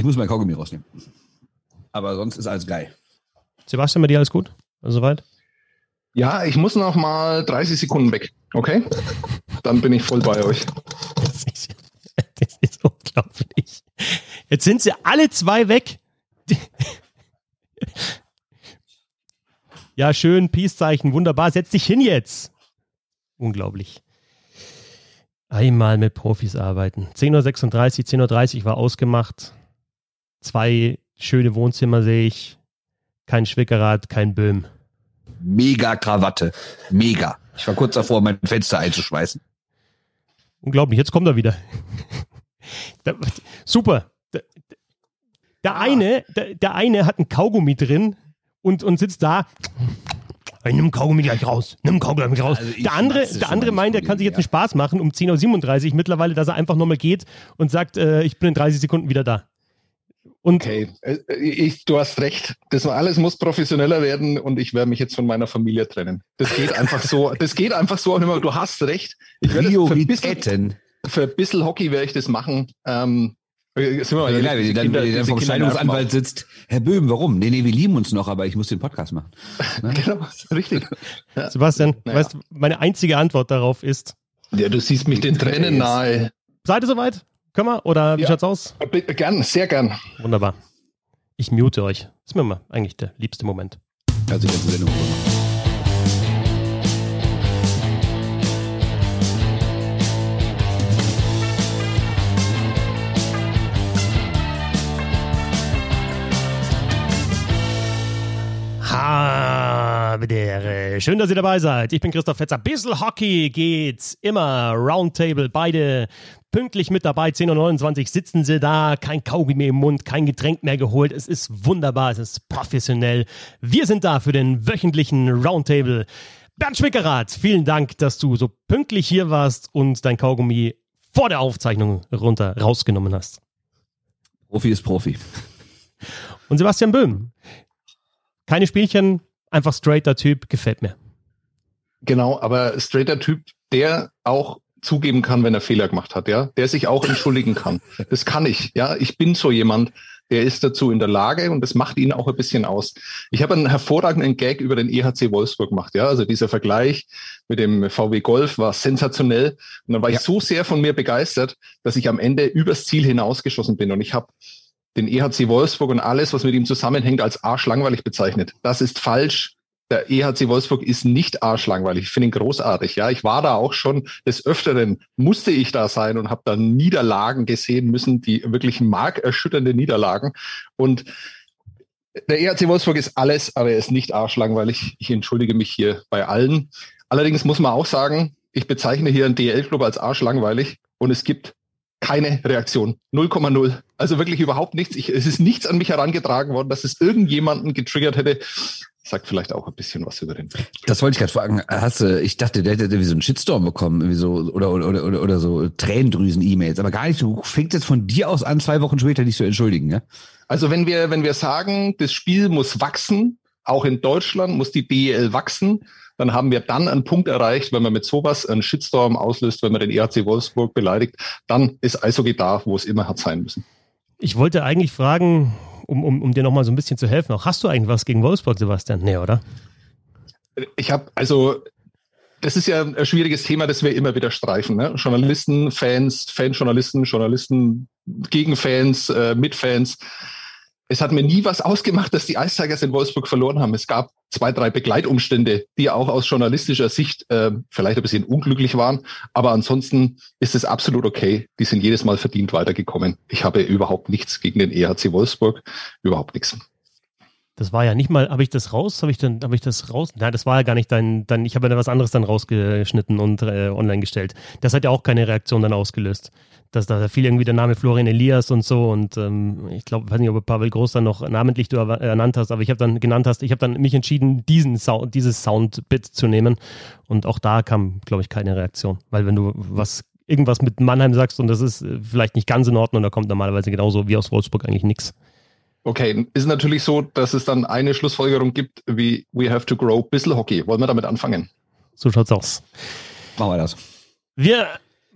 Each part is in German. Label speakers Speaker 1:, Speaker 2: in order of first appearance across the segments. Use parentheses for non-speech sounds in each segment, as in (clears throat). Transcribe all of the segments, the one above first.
Speaker 1: Ich muss mein Kaugummi rausnehmen. Aber sonst ist alles geil.
Speaker 2: Sebastian, bei dir alles gut? Also soweit?
Speaker 3: Ja, ich muss noch mal 30 Sekunden weg. Okay? Dann bin ich voll bei euch.
Speaker 2: Das ist, das ist unglaublich. Jetzt sind sie alle zwei weg. Ja, schön, Peace-Zeichen, wunderbar. Setz dich hin jetzt. Unglaublich. Einmal mit Profis arbeiten. 10.36 Uhr, 10.30 Uhr war ausgemacht. Zwei schöne Wohnzimmer sehe ich. Kein Schwickerrad, kein Böhm.
Speaker 1: Mega Krawatte. Mega. Ich war kurz davor, mein Fenster einzuschmeißen.
Speaker 2: Unglaublich, jetzt kommt er wieder. (laughs) Da- Super. Der, der, eine, der, der eine hat ein Kaugummi drin und, und sitzt da. Hey, nimm Kaugummi gleich raus. Nimm Kaugummi raus.
Speaker 1: Also
Speaker 2: der andere, der andere meint, er kann sich jetzt einen Spaß machen um 10.37 Uhr mittlerweile, dass er einfach nochmal geht und sagt, äh, ich bin in 30 Sekunden wieder da. Und
Speaker 3: Okay, äh, ich, du hast recht. Das alles muss professioneller werden und ich werde mich jetzt von meiner Familie trennen. Das geht einfach so. (laughs) Das geht einfach so. auch nicht mehr. Du hast recht. Ich werde für ein bisschen, für ein bisschen Hockey werde ich das machen. Ähm, äh, sind wir mal
Speaker 1: Ja, wenn dann,
Speaker 3: Kinder-
Speaker 1: dann vom Scheidungsanwalt sitzt. Herr Böhm, warum? Nee, nee, wir lieben uns noch, aber ich muss den Podcast machen.
Speaker 3: auch. (laughs) Genau, richtig.
Speaker 2: Sebastian,
Speaker 3: Naja.
Speaker 2: weißt du, meine einzige Antwort darauf ist,
Speaker 3: Ja, du siehst mich den Tränen nahe.
Speaker 2: seid ihr soweit? Können wir? Oder wie
Speaker 3: Ja.
Speaker 2: schaut's aus?
Speaker 3: Gern, sehr gern.
Speaker 2: Wunderbar. Ich mute euch. ist mir mal eigentlich der liebste Moment.
Speaker 1: Gemacht.
Speaker 2: Habe der Ehre. Schön, dass ihr dabei seid. Ich bin Christoph Fetzer. Bissl Hockey geht's immer. Roundtable, beide pünktlich mit dabei. 10.29 Uhr sitzen sie da. Kein Kaugummi im Mund, kein Getränk mehr geholt. Es ist wunderbar, es ist professionell. Wir sind da für den wöchentlichen Roundtable. Bernd Schwickerath, vielen Dank, dass du so pünktlich hier warst und dein Kaugummi vor der Aufzeichnung runter rausgenommen hast.
Speaker 1: Profi ist Profi.
Speaker 2: Und Sebastian Böhm. Keine Spielchen, einfach straighter Typ, gefällt mir.
Speaker 3: Genau, aber straighter Typ, der auch zugeben kann, wenn er Fehler gemacht hat, ja, der sich auch entschuldigen kann. Das kann ich, ja. Ich bin so jemand, der ist dazu in der Lage und das macht ihn auch ein bisschen aus. Ich habe einen hervorragenden Gag über den EHC Wolfsburg gemacht, ja. Also dieser Vergleich mit dem VW Golf war sensationell. Und dann war
Speaker 1: Ja.
Speaker 3: ich so sehr von mir begeistert, dass ich am Ende übers Ziel hinausgeschossen bin und ich habe den EHC Wolfsburg und alles, was mit ihm zusammenhängt, als arschlangweilig bezeichnet. Das ist falsch. Der EHC Wolfsburg ist nicht arschlangweilig. Ich finde ihn großartig. Ja, ich war da auch schon des Öfteren, musste ich da sein und habe da Niederlagen gesehen müssen, die wirklich markerschütternde Niederlagen. Und der EHC Wolfsburg ist alles, aber er ist nicht arschlangweilig. Ich entschuldige mich hier bei allen. Allerdings muss man auch sagen, ich bezeichne hier einen DL-Club als arschlangweilig und es gibt keine Reaktion. 0,0. Also wirklich überhaupt nichts. Ich, es ist nichts an mich herangetragen worden, dass es irgendjemanden getriggert hätte. Sagt vielleicht auch ein bisschen was über den.
Speaker 1: Das wollte ich gerade fragen. Hast du, ich dachte, der hätte irgendwie so einen Shitstorm bekommen, irgendwie so, oder, oder, oder, oder, oder so Tränendrüsen-E-Mails, aber gar nicht. Du fängst jetzt von dir aus an, zwei Wochen später dich zu entschuldigen, ja?
Speaker 3: Also wenn wir, wenn wir sagen, das Spiel muss wachsen, auch in Deutschland muss die DEL wachsen, dann haben wir dann einen Punkt erreicht, wenn man mit sowas einen Shitstorm auslöst, wenn man den EHC Wolfsburg beleidigt, dann ist Eishockey da, wo es immer hat sein müssen.
Speaker 2: Ich wollte eigentlich fragen, um, um, um dir nochmal so ein bisschen zu helfen, auch hast du eigentlich was gegen Wolfsburg, Sebastian? Nee, oder?
Speaker 3: Ich habe also das ist ja ein schwieriges Thema, das wir immer wieder streifen. Ne? Journalisten, Fans, Fanjournalisten, Journalisten gegen Fans, äh, mit Fans. Es hat mir nie was ausgemacht, dass die Ice Tigers in Wolfsburg verloren haben. Es gab zwei, drei Begleitumstände, die auch aus journalistischer Sicht äh, vielleicht ein bisschen unglücklich waren. Aber ansonsten ist es absolut okay. Die sind jedes Mal verdient weitergekommen. Ich habe überhaupt nichts gegen den EHC Wolfsburg. Überhaupt nichts.
Speaker 2: Das war ja nicht mal, habe ich das raus? Habe ich dann, habe ich das raus? Nein, das war ja gar nicht dein, dein ich habe ja was anderes dann rausgeschnitten und äh, online gestellt. Das hat ja auch keine Reaktion dann ausgelöst. Dass da fiel irgendwie der Name Florian Elias und so und ähm, ich glaube, weiß nicht, ob Pavel Groß dann noch namentlich du ernannt hast, aber ich habe dann genannt hast, ich habe dann mich entschieden, diesen Sound, dieses Soundbit zu nehmen und auch da kam, glaube ich, keine Reaktion, weil wenn du was irgendwas mit Mannheim sagst und das ist äh, vielleicht nicht ganz in Ordnung, da kommt normalerweise genauso wie aus Wolfsburg eigentlich nichts.
Speaker 3: Okay, ist natürlich so, dass es dann eine Schlussfolgerung gibt, wie we have to grow Bissl Hockey. Wollen wir damit anfangen?
Speaker 2: So schaut's aus.
Speaker 1: Machen wir das.
Speaker 2: Wir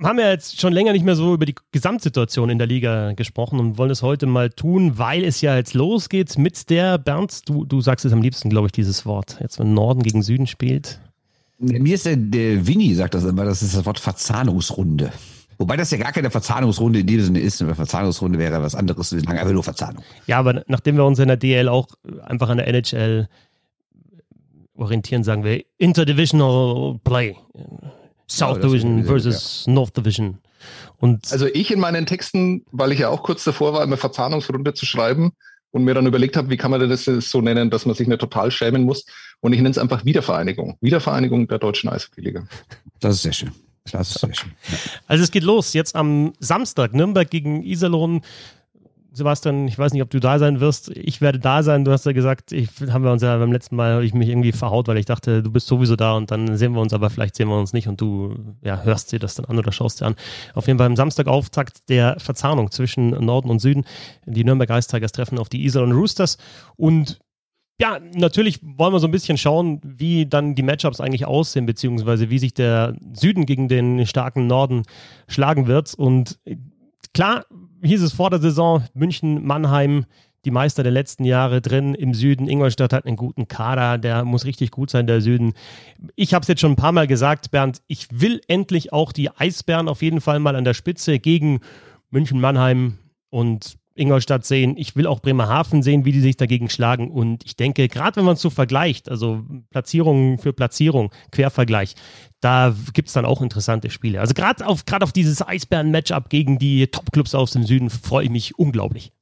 Speaker 2: haben ja jetzt schon länger nicht mehr so über die Gesamtsituation in der Liga gesprochen und wollen es heute mal tun, weil es ja jetzt losgeht mit der, Bernd, du, du sagst es am liebsten, glaube ich, dieses Wort, jetzt wenn Norden gegen Süden spielt.
Speaker 1: Mir ist der, der Winnie sagt das immer, das ist das Wort Verzahnungsrunde. Wobei das ja gar keine Verzahnungsrunde in dem Sinne ist. Eine Verzahnungsrunde wäre was anderes. Wir sagen einfach nur Verzahnung.
Speaker 2: Ja, aber nachdem wir uns in der DL auch einfach an der NHL orientieren, sagen wir Interdivisional Play. South ja, Division versus ja. North Division.
Speaker 3: Und also ich in meinen Texten, weil ich ja auch kurz davor war, eine Verzahnungsrunde zu schreiben und mir dann überlegt habe, wie kann man das so nennen, dass man sich nicht total schämen muss. Und ich nenne es einfach Wiedervereinigung. Wiedervereinigung der deutschen Eishockey-Liga.
Speaker 1: Das ist sehr schön. Das ist sehr. (laughs)
Speaker 2: Also es geht los jetzt am Samstag, Nürnberg gegen Iserlohn. Sebastian, ich weiß nicht, ob du da sein wirst. Ich werde da sein. Du hast ja gesagt, ich, haben wir uns ja beim letzten Mal ich mich irgendwie verhaut, weil ich dachte, du bist sowieso da und dann sehen wir uns, aber vielleicht sehen wir uns nicht und du ja, hörst dir das dann an oder schaust dir an. Auf jeden Fall am Samstag Auftakt der Verzahnung zwischen Norden und Süden. Die Nürnberg Ice Tigers treffen auf die und Roosters und ja, natürlich wollen wir so ein bisschen schauen, wie dann die Matchups eigentlich aussehen, beziehungsweise wie sich der Süden gegen den starken Norden schlagen wird. Und klar, hieß es vor der Saison, München, Mannheim, die Meister der letzten Jahre drin im Süden. Ingolstadt hat einen guten Kader, der muss richtig gut sein, der Süden. Ich habe es jetzt schon ein paar Mal gesagt, Bernd, ich will endlich auch die Eisbären auf jeden Fall mal an der Spitze gegen München, Mannheim und Ingolstadt sehen. Ich will auch Bremerhaven sehen, wie die sich dagegen schlagen. Und ich denke, gerade wenn man es so vergleicht, also Platzierung für Platzierung, Quervergleich, da gibt es dann auch interessante Spiele. Also gerade auf, auf dieses Eisbären-Matchup gegen die Top-Clubs aus dem Süden freue ich mich unglaublich.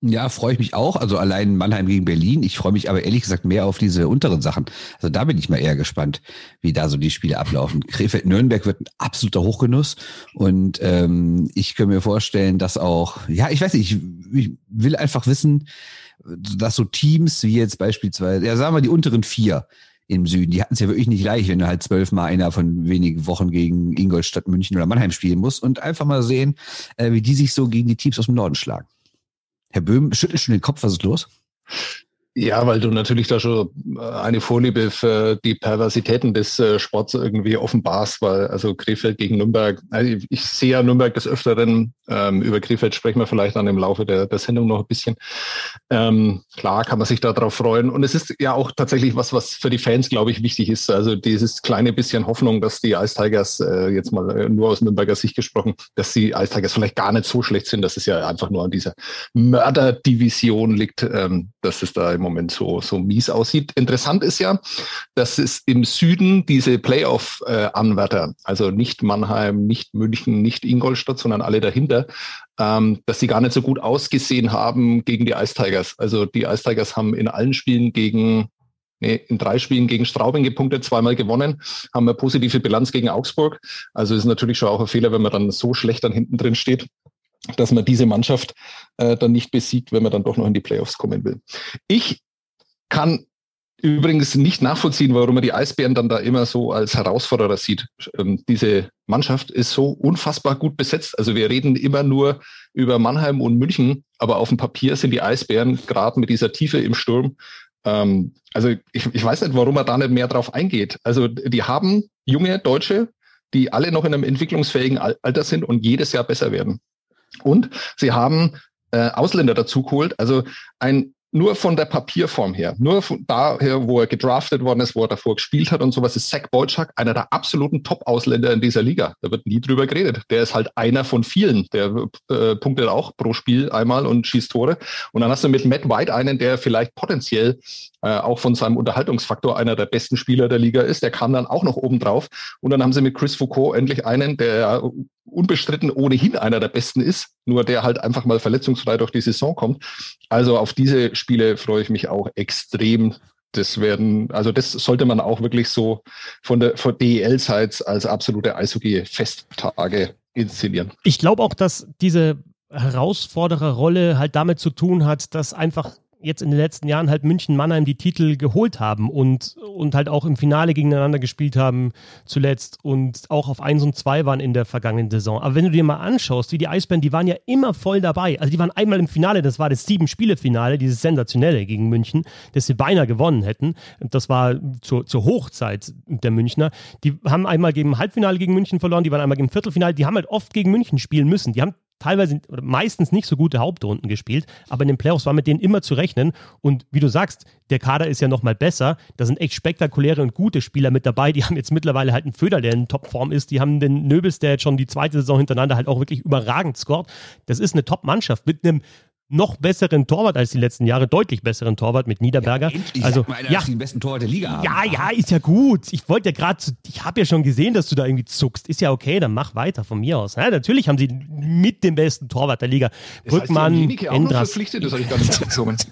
Speaker 1: Ja, freue ich mich auch. Also allein Mannheim gegen Berlin. Ich freue mich aber ehrlich gesagt mehr auf diese unteren Sachen. Also da bin ich mal eher gespannt, wie da so die Spiele ablaufen. Krefeld-Nürnberg wird ein absoluter Hochgenuss. Und ähm, ich kann mir vorstellen, dass auch, ja, ich weiß nicht, ich, ich will einfach wissen, dass so Teams wie jetzt beispielsweise, ja, sagen wir die unteren vier, im Süden. Die hatten es ja wirklich nicht leicht, wenn du halt zwölfmal einer von wenigen Wochen gegen Ingolstadt, München oder Mannheim spielen musst und einfach mal sehen, äh, wie die sich so gegen die Teams aus dem Norden schlagen. Herr Böhm schüttelt schon den Kopf, was ist los?
Speaker 3: Ja, weil du natürlich da schon äh, eine Vorliebe für die Perversitäten des äh, Sports irgendwie offenbarst, weil also Krefeld gegen Nürnberg, also ich sehe ja Nürnberg des Öfteren, ähm, über Krefeld sprechen wir vielleicht dann im Laufe der, der Sendung noch ein bisschen. Ähm, klar kann man sich darauf freuen und es ist ja auch tatsächlich was, was für die Fans, glaube ich, wichtig ist. Also dieses kleine bisschen Hoffnung, dass die Ice Tigers, äh, jetzt mal nur aus Nürnberger Sicht gesprochen, dass die Ice Tigers vielleicht gar nicht so schlecht sind, dass es ja einfach nur an dieser Mörderdivision liegt, ähm, dass es da im Moment so, so mies aussieht. Interessant ist ja, dass es im Süden diese Playoff-Anwärter, also nicht Mannheim, nicht München, nicht Ingolstadt, sondern alle dahinter, ähm, dass sie gar nicht so gut ausgesehen haben gegen die Ice Tigers. Also die Ice Tigers haben in allen Spielen gegen Nee, in drei Spielen gegen Straubing gepunktet, zweimal gewonnen, haben eine positive Bilanz gegen Augsburg. Also ist natürlich schon auch ein Fehler, wenn man dann so schlecht dann hinten drin steht dass man diese Mannschaft äh, dann nicht besiegt, wenn man dann doch noch in die Playoffs kommen will. Ich kann übrigens nicht nachvollziehen, warum man die Eisbären dann da immer so als Herausforderer sieht. Ähm, diese Mannschaft ist so unfassbar gut besetzt. Also wir reden immer nur über Mannheim und München, aber auf dem Papier sind die Eisbären gerade mit dieser Tiefe im Sturm. Ähm, also ich, ich weiß nicht, warum man da nicht mehr drauf eingeht. Also die haben junge Deutsche, die alle noch in einem entwicklungsfähigen Alter sind und jedes Jahr besser werden. Und sie haben äh, Ausländer dazu geholt. Also ein nur von der Papierform her, nur von daher, wo er gedraftet worden ist, wo er davor gespielt hat und sowas, ist Zach Boyczak einer der absoluten Top-Ausländer in dieser Liga. Da wird nie drüber geredet. Der ist halt einer von vielen. Der äh, punktet auch pro Spiel einmal und schießt Tore. Und dann hast du mit Matt White einen, der vielleicht potenziell äh, auch von seinem Unterhaltungsfaktor einer der besten Spieler der Liga ist. Der kam dann auch noch oben drauf. Und dann haben sie mit Chris Foucault endlich einen, der unbestritten ohnehin einer der besten ist, nur der halt einfach mal verletzungsfrei durch die Saison kommt. Also auf diese Spiele freue ich mich auch extrem. Das werden, also das sollte man auch wirklich so von der von DEL-Seits als absolute Eishockey-Festtage inszenieren.
Speaker 2: Ich glaube auch, dass diese Herausfordererrolle halt damit zu tun hat, dass einfach jetzt in den letzten Jahren halt München Mannheim die Titel geholt haben und, und halt auch im Finale gegeneinander gespielt haben zuletzt und auch auf 1 und 2 waren in der vergangenen Saison. Aber wenn du dir mal anschaust, wie die Eisbären, die waren ja immer voll dabei. Also die waren einmal im Finale, das war das Sieben-Spiele-Finale, dieses sensationelle gegen München, das sie beinahe gewonnen hätten. Das war zur, zur Hochzeit der Münchner. Die haben einmal gegen Halbfinale gegen München verloren, die waren einmal gegen Viertelfinale, die haben halt oft gegen München spielen müssen. Die haben teilweise oder meistens nicht so gute Hauptrunden gespielt, aber in den Playoffs war mit denen immer zu rechnen. Und wie du sagst, der Kader ist ja nochmal besser. Da sind echt spektakuläre und gute Spieler mit dabei. Die (laughs) haben jetzt mittlerweile halt einen Föder, der in Topform ist. Die haben den Nöbels, der jetzt schon die zweite Saison hintereinander halt auch wirklich überragend scored. Das ist eine Top-Mannschaft mit einem noch besseren Torwart als die letzten Jahre, deutlich besseren Torwart mit Niederberger.
Speaker 1: Ja, also einer, ja, den besten Torwart der Liga
Speaker 2: haben. Ja, ja, ist ja gut. Ich wollte ja gerade, ich habe ja schon gesehen, dass du da irgendwie zuckst. Ist ja okay, dann mach weiter von mir aus. Ja, natürlich haben sie mit dem besten Torwart der Liga. Das Brückmann, heißt, Endras. Verpflichtet, das habe ich gar nicht.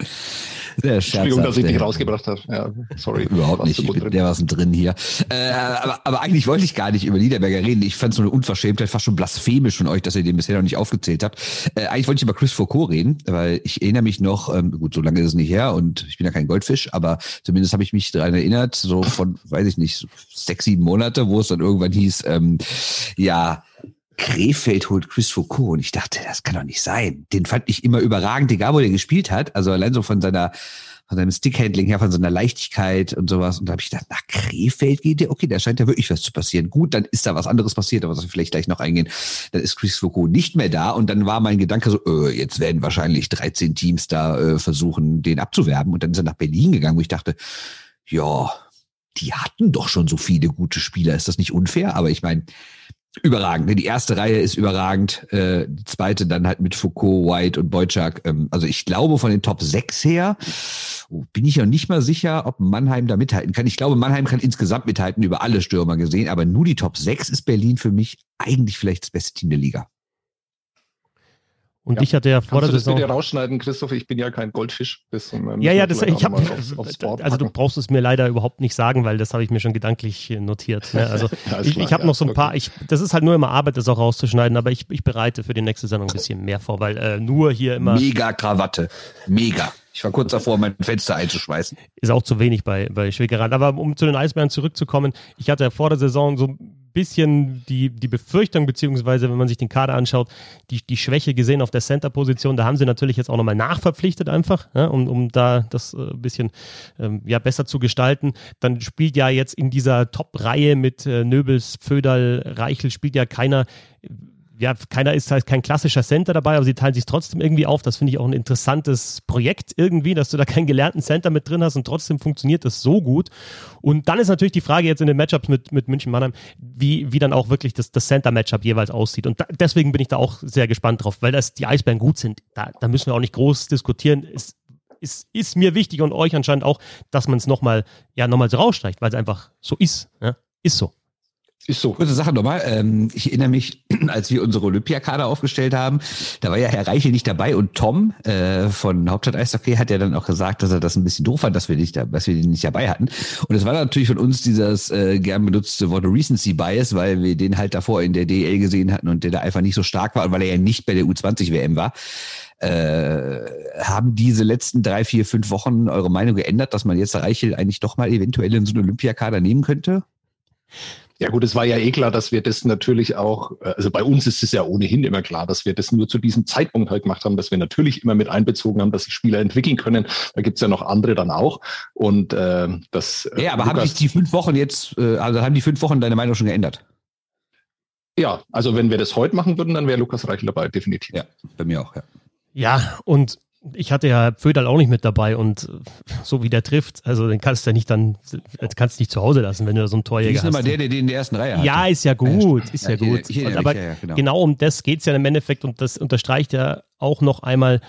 Speaker 2: (laughs)
Speaker 1: Sehr Entschuldigung, dass ich dich rausgebracht habe. Ja, sorry. Überhaupt nicht. Bin, der war drin hier. Äh, aber, aber eigentlich wollte ich gar nicht über Niederberger reden. Ich fand es so eine Unverschämtheit, fast schon blasphemisch von euch, dass ihr den bisher noch nicht aufgezählt habt. Äh, eigentlich wollte ich über Chris Foucault reden, weil ich erinnere mich noch, ähm, gut, so lange ist es nicht her und ich bin ja kein Goldfisch, aber zumindest habe ich mich daran erinnert, so von, weiß ich nicht, sechs, sieben Monate, wo es dann irgendwann hieß, ähm, ja, Krefeld holt Chris Foucault. Und ich dachte, das kann doch nicht sein. Den fand ich immer überragend, egal wo der gespielt hat. Also allein so von seiner, von seinem Stickhandling her, von seiner Leichtigkeit und sowas. Und da habe ich gedacht, nach Krefeld geht der? Okay, da scheint ja wirklich was zu passieren. Gut, dann ist da was anderes passiert, aber was wir vielleicht gleich noch eingehen. Dann ist Chris Foucault nicht mehr da. Und dann war mein Gedanke so, äh, jetzt werden wahrscheinlich 13 Teams da äh, versuchen, den abzuwerben. Und dann ist er nach Berlin gegangen, wo ich dachte, ja, die hatten doch schon so viele gute Spieler. Ist das nicht unfair? Aber ich meine, überragend. Ne? Die erste Reihe ist überragend. Äh, die zweite dann halt mit Foucault, White und Boyczak. Ähm, also ich glaube von den Top 6 her oh, bin ich auch nicht mal sicher, ob Mannheim da mithalten kann. Ich glaube, Mannheim kann insgesamt mithalten über alle Stürmer gesehen, aber nur die Top 6 ist Berlin für mich eigentlich vielleicht das beste Team der Liga.
Speaker 2: Und ja. ich hatte ja vor
Speaker 3: Kannst der Saison. Du das bitte rausschneiden, Christoph? Ich bin ja kein Goldfisch.
Speaker 2: Das, ja, ja, das, ich habe. Also du brauchst es mir leider überhaupt nicht sagen, weil das habe ich mir schon gedanklich notiert. Ne? Also (laughs) ja, ich, ich habe ja, noch so ein paar. Ich, das ist halt nur immer Arbeit, das auch rauszuschneiden, aber ich, ich bereite für die nächste Sendung ein bisschen mehr vor, weil äh, nur hier immer.
Speaker 1: Mega Krawatte, mega. Ich war kurz davor, mein Fenster einzuschmeißen.
Speaker 2: Ist auch zu wenig bei, bei Schwägerei. Aber um zu den Eisbären zurückzukommen, ich hatte ja vor der Saison so bisschen die, die Befürchtung, beziehungsweise wenn man sich den Kader anschaut, die, die Schwäche gesehen auf der Center-Position. Da haben sie natürlich jetzt auch nochmal nachverpflichtet einfach, ja, um, um da das ein äh, bisschen ähm, ja, besser zu gestalten. Dann spielt ja jetzt in dieser Top-Reihe mit äh, Nöbels, Föderl, Reichel, spielt ja keiner ja, keiner ist halt kein klassischer Center dabei, aber sie teilen sich trotzdem irgendwie auf. Das finde ich auch ein interessantes Projekt irgendwie, dass du da keinen gelernten Center mit drin hast und trotzdem funktioniert das so gut. Und dann ist natürlich die Frage jetzt in den Matchups mit, mit München Mannheim, wie, wie dann auch wirklich das, das Center-Matchup jeweils aussieht. Und da, deswegen bin ich da auch sehr gespannt drauf, weil das die Eisbären gut sind. Da, da müssen wir auch nicht groß diskutieren. Es, ist, ist mir wichtig und euch anscheinend auch, dass man es nochmal, ja, nochmal so rausstreicht, weil es einfach so ist. Ja? Ist so.
Speaker 1: Ist so. Kurze Sache nochmal. Ähm, ich erinnere mich, (clears throat) als wir unsere Olympiakader aufgestellt haben, da war ja Herr Reichel nicht dabei und Tom äh, von Hauptstadt Eishockey hat ja dann auch gesagt, dass er das ein bisschen doof fand, dass wir, nicht, dass wir den nicht dabei hatten. Und es war natürlich von uns dieses äh, gern benutzte Wort Recency Bias, weil wir den halt davor in der DL gesehen hatten und der da einfach nicht so stark war und weil er ja nicht bei der U20-WM war. Äh, haben diese letzten drei, vier, fünf Wochen eure Meinung geändert, dass man jetzt Reichel eigentlich doch mal eventuell in so einen Olympiakader nehmen könnte?
Speaker 3: Ja gut, es war ja eh klar, dass wir das natürlich auch, äh, also bei uns ist es ja ohnehin immer klar, dass wir das nur zu diesem Zeitpunkt halt gemacht haben, dass wir natürlich immer mit einbezogen haben, dass sich Spieler entwickeln können. Da gibt's ja noch andere dann auch. Und äh, das.
Speaker 1: Äh, ja, aber Lukas, haben sich die fünf Wochen jetzt, äh, also haben die fünf Wochen deine Meinung schon geändert?
Speaker 3: Ja, also wenn wir das heute machen würden, dann wäre Lukas Reichel dabei, definitiv.
Speaker 1: Ja, bei mir auch, ja.
Speaker 2: Ja, und ich hatte ja Föderl auch nicht mit dabei und so wie der trifft, also den kannst du ja nicht dann, kannst du nicht zu Hause lassen, wenn du so ein Torjäger hast.
Speaker 1: Ist immer der, der den in der ersten Reihe hat.
Speaker 2: Ja, ist ja gut, ist ja, ja gut. Hier, hier aber ja, genau. genau. um das geht's ja im Endeffekt und das unterstreicht ja auch noch einmal,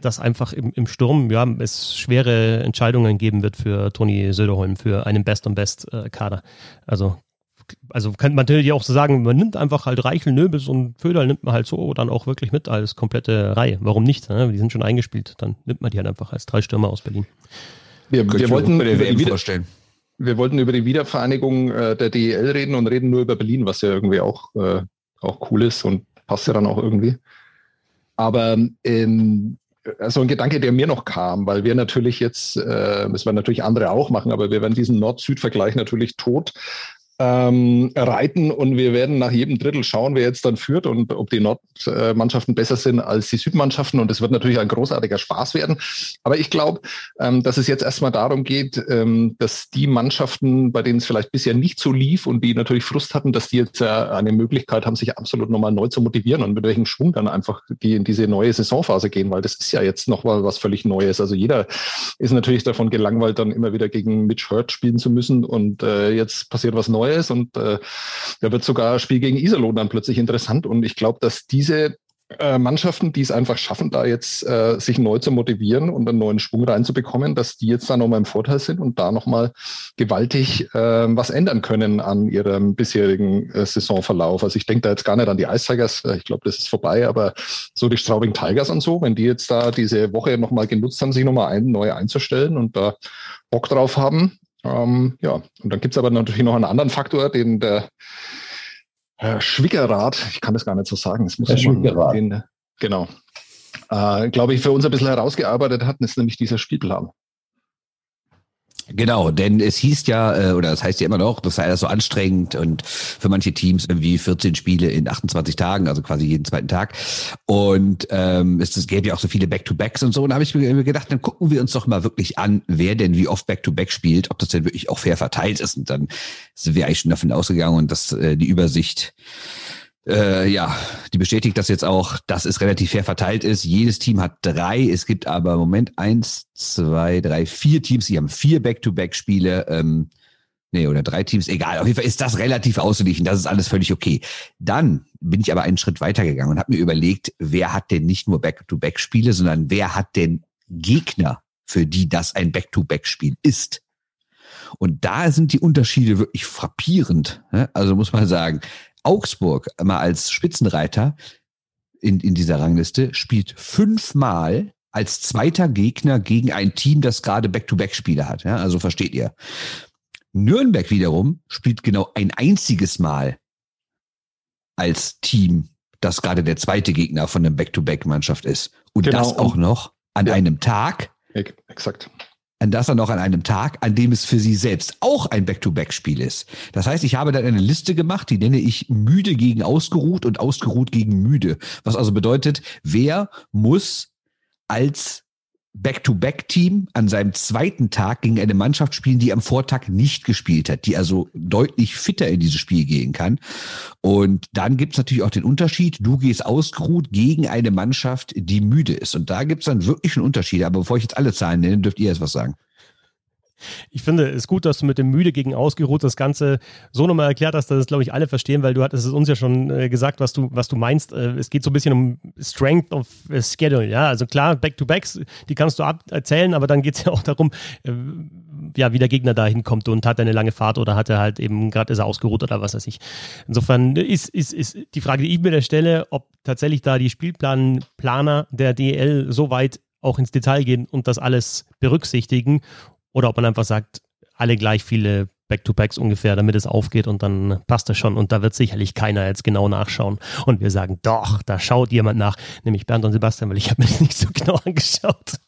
Speaker 2: dass einfach im, im Sturm ja, es schwere Entscheidungen geben wird für Toni Söderholm, für einen Best- und Best-Kader. Also also kann man natürlich auch so sagen, man nimmt einfach halt Reichel, Nöbels und Föderl nimmt man halt so dann auch wirklich mit als komplette Reihe. Warum nicht? Ne? Die sind schon eingespielt. Dann nimmt man die halt einfach als drei Stürmer aus Berlin.
Speaker 3: Wir, wir wollten wieder, vorstellen. Wir wollten über die Wiedervereinigung äh, der DEL reden und reden nur über Berlin, was ja irgendwie auch, äh, auch cool ist und passt ja dann auch irgendwie. Aber ähm, also ein Gedanke, der mir noch kam, weil wir natürlich jetzt, äh, das werden natürlich andere auch machen, aber wir werden diesen Nord-Süd-Vergleich natürlich tot ähm, reiten und wir werden nach jedem Drittel schauen, wer jetzt dann führt und ob die Nordmannschaften besser sind als die Südmannschaften und es wird natürlich ein großartiger Spaß werden. Aber ich glaube, ähm, dass es jetzt erstmal darum geht, ähm, dass die Mannschaften, bei denen es vielleicht bisher nicht so lief und die natürlich Frust hatten, dass die jetzt äh, eine Möglichkeit haben, sich absolut nochmal neu zu motivieren und mit welchem Schwung dann einfach die in diese neue Saisonphase gehen, weil das ist ja jetzt nochmal was völlig Neues. Also jeder ist natürlich davon gelangweilt, dann immer wieder gegen Mitch Hurt spielen zu müssen und äh, jetzt passiert was Neues Neues und äh, da wird sogar das Spiel gegen Iserlohn dann plötzlich interessant. Und ich glaube, dass diese äh, Mannschaften, die es einfach schaffen, da jetzt äh, sich neu zu motivieren und einen neuen Schwung reinzubekommen, dass die jetzt da nochmal im Vorteil sind und da nochmal gewaltig äh, was ändern können an ihrem bisherigen äh, Saisonverlauf. Also ich denke da jetzt gar nicht an die Ice Tigers, äh, ich glaube, das ist vorbei, aber so die Straubing Tigers und so, wenn die jetzt da diese Woche nochmal genutzt haben, sich nochmal ein, neu einzustellen und da Bock drauf haben, ähm, ja, und dann gibt es aber natürlich noch einen anderen Faktor, den der äh, Schwickerrat, ich kann das gar nicht so sagen, das muss der Schwickerrat. Den, genau, äh, glaube ich, für uns ein bisschen herausgearbeitet hat, ist nämlich dieser Spielplan.
Speaker 1: Genau, denn es hieß ja, äh, oder es heißt ja immer noch, das sei das so anstrengend und für manche Teams irgendwie 14 Spiele in 28 Tagen, also quasi jeden zweiten Tag. Und ähm, es, es gäbe ja auch so viele Back-to-Backs und so. Und da habe ich mir gedacht, dann gucken wir uns doch mal wirklich an, wer denn wie oft Back-to-Back -back spielt, ob das denn wirklich auch fair verteilt ist. Und dann sind wir eigentlich schon davon ausgegangen, dass äh, die Übersicht äh, ja, die bestätigt das jetzt auch, dass es relativ fair verteilt ist. Jedes Team hat drei. Es gibt aber im Moment eins, zwei, drei, vier Teams, die haben vier Back-to-Back-Spiele. Ähm, nee, oder drei Teams. Egal, auf jeden Fall ist das relativ ausgeglichen. Das ist alles völlig okay. Dann bin ich aber einen Schritt weitergegangen und habe mir überlegt, wer hat denn nicht nur Back-to-Back-Spiele, sondern wer hat denn Gegner, für die das ein Back-to-Back-Spiel ist? Und da sind die Unterschiede wirklich frappierend. Ne? Also muss man sagen, Augsburg mal als Spitzenreiter in, in dieser Rangliste spielt fünfmal als zweiter Gegner gegen ein Team, das gerade Back-to-Back-Spiele hat. Ja, also versteht ihr. Nürnberg wiederum spielt genau ein einziges Mal als Team, das gerade der zweite Gegner von der Back-to-Back-Mannschaft ist. Und genau. das auch noch an ja. einem Tag,
Speaker 3: Exakt
Speaker 1: und das dann auch an einem Tag, an dem es für sie selbst auch ein Back-to-Back-Spiel ist. Das heißt, ich habe dann eine Liste gemacht, die nenne ich müde gegen ausgeruht und ausgeruht gegen müde. Was also bedeutet, wer muss als Back-to-Back-Team an seinem zweiten Tag gegen eine Mannschaft spielen, die am Vortag nicht gespielt hat, die also deutlich fitter in dieses Spiel gehen kann. Und dann gibt es natürlich auch den Unterschied, du gehst ausgeruht gegen eine Mannschaft, die müde ist. Und da gibt es dann wirklich einen Unterschied. Aber bevor ich jetzt alle Zahlen nenne, dürft ihr jetzt was sagen.
Speaker 2: Ich finde es gut, dass du mit dem müde gegen ausgeruht das Ganze so nochmal erklärt hast, dass es, glaube ich, alle verstehen, weil du hattest es uns ja schon äh, gesagt, was du, was du meinst. Äh, es geht so ein bisschen um Strength of äh, Schedule, ja. Also klar, Back-to-Backs, die kannst du erzählen, aber dann geht es (laughs) ja auch darum, äh, ja, wie der Gegner da hinkommt und hat er eine lange Fahrt oder hat er halt eben gerade ist er ausgeruht oder was weiß ich. Insofern ist, ist, ist die Frage, die ich mir da stelle, ob tatsächlich da die Spielplanplaner der DL so weit auch ins Detail gehen und das alles berücksichtigen oder ob man einfach sagt, alle gleich viele Back-to-Backs ungefähr, damit es aufgeht und dann passt das schon. Und da wird sicherlich keiner jetzt genau nachschauen. Und wir sagen, doch, da schaut jemand nach, nämlich Bernd und Sebastian, weil ich habe mir das nicht so (laughs) genau angeschaut.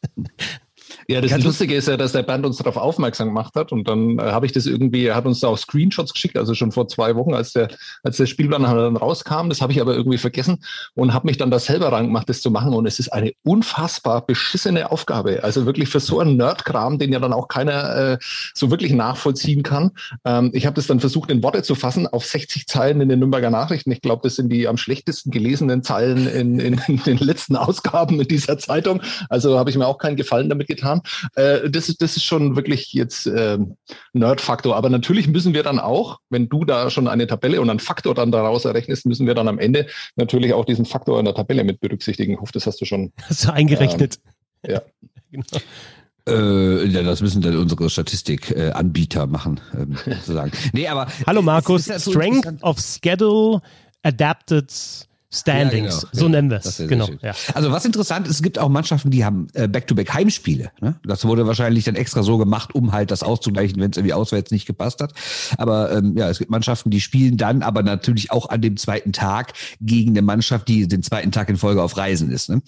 Speaker 3: Ja, das Kannst Lustige ist ja, dass der Band uns darauf aufmerksam gemacht hat und dann äh, habe ich das irgendwie, er hat uns da auch Screenshots geschickt, also schon vor zwei Wochen, als der, als der Spielplan dann rauskam. Das habe ich aber irgendwie vergessen und habe mich dann da selber rangemacht, das zu machen und es ist eine unfassbar beschissene Aufgabe. Also wirklich für so einen Nerdkram, den ja dann auch keiner äh, so wirklich nachvollziehen kann. Ähm, ich habe das dann versucht in Worte zu fassen auf 60 Zeilen in den Nürnberger Nachrichten. Ich glaube, das sind die am schlechtesten gelesenen Zeilen in, in, in den letzten Ausgaben in dieser Zeitung. Also habe ich mir auch keinen Gefallen damit getan getan. Äh, das, ist, das ist schon wirklich jetzt äh, Nerd-Faktor. Aber natürlich müssen wir dann auch, wenn du da schon eine Tabelle und einen Faktor dann daraus errechnest, müssen wir dann am Ende natürlich auch diesen Faktor in der Tabelle mit berücksichtigen. Ich hoffe, das hast du schon.
Speaker 2: Hast du eingerechnet.
Speaker 3: Ähm, ja. (laughs) genau.
Speaker 1: Äh, ja, das müssen dann unsere Statistikanbieter äh, machen, ähm, (laughs) sozusagen.
Speaker 2: Nee, aber. Hallo Markus, Strength of Schedule Adapted Standings, ja, genau. so nennen wir es. Genau.
Speaker 1: Ja. Also was interessant ist, es gibt auch Mannschaften, die haben äh, Back-to-Back Heimspiele. Ne? Das wurde wahrscheinlich dann extra so gemacht, um halt das auszugleichen, wenn es irgendwie auswärts nicht gepasst hat. Aber ähm, ja, es gibt Mannschaften, die spielen dann, aber natürlich auch an dem zweiten Tag gegen eine Mannschaft, die den zweiten Tag in Folge auf Reisen ist. Ne?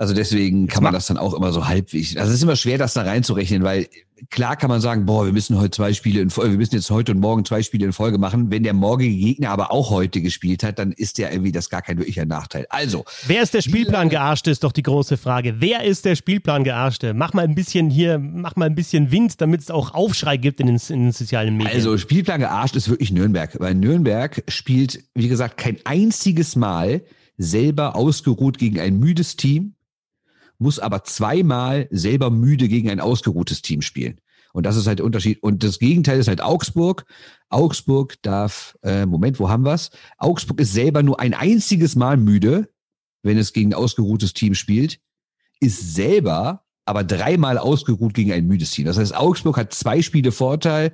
Speaker 1: Also deswegen kann man das dann auch immer so halbwegs. Also es ist immer schwer, das da reinzurechnen, weil klar kann man sagen, boah, wir müssen heute zwei Spiele in Folge, wir müssen jetzt heute und morgen zwei Spiele in Folge machen. Wenn der morgige Gegner aber auch heute gespielt hat, dann ist der irgendwie das gar kein wirklicher Nachteil. Also.
Speaker 2: Wer ist der Spielplan gearschte, ist doch die große Frage. Wer ist der Spielplan gearschte? Mach mal ein bisschen hier, mach mal ein bisschen Wind, damit es auch Aufschrei gibt in den, in den sozialen Medien.
Speaker 1: Also Spielplan gearscht ist wirklich Nürnberg, weil Nürnberg spielt, wie gesagt, kein einziges Mal selber ausgeruht gegen ein müdes Team muss aber zweimal selber müde gegen ein ausgeruhtes Team spielen. Und das ist halt der Unterschied. Und das Gegenteil ist halt Augsburg. Augsburg darf, äh, Moment, wo haben wir's? Augsburg ist selber nur ein einziges Mal müde, wenn es gegen ein ausgeruhtes Team spielt, ist selber aber dreimal ausgeruht gegen ein müdes Team. Das heißt, Augsburg hat zwei Spiele Vorteil,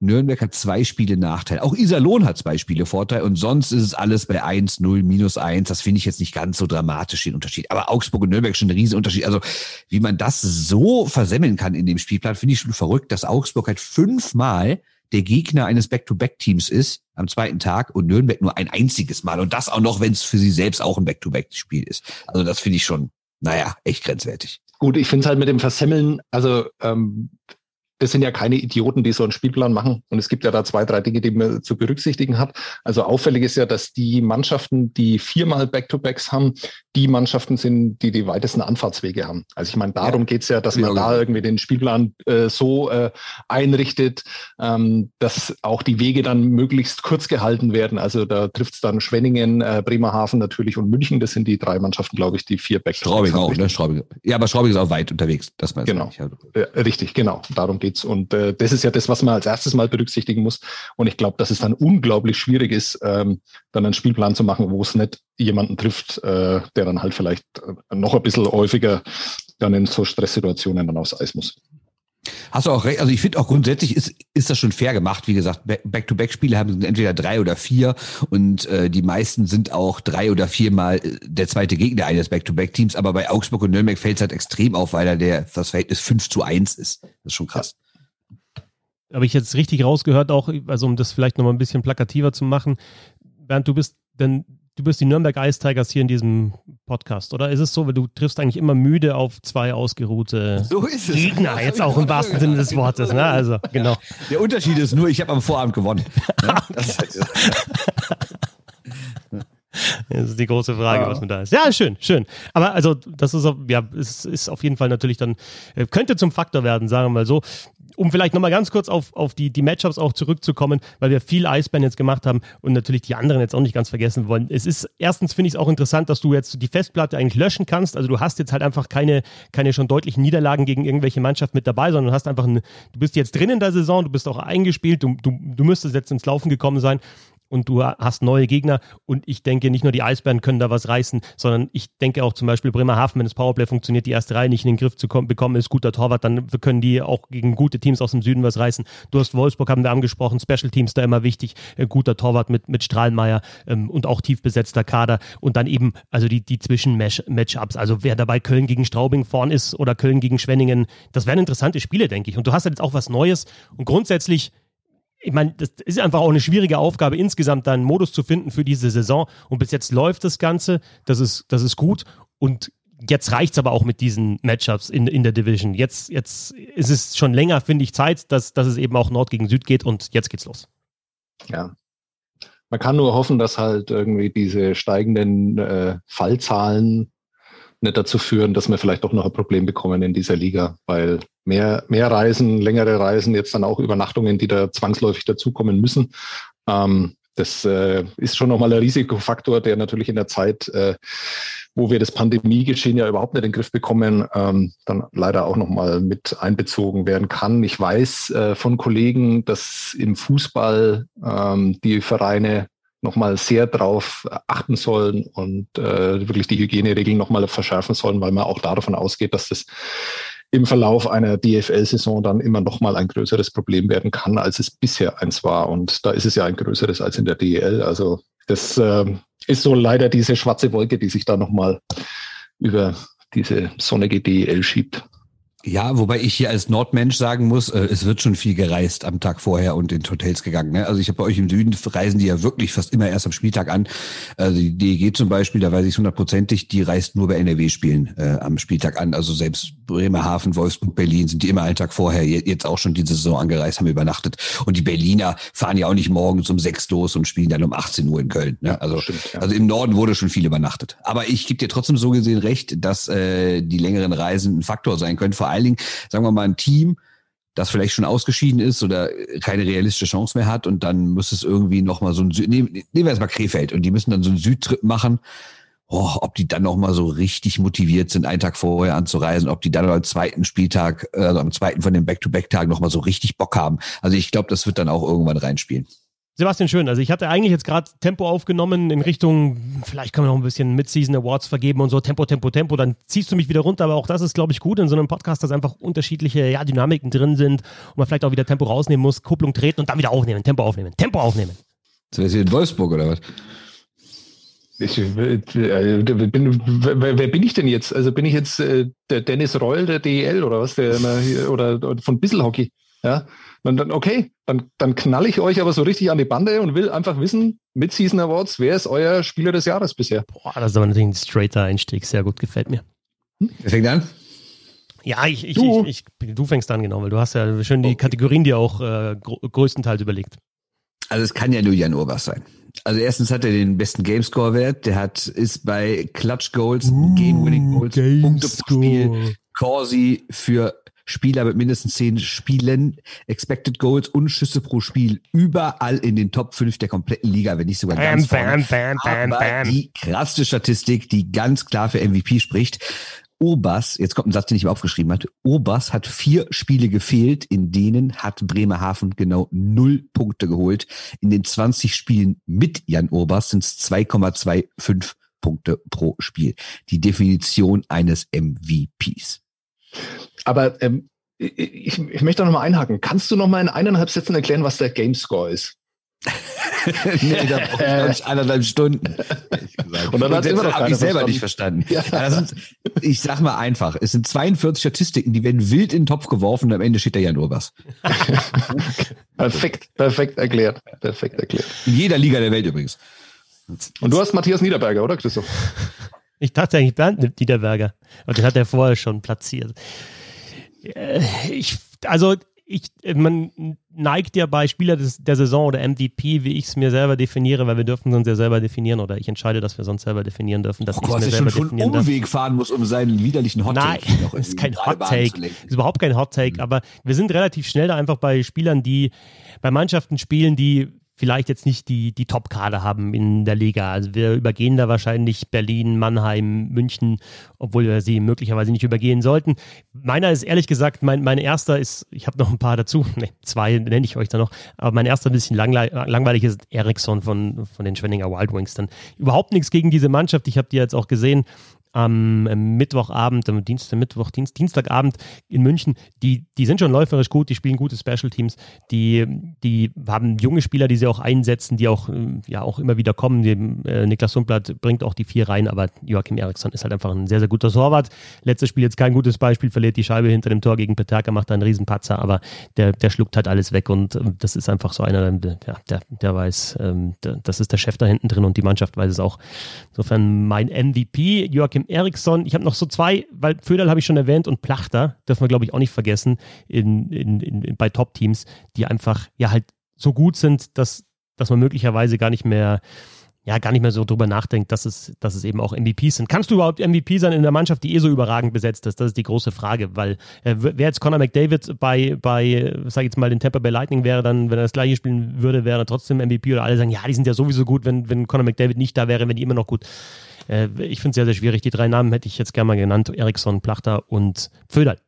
Speaker 1: Nürnberg hat zwei Spiele Nachteil. Auch Iserlohn hat zwei Spiele Vorteil und sonst ist es alles bei 1, 0, minus 1. Das finde ich jetzt nicht ganz so dramatisch, den Unterschied. Aber Augsburg und Nürnberg schon ein Riesenunterschied. Also wie man das so versemmeln kann in dem Spielplan, finde ich schon verrückt, dass Augsburg halt fünfmal der Gegner eines Back-to-Back-Teams ist am zweiten Tag und Nürnberg nur ein einziges Mal. Und das auch noch, wenn es für sie selbst auch ein Back-to-Back-Spiel ist. Also das finde ich schon, naja, echt grenzwertig.
Speaker 3: Gut, ich finde es halt mit dem Versemmeln, also ähm, das sind ja keine Idioten, die so einen Spielplan machen. Und es gibt ja da zwei, drei Dinge, die man zu berücksichtigen hat. Also auffällig ist ja, dass die Mannschaften, die viermal Back-to-Backs haben, die Mannschaften sind, die die weitesten Anfahrtswege haben. Also ich meine, darum ja. geht's ja, dass man ja, da genau. irgendwie den Spielplan äh, so äh, einrichtet, ähm, dass auch die Wege dann möglichst kurz gehalten werden. Also da trifft's dann Schwenningen, äh, Bremerhaven natürlich und München. Das sind die drei Mannschaften, glaube ich, die vier Back-to-Backs
Speaker 1: Straubing auch, ne? Straubing. Ja, aber Straubing ist auch weit unterwegs. Das
Speaker 3: meinst genau. Ja, richtig, genau. Darum geht's. Und äh, das ist ja das, was man als erstes mal berücksichtigen muss. Und ich glaube, dass es dann unglaublich schwierig ist, ähm, dann einen Spielplan zu machen, wo es nicht jemanden trifft, äh, der dann halt vielleicht äh, noch ein bisschen häufiger dann in so Stresssituationen dann aufs Eis muss.
Speaker 1: Hast du auch recht. Also ich finde auch grundsätzlich ist, ist das schon fair gemacht. Wie gesagt, Back-to-Back-Spiele haben entweder drei oder vier und äh, die meisten sind auch drei oder viermal äh, der zweite Gegner eines Back-to-Back-Teams. Aber bei Augsburg und Nürnberg fällt es halt extrem auf, weil da der, das Verhältnis 5 zu 1 ist. Das ist schon krass.
Speaker 2: Habe ich jetzt richtig rausgehört, auch, also um das vielleicht nochmal ein bisschen plakativer zu machen. Bernd, du bist denn du bist die Nürnberg Ice Tigers hier in diesem Podcast, oder? Ist es so, weil du triffst eigentlich immer müde auf zwei ausgeruhte so Gegner, jetzt auch im wahrsten Sinne des Wortes, ne? Also, genau.
Speaker 1: Der Unterschied ist nur, ich habe am Vorabend gewonnen. Ne? (laughs) Das. (laughs)
Speaker 2: Das ist die große Frage, ja. was man da ist. Ja, schön, schön. Aber also, das ist, ja, ist, ist auf jeden Fall natürlich dann, äh, könnte zum Faktor werden, sagen wir mal so. Um vielleicht nochmal ganz kurz auf, auf die, die Matchups auch zurückzukommen, weil wir viel Eisbären jetzt gemacht haben und natürlich die anderen jetzt auch nicht ganz vergessen wollen. Es ist, erstens finde ich es auch interessant, dass du jetzt die Festplatte eigentlich löschen kannst. Also du hast jetzt halt einfach keine, keine schon deutlichen Niederlagen gegen irgendwelche Mannschaft mit dabei, sondern du hast einfach ein, du bist jetzt drin in der Saison, du bist auch eingespielt, du, du, du müsstest jetzt ins Laufen gekommen sein und du hast neue Gegner. Und ich denke, nicht nur die Eisbären können da was reißen, sondern ich denke auch zum Beispiel Bremerhaven, wenn das Powerplay funktioniert, die erste Reihe nicht in den Griff zu bekommen, ist guter Torwart, dann können die auch gegen gute Teams aus dem Süden was reißen. Du hast Wolfsburg, haben wir angesprochen, Special Teams da immer wichtig, äh, guter Torwart mit, mit Strahlmeier ähm, und auch tief besetzter Kader. Und dann eben, also die, die Zwischen-Matchups, also wer dabei Köln gegen Straubing vorn ist oder Köln gegen Schwenningen, das wären interessante Spiele, denke ich. Und du hast jetzt auch was Neues und grundsätzlich ich meine, das ist einfach auch eine schwierige Aufgabe, insgesamt da einen Modus zu finden für diese Saison. Und bis jetzt läuft das Ganze, das ist, das ist gut. Und jetzt reicht es aber auch mit diesen Matchups in, in der Division. Jetzt, jetzt ist es schon länger, finde ich, Zeit, dass, dass es eben auch Nord gegen Süd geht und jetzt geht's los.
Speaker 3: Ja. Man kann nur hoffen, dass halt irgendwie diese steigenden äh, Fallzahlen nicht dazu führen, dass wir vielleicht doch noch ein Problem bekommen in dieser Liga, weil mehr, mehr Reisen, längere Reisen, jetzt dann auch Übernachtungen, die da zwangsläufig dazukommen müssen. Ähm, das äh, ist schon nochmal ein Risikofaktor, der natürlich in der Zeit, äh, wo wir das Pandemiegeschehen ja überhaupt nicht in den Griff bekommen, ähm, dann leider auch nochmal mit einbezogen werden kann. Ich weiß äh, von Kollegen, dass im Fußball ähm, die Vereine nochmal sehr drauf achten sollen und äh, wirklich die Hygieneregeln nochmal verschärfen sollen, weil man auch davon ausgeht, dass das im Verlauf einer DFL-Saison dann immer nochmal ein größeres Problem werden kann, als es bisher eins war. Und da ist es ja ein größeres als in der DEL. Also das äh, ist so leider diese schwarze Wolke, die sich da nochmal über diese sonnige DEL schiebt.
Speaker 1: Ja, wobei ich hier als Nordmensch sagen muss, äh, es wird schon viel gereist am Tag vorher und in Hotels gegangen. Ne? Also ich habe bei euch im Süden reisen die ja wirklich fast immer erst am Spieltag an. Also die DEG zum Beispiel, da weiß ich hundertprozentig, die reist nur bei NRW-Spielen äh, am Spieltag an. Also selbst Bremerhaven, Wolfsburg, Berlin sind die immer einen Tag vorher jetzt auch schon diese Saison angereist, haben übernachtet. Und die Berliner fahren ja auch nicht morgens um sechs los und spielen dann um 18 Uhr in Köln. Ne? Also, Stimmt, ja. also im Norden wurde schon viel übernachtet. Aber ich gebe dir trotzdem so gesehen recht, dass äh, die längeren Reisen ein Faktor sein können. Vor allen Dingen, sagen wir mal, ein Team, das vielleicht schon ausgeschieden ist oder keine realistische Chance mehr hat und dann muss es irgendwie nochmal so ein, Süd nehmen, nehmen wir jetzt mal Krefeld und die müssen dann so einen Südtrip machen. Oh, ob die dann nochmal so richtig motiviert sind, einen Tag vorher anzureisen, ob die dann am zweiten Spieltag, also am zweiten von den Back-to-Back-Tagen nochmal so richtig Bock haben. Also ich glaube, das wird dann auch irgendwann reinspielen.
Speaker 2: Sebastian Schön, also ich hatte eigentlich jetzt gerade Tempo aufgenommen in Richtung, vielleicht können wir noch ein bisschen Mid-Season Awards vergeben und so, Tempo, Tempo, Tempo, dann ziehst du mich wieder runter, aber auch das ist, glaube ich, gut in so einem Podcast, dass einfach unterschiedliche ja, Dynamiken drin sind und man vielleicht auch wieder Tempo rausnehmen muss, Kupplung treten und dann wieder aufnehmen, Tempo aufnehmen, Tempo aufnehmen.
Speaker 1: So ist hier in Wolfsburg oder was?
Speaker 3: Ich, äh, bin, wer, wer, bin ich denn jetzt? Also bin ich jetzt äh, der Dennis Reul der DEL oder was? Der, oder, oder von Bisselhockey? Ja, und dann, okay, dann, dann knall ich euch aber so richtig an die Bande und will einfach wissen, mit Season Awards, wer ist euer Spieler des Jahres bisher?
Speaker 2: Boah, das ist aber natürlich ein straighter Einstieg, sehr gut, gefällt mir.
Speaker 1: Hm? Wer fängt an?
Speaker 2: Ja, ich, ich, du. Ich, ich, du fängst an, genau, weil du hast ja schön die okay. Kategorien dir auch äh, größtenteils überlegt.
Speaker 1: Also es kann ja nur Jan Urbach sein. Also erstens hat er den besten Gamescore-Wert. Der hat ist bei Clutch Goals, Game-Winning Goals, Punkte pro Spiel, Corsi für Spieler mit mindestens zehn Spielen, Expected Goals und Schüsse pro Spiel überall in den Top 5 der kompletten Liga, wenn nicht sogar ganz bam, vorne. Bam, bam, Aber die krasse Statistik, die ganz klar für MVP spricht. Obers, jetzt kommt ein Satz, den ich mir aufgeschrieben hatte. Obers hat vier Spiele gefehlt, in denen hat Bremerhaven genau null Punkte geholt. In den 20 Spielen mit Jan Obers sind es 2,25 Punkte pro Spiel. Die Definition eines MVPs.
Speaker 3: Aber ähm, ich, ich möchte noch mal einhaken. Kannst du noch mal in eineinhalb Sätzen erklären, was der Gamescore ist? (laughs)
Speaker 1: nee, da brauche ich eineinhalb Stunden. Und dann hat immer noch habe ich selber verstanden. nicht verstanden. Ja. Sind, ich sag mal einfach, es sind 42 Statistiken, die werden wild in den Topf geworfen und am Ende steht da ja nur was. (laughs)
Speaker 3: perfekt, perfekt erklärt. Perfekt erklärt.
Speaker 1: In jeder Liga der Welt übrigens.
Speaker 3: Und du hast Matthias Niederberger, oder Christoph?
Speaker 2: Ich dachte eigentlich Bernd Niederberger. Und den hat er vorher schon platziert. Äh, ich, also ich, man neigt ja bei Spieler des, der Saison oder MVP, wie ich es mir selber definiere, weil wir dürfen uns ja selber definieren oder ich entscheide, dass wir sonst selber definieren dürfen, dass oh, ich mir selber schon definieren
Speaker 1: Umweg darf. fahren muss, um seinen widerlichen Hot Take
Speaker 2: Nein, (laughs) ist kein Hot Take, ist überhaupt kein Hot Take, mhm. aber wir sind relativ schnell da einfach bei Spielern, die bei Mannschaften spielen, die vielleicht jetzt nicht die, die Top-Kader haben in der Liga. Also wir übergehen da wahrscheinlich Berlin, Mannheim, München, obwohl wir sie möglicherweise nicht übergehen sollten. Meiner ist ehrlich gesagt, mein, mein erster ist, ich habe noch ein paar dazu, (laughs) ne, zwei nenne ich euch da noch, aber mein erster ein bisschen langweilig ist Eriksson von, von den Schwenninger Wild Wings. Dann überhaupt nichts gegen diese Mannschaft. Ich habe die jetzt auch gesehen am Mittwochabend, am Dienstag, Mittwoch, Dienst, Dienstagabend in München, die, die sind schon läuferisch gut, die spielen gute Special Teams, die, die haben junge Spieler, die sie auch einsetzen, die auch, ja, auch immer wieder kommen. Die, äh, Niklas Sundblatt bringt auch die vier rein, aber Joachim Eriksson ist halt einfach ein sehr, sehr guter Torwart. Letztes Spiel jetzt kein gutes Beispiel, verliert die Scheibe hinter dem Tor gegen Peterka, macht da einen Riesenpatzer, aber der, der schluckt halt alles weg und äh, das ist einfach so einer, der, der, der weiß, ähm, der, das ist der Chef da hinten drin und die Mannschaft weiß es auch. Insofern mein MVP, Joachim Eriksson. Ich habe noch so zwei, weil Föderl habe ich schon erwähnt und Plachter, dürfen wir glaube ich auch nicht vergessen, in, in, in, bei Top-Teams, die einfach ja halt so gut sind, dass, dass man möglicherweise gar nicht mehr ja, gar nicht mehr so drüber nachdenkt, dass es, dass es eben auch MVPs sind. Kannst du überhaupt MVP sein in der Mannschaft, die eh so überragend besetzt ist? Das ist die große Frage, weil äh, wer jetzt Conor McDavid bei, bei, sag ich jetzt mal, den Tampa Bay Lightning wäre, dann, wenn er das gleiche spielen würde, wäre er trotzdem MVP oder alle sagen, ja, die sind ja sowieso gut, wenn, wenn Conor McDavid nicht da wäre, wenn die immer noch gut. Äh, ich finde es sehr, sehr schwierig. Die drei Namen hätte ich jetzt gerne mal genannt: Eriksson, Plachter und Föderl.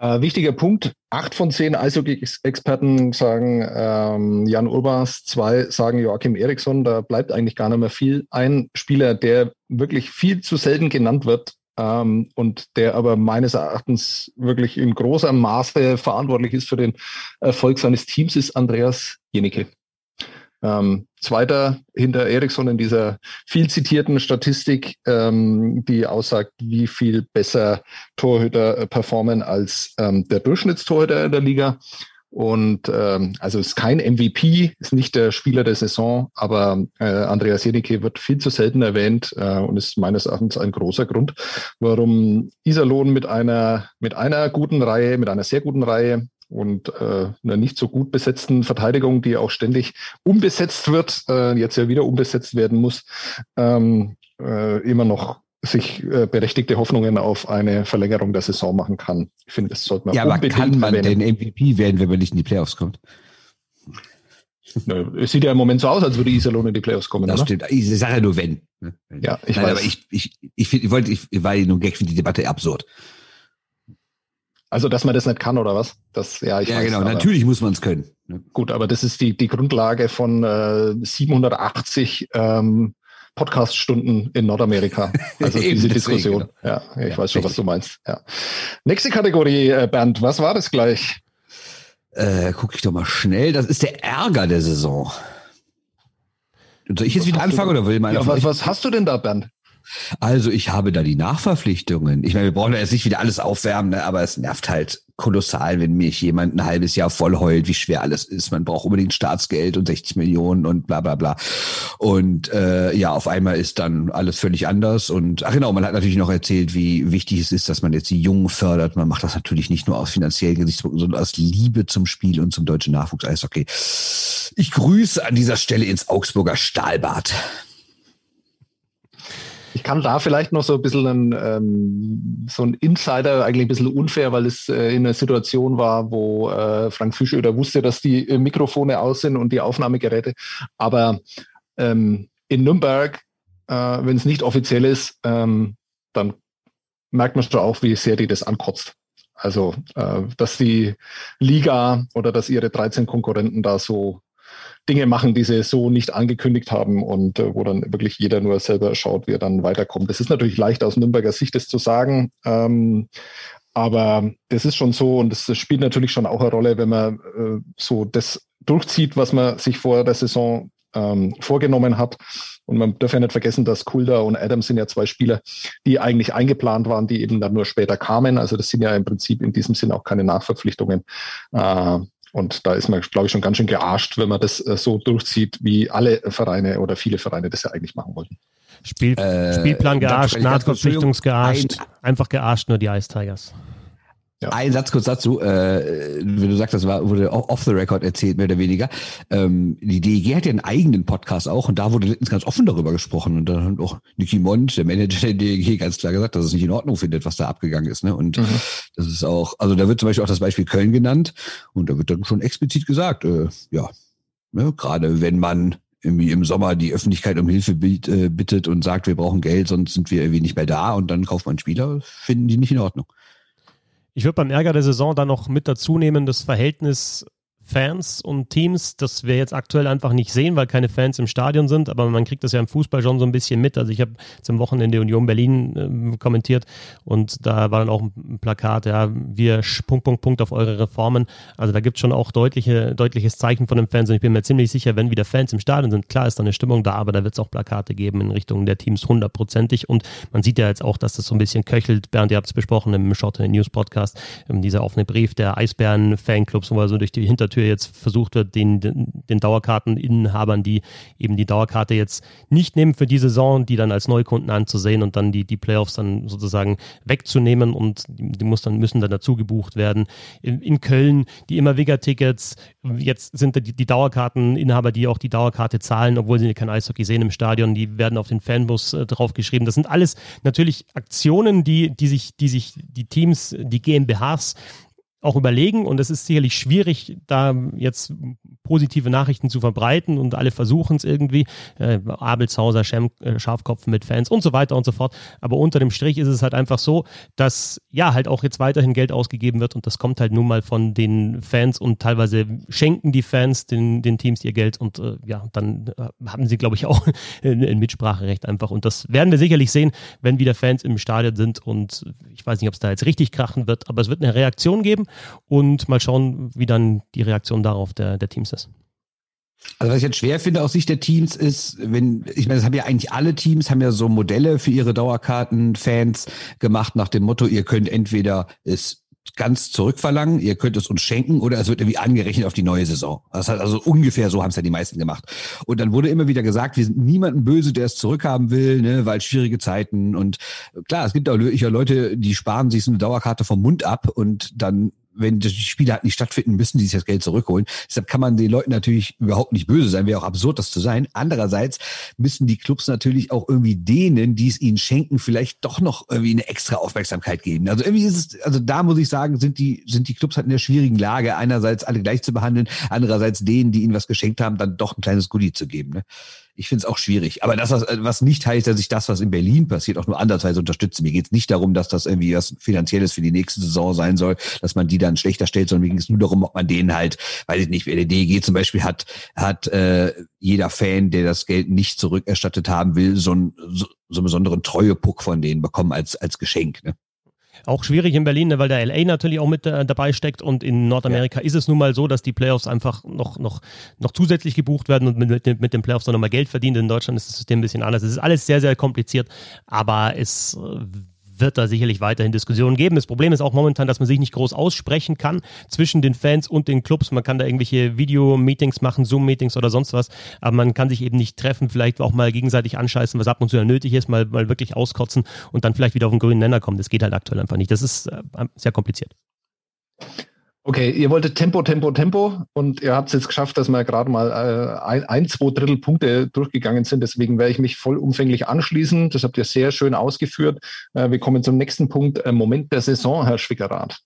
Speaker 3: Äh, wichtiger Punkt: Acht von zehn Eishockey-Experten sagen ähm, Jan Urbas, zwei sagen Joachim Eriksson. Da bleibt eigentlich gar nicht mehr viel. Ein Spieler, der wirklich viel zu selten genannt wird ähm, und der aber meines Erachtens wirklich in großem Maße verantwortlich ist für den Erfolg seines Teams, ist Andreas Jenicke. Ähm, zweiter hinter Ericsson in dieser viel zitierten Statistik, ähm, die aussagt, wie viel besser Torhüter äh, performen als ähm, der Durchschnittstorhüter in der Liga. Und ähm, also ist kein MVP, ist nicht der Spieler der Saison, aber äh, Andreas Jenicke wird viel zu selten erwähnt äh, und ist meines Erachtens ein großer Grund, warum Iserlohn mit einer mit einer guten Reihe, mit einer sehr guten Reihe und äh, einer nicht so gut besetzten Verteidigung, die auch ständig umbesetzt wird, äh, jetzt ja wieder umbesetzt werden muss, ähm, äh, immer noch sich äh, berechtigte Hoffnungen auf eine Verlängerung der Saison machen kann. Ich finde, das sollte man
Speaker 1: Ja, aber kann man erwähnen. denn MVP werden, wenn man nicht in die Playoffs kommt?
Speaker 3: Es sieht ja im Moment so aus, als würde Iserlohn in die Playoffs kommen.
Speaker 1: Das
Speaker 3: oder?
Speaker 1: stimmt. Ich sage ja nur wenn.
Speaker 3: Ja, ich
Speaker 1: Nein,
Speaker 3: weiß.
Speaker 1: aber ich, ich, ich, find, ich wollte, ich war nur Gag, finde die Debatte absurd.
Speaker 3: Also, dass man das nicht kann oder was? Das, ja, ich
Speaker 1: ja,
Speaker 3: weiß,
Speaker 1: genau.
Speaker 3: aber-
Speaker 1: Natürlich muss man es können. ne?
Speaker 3: Gut, aber das ist die, die Grundlage von äh, 780 ähm, Podcast-Stunden in Nordamerika. (laughs) Also
Speaker 1: Eben,
Speaker 3: diese
Speaker 1: deswegen,
Speaker 3: Diskussion.
Speaker 1: genau.
Speaker 3: Ja, ich
Speaker 1: Ja,
Speaker 3: weiß schon, was du meinst. Ja. Nächste Kategorie, äh, Bernd, was war das gleich?
Speaker 1: Äh, guck ich doch mal schnell. Das ist der Ärger der Saison. Soll ich jetzt
Speaker 3: Was
Speaker 1: wieder
Speaker 3: hast du
Speaker 1: anfangen oder will meiner
Speaker 3: Ja, was, was hast du denn da, Bernd?
Speaker 1: Also ich habe da die Nachverpflichtungen. Ich meine, wir brauchen da jetzt nicht wieder alles aufwärmen, ne? aber es nervt halt kolossal, wenn mich jemand ein halbes Jahr voll heult, wie schwer alles ist. Man braucht unbedingt Staatsgeld und 60 Millionen und bla bla bla. Und äh, ja, auf einmal ist dann alles völlig anders. Und ach genau, man hat natürlich noch erzählt, wie wichtig es ist, dass man jetzt die Jungen fördert. Man macht das natürlich nicht nur aus finanziellen Gesichtspunkten, sondern aus Liebe zum Spiel und zum deutschen Nachwuchs. Eishockey. Ich grüße an dieser Stelle ins Augsburger Stahlbad.
Speaker 3: Ich kann da vielleicht noch so ein bisschen ein, ähm, so ein Insider, eigentlich ein bisschen unfair, weil es äh, in einer Situation war, wo äh, Frank Fischöder wusste, dass die äh, Mikrofone aus sind und die Aufnahmegeräte. Aber ähm, in Nürnberg, äh, wenn es nicht offiziell ist, ähm, dann merkt man schon auch, wie sehr die das ankotzt. Also, äh, dass die Liga oder dass ihre 13 Konkurrenten da so Dinge machen, die sie so nicht angekündigt haben und äh, wo dann wirklich jeder nur selber schaut, wie er dann weiterkommt. Das ist natürlich leicht aus Nürnberger Sicht, das zu sagen. Ähm, aber das ist schon so und das spielt natürlich schon auch eine Rolle, wenn man äh, so das durchzieht, was man sich vor der Saison ähm, vorgenommen hat. Und man darf ja nicht vergessen, dass Kulda und Adams sind ja zwei Spieler, die eigentlich eingeplant waren, die eben dann nur später kamen. Also das sind ja im Prinzip in diesem Sinn auch keine Nachverpflichtungen. Äh, und da ist man, glaube ich, schon ganz schön gearscht, wenn man das äh, so durchzieht, wie alle Vereine oder viele Vereine das ja eigentlich machen wollten.
Speaker 2: Spiel,
Speaker 1: Äh,
Speaker 2: Spielplan gearscht,
Speaker 1: kurz-
Speaker 2: Nachverpflichtungsgearscht,
Speaker 1: Ein-
Speaker 2: einfach gearscht, nur die Ice Tigers.
Speaker 3: Ja.
Speaker 1: Ein Satz kurz dazu, äh, wenn du sagst, das war, wurde auch off the record erzählt, mehr oder weniger. Ähm, die DEG hat ja einen eigenen Podcast auch und da wurde letztens ganz offen darüber gesprochen und dann hat auch Niki Mond, der Manager der DEG, ganz klar gesagt, dass es nicht in Ordnung findet, was da abgegangen ist. Ne? Und
Speaker 3: Mhm.
Speaker 1: das ist auch, also da wird zum Beispiel auch das Beispiel Köln genannt und da wird dann schon explizit gesagt, äh, ja, ne, gerade wenn man irgendwie im Sommer die Öffentlichkeit um Hilfe äh, bittet und sagt, wir brauchen Geld, sonst sind wir irgendwie nicht mehr da und dann kauft man Spieler, finden die nicht in Ordnung.
Speaker 2: Ich würde beim Ärger der Saison dann noch mit dazu nehmen, das Verhältnis Fans und Teams, das wir jetzt aktuell einfach nicht sehen, weil keine Fans im Stadion sind, aber man kriegt das ja im Fußball schon so ein bisschen mit. Also ich habe zum Wochenende Union Berlin ähm, kommentiert und da war dann auch ein Plakat, ja, wir Punkt, Punkt, Punkt auf eure Reformen. Also da gibt es schon auch deutliche, deutliches Zeichen von den Fans und ich bin mir ziemlich sicher, wenn wieder Fans im Stadion sind, klar ist da eine Stimmung da, aber da wird es auch Plakate geben in Richtung der Teams hundertprozentig und man sieht ja jetzt auch, dass das so ein bisschen köchelt. Bernd, ihr habt es besprochen im Shot News Podcast, ähm, dieser offene Brief der Eisbären-Fanclubs, wo er so durch die Hintertür jetzt versucht wird, den, den, Dauerkarteninhabern, die eben die Dauerkarte jetzt nicht nehmen für die Saison, die dann als Neukunden anzusehen und dann die, die Playoffs dann sozusagen wegzunehmen und die, muss dann, müssen dann dazu gebucht werden. In, in Köln die Immer-Wigger-Tickets, jetzt sind die, die Dauerkarteninhaber, die auch die Dauerkarte zahlen, obwohl sie kein Eishockey sehen im Stadion, die werden auf den Fanbus äh, draufgeschrieben. Das sind alles natürlich Aktionen, die, die sich, die sich die Teams, die GmbHs auch überlegen. Und es ist sicherlich schwierig, da jetzt positive Nachrichten zu verbreiten und alle versuchen es irgendwie. Äh, Abelshauser, Schem, äh, Schafkopf mit Fans und so weiter und so fort. Aber unter dem Strich ist es halt einfach so, dass ja halt auch jetzt weiterhin Geld ausgegeben wird. Und das kommt halt nun mal von den Fans. Und teilweise schenken die Fans den, den Teams ihr Geld. Und äh, ja, dann äh, haben sie, glaube ich, auch (laughs) ein, ein Mitspracherecht einfach. Und das werden wir sicherlich sehen, wenn wieder Fans im Stadion sind. Und ich weiß nicht, ob es da jetzt richtig krachen wird, aber es wird eine Reaktion geben und mal schauen, wie dann die Reaktion darauf der, der Teams ist.
Speaker 1: Also was ich jetzt schwer finde aus Sicht der Teams ist, wenn, ich meine, das haben ja eigentlich alle Teams, haben ja so Modelle für ihre Dauerkarten-Fans gemacht nach dem Motto, ihr könnt entweder es ganz zurückverlangen, ihr könnt es uns schenken oder es wird irgendwie angerechnet auf die neue Saison. Das hat also ungefähr so haben es ja die meisten gemacht. Und dann wurde immer wieder gesagt, wir sind niemanden böse, der es zurückhaben will, ne, weil schwierige Zeiten und klar, es gibt auch Leute, die sparen sich so eine Dauerkarte vom Mund ab und dann wenn die Spiele halt nicht stattfinden, müssen die sich das Geld zurückholen. Deshalb kann man den Leuten natürlich überhaupt nicht böse sein, wäre auch absurd, das zu sein. Andererseits müssen die Clubs natürlich auch irgendwie denen, die es ihnen schenken, vielleicht doch noch irgendwie eine extra Aufmerksamkeit geben. Also irgendwie ist es, also da muss ich sagen, sind die, sind die Clubs halt in der schwierigen Lage, einerseits alle gleich zu behandeln, andererseits denen, die ihnen was geschenkt haben, dann doch ein kleines Goodie zu geben. Ne? Ich finde es auch schwierig. Aber das, was, was nicht heißt, dass ich das, was in Berlin passiert, auch nur andersweise unterstütze. Mir geht es nicht darum, dass das irgendwie was Finanzielles für die nächste Saison sein soll, dass man die dann schlechter stellt, sondern mir ging es nur darum, ob man denen halt, weiß ich nicht, der DEG zum Beispiel hat, hat äh, jeder Fan, der das Geld nicht zurückerstattet haben will, so, ein, so, so einen besonderen Treuepuck von denen bekommen als, als Geschenk. Ne?
Speaker 2: Auch schwierig in Berlin, ne, weil der LA natürlich auch mit äh, dabei steckt und in Nordamerika ja. ist es nun mal so, dass die Playoffs einfach noch, noch, noch zusätzlich gebucht werden und mit, mit, mit den Playoffs noch mal Geld verdient. In Deutschland ist das System ein bisschen anders. Es ist alles sehr, sehr kompliziert, aber es äh, wird da sicherlich weiterhin Diskussionen geben. Das Problem ist auch momentan, dass man sich nicht groß aussprechen kann zwischen den Fans und den Clubs. Man kann da irgendwelche Video-Meetings machen, Zoom-Meetings oder sonst was, aber man kann sich eben nicht treffen, vielleicht auch mal gegenseitig anscheißen, was ab und zu ja nötig ist, mal, mal wirklich auskotzen und dann vielleicht wieder auf den grünen Nenner kommen. Das geht halt aktuell einfach nicht. Das ist äh, sehr kompliziert.
Speaker 3: Okay, ihr wolltet Tempo, Tempo, Tempo und ihr habt es jetzt geschafft, dass wir gerade mal äh, ein, ein, zwei Drittel Punkte durchgegangen sind. Deswegen werde ich mich vollumfänglich anschließen. Das habt ihr sehr schön ausgeführt. Äh, wir kommen zum nächsten Punkt. Äh, Moment der Saison, Herr Schwickerath.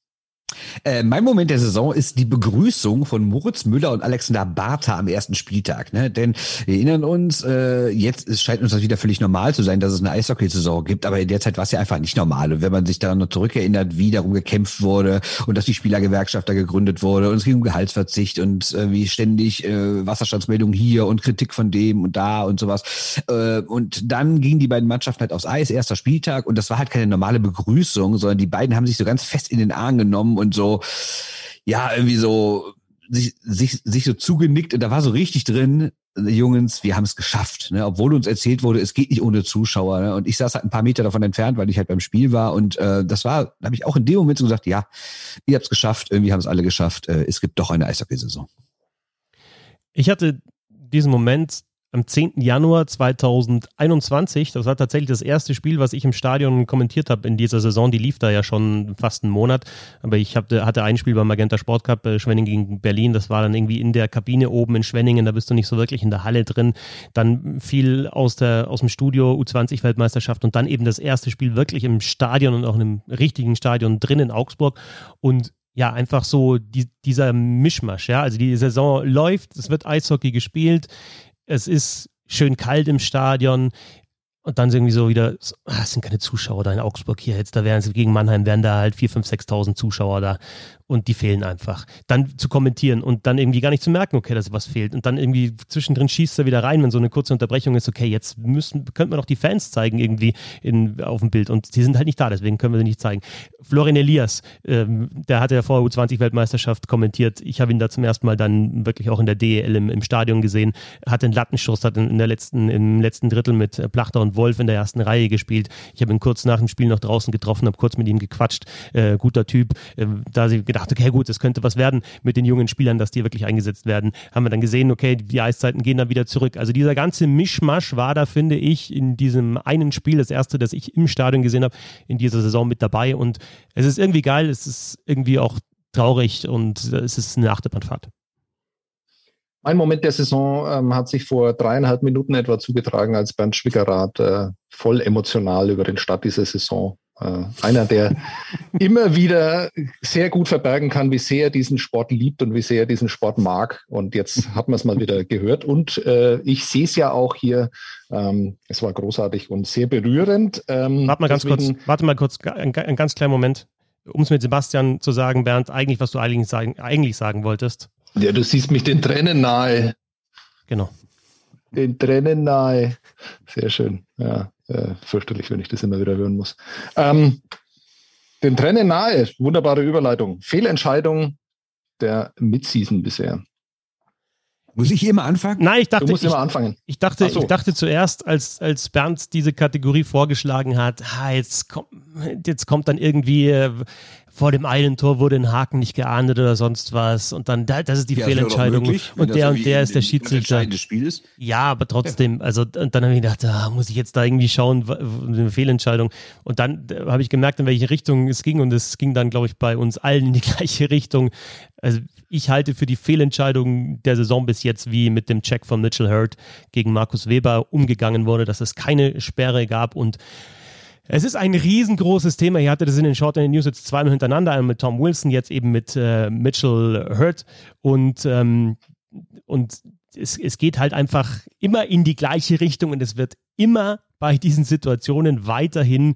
Speaker 1: Äh, mein Moment der Saison ist die Begrüßung von Moritz Müller und Alexander Bartha am ersten Spieltag. Ne? Denn wir erinnern uns, äh, jetzt scheint uns das wieder völlig normal zu sein, dass es eine Eishockey-Saison gibt, aber in der Zeit war es ja einfach nicht normal. Und wenn man sich daran noch zurückerinnert, wie darum gekämpft wurde und dass die Spielergewerkschaft da gegründet wurde und es ging um Gehaltsverzicht und äh, wie ständig äh, Wasserstandsmeldungen hier und Kritik von dem und da und sowas. Äh, und dann gingen die beiden Mannschaften halt aufs Eis, erster Spieltag und das war halt keine normale Begrüßung, sondern die beiden haben sich so ganz fest in den Arm genommen und so, ja, irgendwie so sich, sich, sich so zugenickt und da war so richtig drin, Jungs, wir haben es geschafft, ne? obwohl uns erzählt wurde, es geht nicht ohne Zuschauer. Ne? Und ich saß halt ein paar Meter davon entfernt, weil ich halt beim Spiel war. Und äh, das war, da habe ich auch in dem Moment so gesagt, ja, ihr habt es geschafft, irgendwie haben es alle geschafft. Äh, es gibt doch eine Eishockey-Saison.
Speaker 2: Ich hatte diesen Moment am 10. Januar 2021. Das war tatsächlich das erste Spiel, was ich im Stadion kommentiert habe in dieser Saison. Die lief da ja schon fast einen Monat. Aber ich hab, hatte ein Spiel beim Magenta Sport Cup, äh, Schwenning gegen Berlin. Das war dann irgendwie in der Kabine oben in Schwenningen. Da bist du nicht so wirklich in der Halle drin. Dann viel aus, der, aus dem Studio U20-Weltmeisterschaft und dann eben das erste Spiel wirklich im Stadion und auch in einem richtigen Stadion drin in Augsburg. Und ja, einfach so die, dieser Mischmasch, ja. Also die Saison läuft, es wird Eishockey gespielt es ist schön kalt im Stadion. Und dann irgendwie so wieder, so, ah, es sind keine Zuschauer da in Augsburg hier jetzt, da wären sie gegen Mannheim, wären da halt 4.000, 5.000, 6.000 Zuschauer da und die fehlen einfach. Dann zu kommentieren und dann irgendwie gar nicht zu merken, okay, dass was fehlt. Und dann irgendwie zwischendrin schießt er wieder rein, wenn so eine kurze Unterbrechung ist, okay, jetzt müssen, könnte man doch die Fans zeigen irgendwie in, auf dem Bild. Und die sind halt nicht da, deswegen können wir sie nicht zeigen. Florian Elias, ähm, der hatte ja vor U20-Weltmeisterschaft kommentiert. Ich habe ihn da zum ersten Mal dann wirklich auch in der DEL im, im Stadion gesehen. Hat den Lattenschuss, hat in der letzten, im letzten Drittel mit Plachter und Wolf in der ersten Reihe gespielt. Ich habe ihn kurz nach dem Spiel noch draußen getroffen, habe kurz mit ihm gequatscht. Äh, guter Typ. Äh, da sie gedacht, okay, gut, es könnte was werden mit den jungen Spielern, dass die wirklich eingesetzt werden. Haben wir dann gesehen, okay, die Eiszeiten gehen dann wieder zurück. Also dieser ganze Mischmasch war da, finde ich, in diesem einen Spiel, das erste, das ich im Stadion gesehen habe, in dieser Saison mit dabei. Und es ist irgendwie geil, es ist irgendwie auch traurig und es ist eine Achterbahnfahrt.
Speaker 3: Mein Moment der Saison ähm, hat sich vor dreieinhalb Minuten etwa zugetragen, als Bernd Schwickerath äh, voll emotional über den Start dieser Saison einer, der immer wieder sehr gut verbergen kann, wie sehr er diesen Sport liebt und wie sehr er diesen Sport mag. Und jetzt hat man es mal wieder gehört. Und äh, ich sehe es ja auch hier. Ähm, es war großartig und sehr berührend.
Speaker 2: Ähm, warte mal ganz deswegen, kurz, warte mal kurz, ein, ein ganz kleinen Moment. Um es mit Sebastian zu sagen, Bernd, eigentlich, was du eigentlich sagen, eigentlich sagen wolltest.
Speaker 3: Ja, du siehst mich den Tränen nahe.
Speaker 2: Genau.
Speaker 3: Den Tränen nahe. Sehr schön. Ja äh, fürchterlich, wenn ich das immer wieder hören muss. Ähm, den Trennen nahe, wunderbare Überleitung. Fehlentscheidung der Midseason bisher.
Speaker 1: Muss ich hier mal anfangen?
Speaker 2: Nein, ich dachte,
Speaker 3: Du musst
Speaker 2: ich,
Speaker 3: immer anfangen.
Speaker 2: ich dachte,
Speaker 3: Ach so.
Speaker 2: ich dachte zuerst, als, als Bernd diese Kategorie vorgeschlagen hat, ah, jetzt, kommt, jetzt kommt dann irgendwie äh, vor dem einen Tor wurde ein Haken nicht geahndet oder sonst was und dann, da- das ist die
Speaker 1: Ja,
Speaker 2: Fehlentscheidung
Speaker 1: möglich,
Speaker 2: und
Speaker 1: das
Speaker 2: der und der ist der Schiedsrichter.
Speaker 1: ist.
Speaker 2: Ja, aber trotzdem, also und dann habe ich gedacht, ah, muss ich jetzt da irgendwie schauen, eine Fehlentscheidung. Und dann äh, habe ich gemerkt, in welche Richtung es ging und es ging dann, glaube ich, bei uns allen in die (laughs) gleiche Richtung. Also ich halte für die Fehlentscheidung der Saison bis jetzt, wie mit dem Check von Mitchell Hurt gegen Markus Weber umgegangen wurde, dass es keine Sperre gab und es ist ein riesengroßes Thema. Ihr hattet das in den Short in den News jetzt zweimal hintereinander, einmal mit Tom Wilson, jetzt eben mit äh, Mitchell Hurt. Und, ähm, und es, es geht halt einfach immer in die gleiche Richtung und es wird immer bei diesen Situationen weiterhin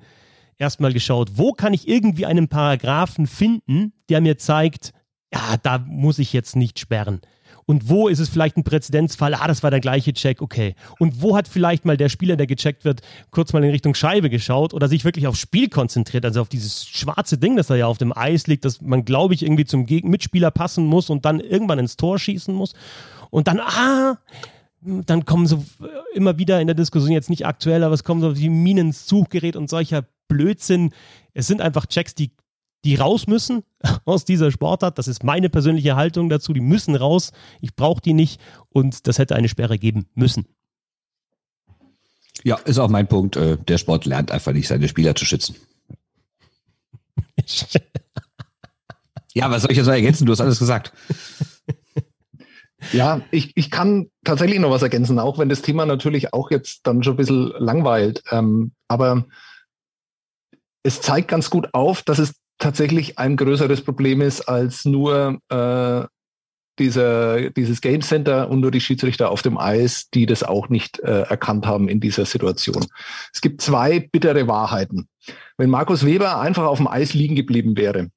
Speaker 2: erstmal geschaut, wo kann ich irgendwie einen Paragraphen finden, der mir zeigt, ja, da muss ich jetzt nicht sperren. Und wo ist es vielleicht ein Präzedenzfall? Ah, das war der gleiche Check, okay. Und wo hat vielleicht mal der Spieler, der gecheckt wird, kurz mal in Richtung Scheibe geschaut oder sich wirklich aufs Spiel konzentriert, also auf dieses schwarze Ding, das da ja auf dem Eis liegt, das man, glaube ich, irgendwie zum Geg Mitspieler passen muss und dann irgendwann ins Tor schießen muss. Und dann, ah, dann kommen so äh, immer wieder in der Diskussion jetzt nicht aktuell, aber es kommen so wie Minen ins Suchgerät und solcher Blödsinn. Es sind einfach Checks, die, die raus müssen (laughs) aus dieser Sportart. Das ist meine persönliche Haltung dazu. Die müssen raus. Ich brauche die nicht und das hätte eine Sperre geben müssen.
Speaker 1: Ja, ist auch mein Punkt. Äh, Der Sport lernt einfach nicht, seine Spieler zu schützen. (laughs) Ja, was soll ich jetzt noch ergänzen? Du hast alles gesagt.
Speaker 3: Ja, ich, ich kann tatsächlich noch was ergänzen, auch wenn das Thema natürlich auch jetzt dann schon ein bisschen langweilt. Ähm, aber es zeigt ganz gut auf, dass es tatsächlich ein größeres Problem ist als nur äh, dieser, dieses Game Center und nur die Schiedsrichter auf dem Eis, die das auch nicht äh, erkannt haben in dieser Situation. Es gibt zwei bittere Wahrheiten. Wenn Markus Weber einfach auf dem Eis liegen geblieben wäre,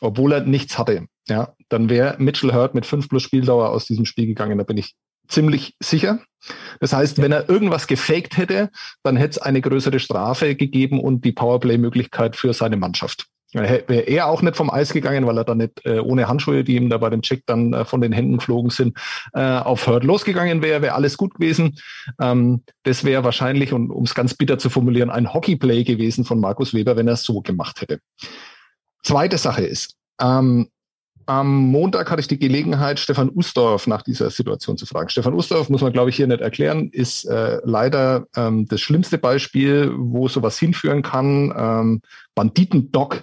Speaker 3: obwohl er nichts hatte, ja, dann wäre Mitchell Hurt mit fünf plus Spieldauer aus diesem Spiel gegangen. Da bin ich ziemlich sicher. Das heißt, wenn er irgendwas gefaked hätte, dann hätte es eine größere Strafe gegeben und die Powerplay-Möglichkeit für seine Mannschaft. Wäre er auch nicht vom Eis gegangen, weil er dann nicht äh, ohne Handschuhe, die ihm da bei dem Check dann äh, von den Händen geflogen sind, äh, auf Hurt losgegangen wäre, wäre alles gut gewesen. Ähm, das wäre wahrscheinlich, und um es ganz bitter zu formulieren, ein Hockeyplay gewesen von Markus Weber, wenn er es so gemacht hätte. Zweite Sache ist, ähm, am Montag hatte ich die Gelegenheit, Stefan Ustorf nach dieser Situation zu fragen. Stefan Ustorf, muss man glaube ich hier nicht erklären, ist äh, leider ähm, das schlimmste Beispiel, wo sowas hinführen kann. Ähm, Banditendoc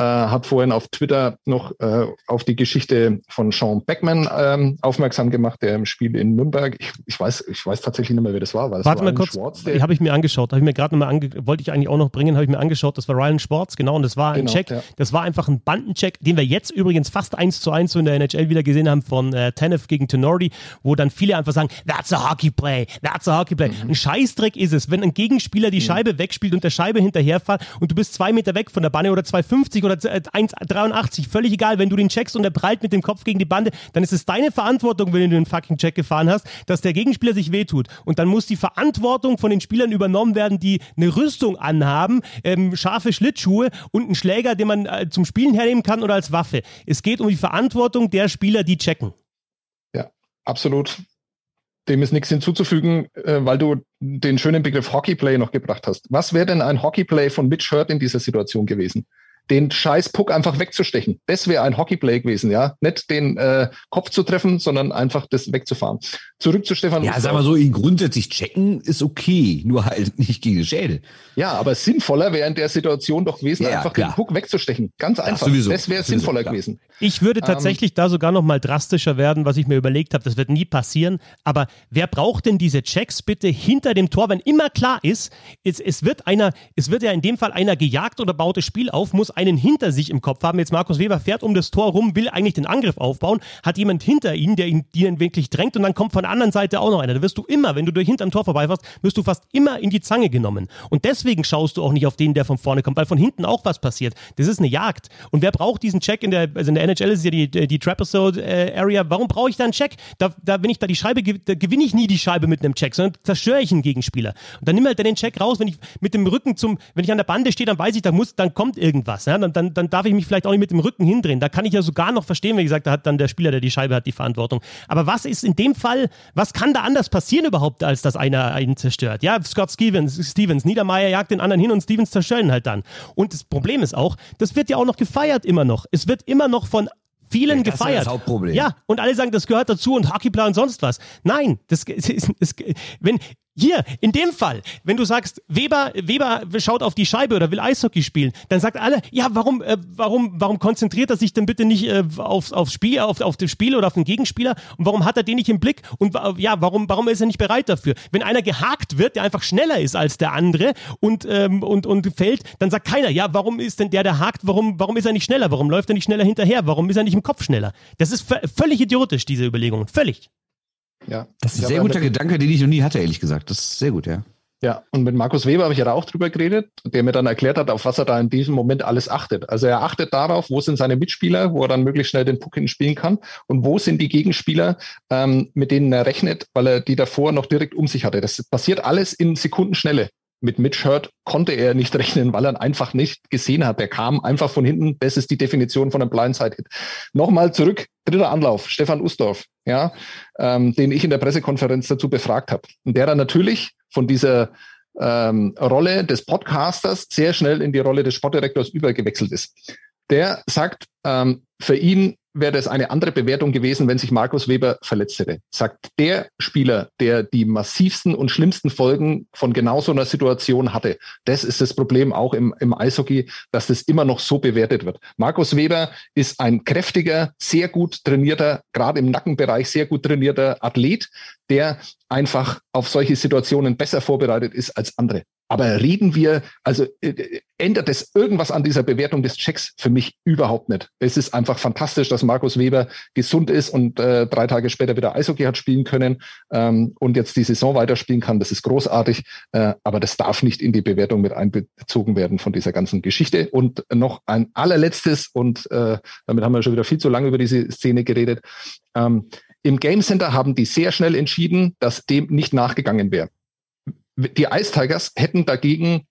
Speaker 3: äh, hat vorhin auf Twitter noch äh, auf die Geschichte von Sean Beckman ähm, aufmerksam gemacht, der im Spiel in Nürnberg, ich, ich weiß, ich weiß tatsächlich nicht mehr, wer das war. war das
Speaker 2: Warte mal
Speaker 3: Ryan
Speaker 2: kurz, habe ich mir angeschaut, habe ich mir gerade nochmal ange wollte ich eigentlich auch noch bringen, habe ich mir angeschaut, das war Ryan Schwartz, genau, und das war ein
Speaker 3: Genau,
Speaker 2: Check,
Speaker 3: ja.
Speaker 2: das war einfach ein Bandencheck, den wir jetzt übrigens fast eins zu eins so in der NHL wieder gesehen haben von äh, Tanev gegen Tenordi, wo dann viele einfach sagen, that's a hockey play, that's a hockey play.
Speaker 3: Mhm.
Speaker 2: Ein Scheißdreck ist es, wenn ein Gegenspieler die Scheibe wegspielt und der Scheibe hinterherfährt und du bist zwei Meter weg von der Bande oder 2,50 oder äh, 1,83, völlig egal, wenn du den checkst und er prallt mit dem Kopf gegen die Bande, dann ist es deine Verantwortung, wenn du den fucking Check gefahren hast, dass der Gegenspieler sich wehtut. Und dann muss die Verantwortung von den Spielern übernommen werden, die eine Rüstung anhaben, ähm, scharfe Schlittschuhe und einen Schläger, den man äh, zum Spielen hernehmen kann oder als Waffe. Es geht um die Verantwortung der Spieler, die checken.
Speaker 3: absolut. Dem ist nichts hinzuzufügen, äh, weil du den schönen Begriff Hockeyplay noch gebracht hast. Was wäre denn ein Hockeyplay von Mitch Hurt in dieser Situation gewesen? Den scheiß Puck einfach wegzustechen. Das wäre ein Hockeyplay gewesen, ja. Nicht den äh, Kopf zu treffen, sondern einfach das wegzufahren. Zurück zu Stefan.
Speaker 1: Ja, sag mal so, ihn grundsätzlich checken ist okay, nur halt nicht gegen den Schädel.
Speaker 3: Ja, aber sinnvoller wäre in der Situation doch gewesen,
Speaker 1: Ja,
Speaker 3: einfach
Speaker 1: klar.
Speaker 3: den Puck wegzustechen. Ganz einfach.
Speaker 1: sowieso.
Speaker 3: Das wäre sinnvoller
Speaker 1: klar.
Speaker 3: gewesen.
Speaker 2: Ich würde
Speaker 3: Ähm,
Speaker 2: tatsächlich da sogar noch mal drastischer werden, was ich mir überlegt habe. Das wird nie passieren. Aber wer braucht denn diese Checks bitte hinter dem Tor, wenn immer klar ist, es, es wird einer, es wird ja in dem Fall einer gejagt oder baut das Spiel auf, muss einen hinter sich im Kopf haben. Jetzt Markus Weber fährt um das Tor rum, will eigentlich den Angriff aufbauen, hat jemand hinter ihn, der ihn, ihn wirklich drängt und dann kommt von der anderen Seite auch noch einer. Da wirst du immer, wenn du durch hinterm Tor vorbeifährst, wirst du fast immer in die Zange genommen. Und deswegen schaust du auch nicht auf den, der von vorne kommt, weil von hinten auch was passiert. Das ist eine Jagd. Und wer braucht diesen Check in der, also in der NHL ist ja die, die Trapezoid äh. Warum brauche ich da einen Check? Da, da, wenn ich da die Scheibe, da gewinne ich nie die Scheibe mit einem Check, sondern zerstöre ich einen Gegenspieler. Und dann nimm halt den Check raus, wenn ich mit dem Rücken zum, wenn ich an der Bande stehe, dann weiß ich, da muss, dann kommt irgendwas. Ja, dann, dann, dann darf ich mich vielleicht auch nicht mit dem Rücken hindrehen. Da kann ich ja sogar noch verstehen, wie gesagt, da hat dann der Spieler, der die Scheibe hat, die Verantwortung. Aber was ist in dem Fall, was kann da anders passieren überhaupt, als dass einer einen zerstört? Ja, Scott Stevens, Stevens, Niedermeyer jagt den anderen hin und Stevens zerstört halt dann. Und das Problem ist auch, das wird ja auch noch gefeiert immer noch. Es wird immer noch von vielen ja, das gefeiert. Ist das
Speaker 1: Hauptproblem.
Speaker 2: Ja, und alle sagen, das gehört dazu und Hockeyplan und sonst was. Nein, das, (laughs) das, das, wenn hier, in dem Fall, wenn du sagst, Weber, Weber schaut auf die Scheibe oder will Eishockey spielen, dann sagt alle, ja, warum, äh, warum, warum konzentriert er sich denn bitte nicht äh, aufs, aufs Spiel, auf, auf das Spiel oder auf den Gegenspieler? Und warum hat er den nicht im Blick? Und ja, warum, warum ist er nicht bereit dafür? Wenn einer gehakt wird, der einfach schneller ist als der andere und, ähm, und, und fällt, dann sagt keiner, ja, warum ist denn der, der hakt, warum, warum ist er nicht schneller? Warum läuft er nicht schneller hinterher? Warum ist er nicht im Kopf schneller? Das ist völlig idiotisch, diese Überlegung. Völlig.
Speaker 1: Ja. Das ist ein sehr guter Gedanke, den ich noch nie hatte, ehrlich gesagt. Das ist sehr gut, ja.
Speaker 3: Ja, und mit Markus Weber habe ich ja auch drüber geredet, der mir dann erklärt hat, auf was er da in diesem Moment alles achtet. Also er achtet darauf, wo sind seine Mitspieler, wo er dann möglichst schnell den Puck hinspielen kann und wo sind die Gegenspieler, ähm, mit denen er rechnet, weil er die davor noch direkt um sich hatte. Das passiert alles in Sekundenschnelle mit Mitch Hurt konnte er nicht (laughs) rechnen, weil er einfach nicht gesehen hat. Der kam einfach von hinten. Das ist die Definition von einem Blindside-Hit. Nochmal zurück, dritter Anlauf, Stefan Usdorf, ja, ähm, den ich in der Pressekonferenz dazu befragt habe. Und der dann natürlich von dieser ähm, Rolle des Podcasters sehr schnell in die Rolle des Sportdirektors übergewechselt ist. Der sagt, ähm, für ihn wäre das eine andere Bewertung gewesen, wenn sich Markus Weber verletzt hätte. Sagt der Spieler, der die massivsten und schlimmsten Folgen von genau so einer Situation hatte. Das ist das Problem auch im, im Eishockey, dass das immer noch so bewertet wird. Markus Weber ist ein kräftiger, sehr gut trainierter, gerade im Nackenbereich sehr gut trainierter Athlet, der einfach auf solche Situationen besser vorbereitet ist als andere. Aber reden wir, also äh, ändert es irgendwas an dieser Bewertung des Checks? Für mich überhaupt nicht. Es ist einfach fantastisch, dass Markus Weber gesund ist und äh, drei Tage später wieder Eishockey hat spielen können ähm, und jetzt die Saison weiterspielen kann. Das ist großartig, äh, aber das darf nicht in die Bewertung mit einbezogen werden von dieser ganzen Geschichte. Und noch ein allerletztes, und äh, damit haben wir schon wieder viel zu lange über diese Szene geredet. Ähm, Im Game Center haben die sehr schnell entschieden, dass dem nicht nachgegangen wäre die Ice Tigers hätten dagegen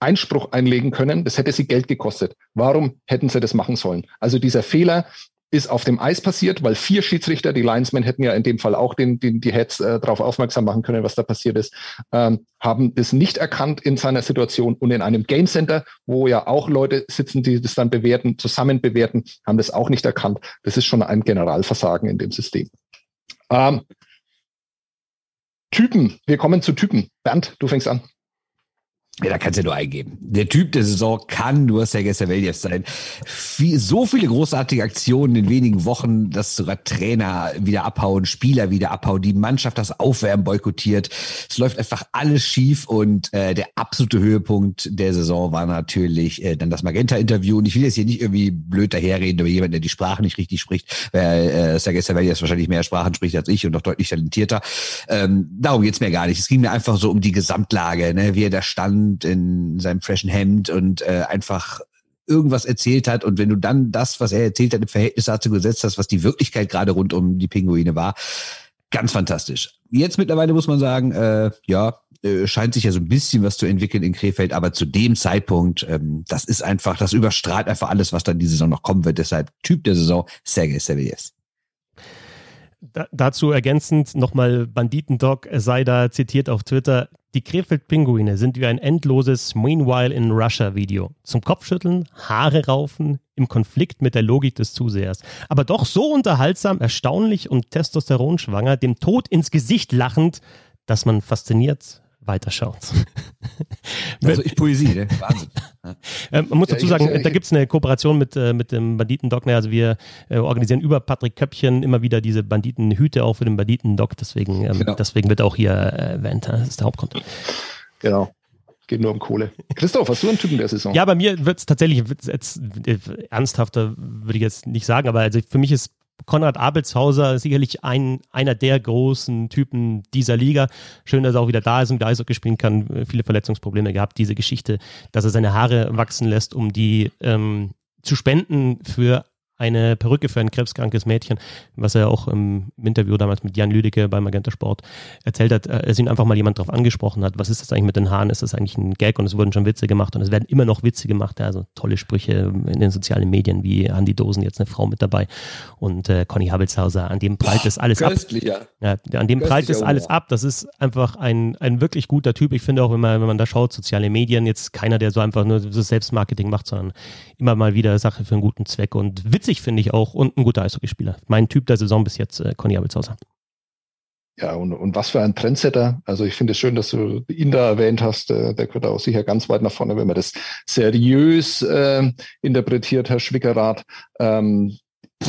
Speaker 3: Einspruch einlegen können. Das hätte sie Geld gekostet. Warum hätten sie das machen sollen? Also dieser Fehler ist auf dem Eis passiert, weil vier Schiedsrichter, die Linesmen hätten ja in dem Fall auch den, den, die Heads äh, darauf aufmerksam machen können, was da passiert ist, ähm, haben das nicht erkannt in seiner Situation und in einem Game Center, wo ja auch Leute sitzen, die das dann bewerten, zusammen bewerten, haben das auch nicht erkannt. Das ist schon ein Generalversagen in dem System. Ähm, Typen. Wir kommen zu Typen. Bernd, du fängst an.
Speaker 1: Ja, da kannst du ja nur eingeben. Der Typ der Saison kann nur Sergei Savelyev sein. Wie, so viele großartige Aktionen in wenigen Wochen, dass sogar Trainer wieder abhauen, Spieler wieder abhauen, die Mannschaft das Aufwärmen boykottiert. Es läuft einfach alles schief und äh, der absolute Höhepunkt der Saison war natürlich äh, dann das Magenta-Interview. Und ich will jetzt hier nicht irgendwie blöd daherreden über jemanden, der die Sprache nicht richtig spricht, weil äh, Sergei Savelyev wahrscheinlich mehr Sprachen spricht als ich und noch deutlich talentierter. Ähm, darum geht's mir gar nicht. Es ging mir einfach so um die Gesamtlage, ne, wie er da stand und in seinem freshen Hemd und äh, einfach irgendwas erzählt hat und wenn du dann das, was er erzählt hat, im Verhältnis dazu gesetzt hast, was die Wirklichkeit gerade rund um die Pinguine war, ganz fantastisch. Jetzt mittlerweile muss man sagen, äh, ja, äh, scheint sich ja so ein bisschen was zu entwickeln in Krefeld, aber zu dem Zeitpunkt, ähm, das ist einfach, das überstrahlt einfach alles, was dann diese Saison noch kommen wird. Deshalb Typ der Saison, Sergei Servies.
Speaker 2: Da, dazu ergänzend nochmal Banditendoc sei da zitiert auf Twitter, die Krefeld-Pinguine sind wie ein endloses Meanwhile in Russia-Video. Zum Kopfschütteln, Haare raufen, im Konflikt mit der Logik des Zusehers. Aber doch so unterhaltsam, erstaunlich und testosteronschwanger, dem Tod ins Gesicht lachend, dass man fasziniert weiterschaut. (laughs)
Speaker 1: Also ich Poesie, ne? Wahnsinn. (laughs)
Speaker 2: ähm, man muss dazu sagen, da gibt es eine Kooperation mit, äh, mit dem Banditen-Doc. Also wir äh, organisieren über Patrick Köppchen immer wieder diese Banditenhüte auch für den Banditen-Doc. Deswegen, ähm, genau. deswegen wird auch hier äh, erwähnt. Das ist der Hauptgrund.
Speaker 3: Genau. Geht nur um Kohle. Christoph, hast du einen Typen der Saison?
Speaker 2: Ja, bei mir wird es tatsächlich wird's jetzt, äh, ernsthafter, würde ich jetzt nicht sagen, aber also für mich ist Konrad Abelshauser sicherlich ein, einer der großen Typen dieser Liga. Schön, dass er auch wieder da ist und wieder Eishockey spielen kann. Viele Verletzungsprobleme gehabt. Diese Geschichte, dass er seine Haare wachsen lässt, um die ähm, zu spenden für eine Perücke für ein krebskrankes Mädchen, was er auch im Interview damals mit Jan Lüdecke beim Magenta Sport erzählt hat, äh, als ihn einfach mal jemand darauf angesprochen hat, was ist das eigentlich mit den Haaren, ist das eigentlich ein Gag? Und es wurden schon Witze gemacht und es werden immer noch Witze gemacht, also tolle Sprüche in den sozialen Medien, wie Andi Dosen, jetzt eine Frau mit dabei und äh, Conny Habelshauser, an dem prallt das alles ab. Ja, an dem prallt das alles ab, das ist einfach ein, ein wirklich guter Typ, ich finde auch, wenn man, wenn man da schaut, soziale Medien, jetzt keiner, der so einfach nur so Selbstmarketing macht, sondern immer mal wieder Sache für einen guten Zweck und witzig finde ich auch und ein guter Eishockeyspieler. Mein Typ der Saison bis jetzt, äh, Conny Abelshauser.
Speaker 3: Ja, und, und was für ein Trendsetter. Also ich finde es schön, dass du ihn da erwähnt hast. Äh, der gehört auch sicher ganz weit nach vorne, wenn man das seriös äh, interpretiert, Herr Schwickerath. Ähm,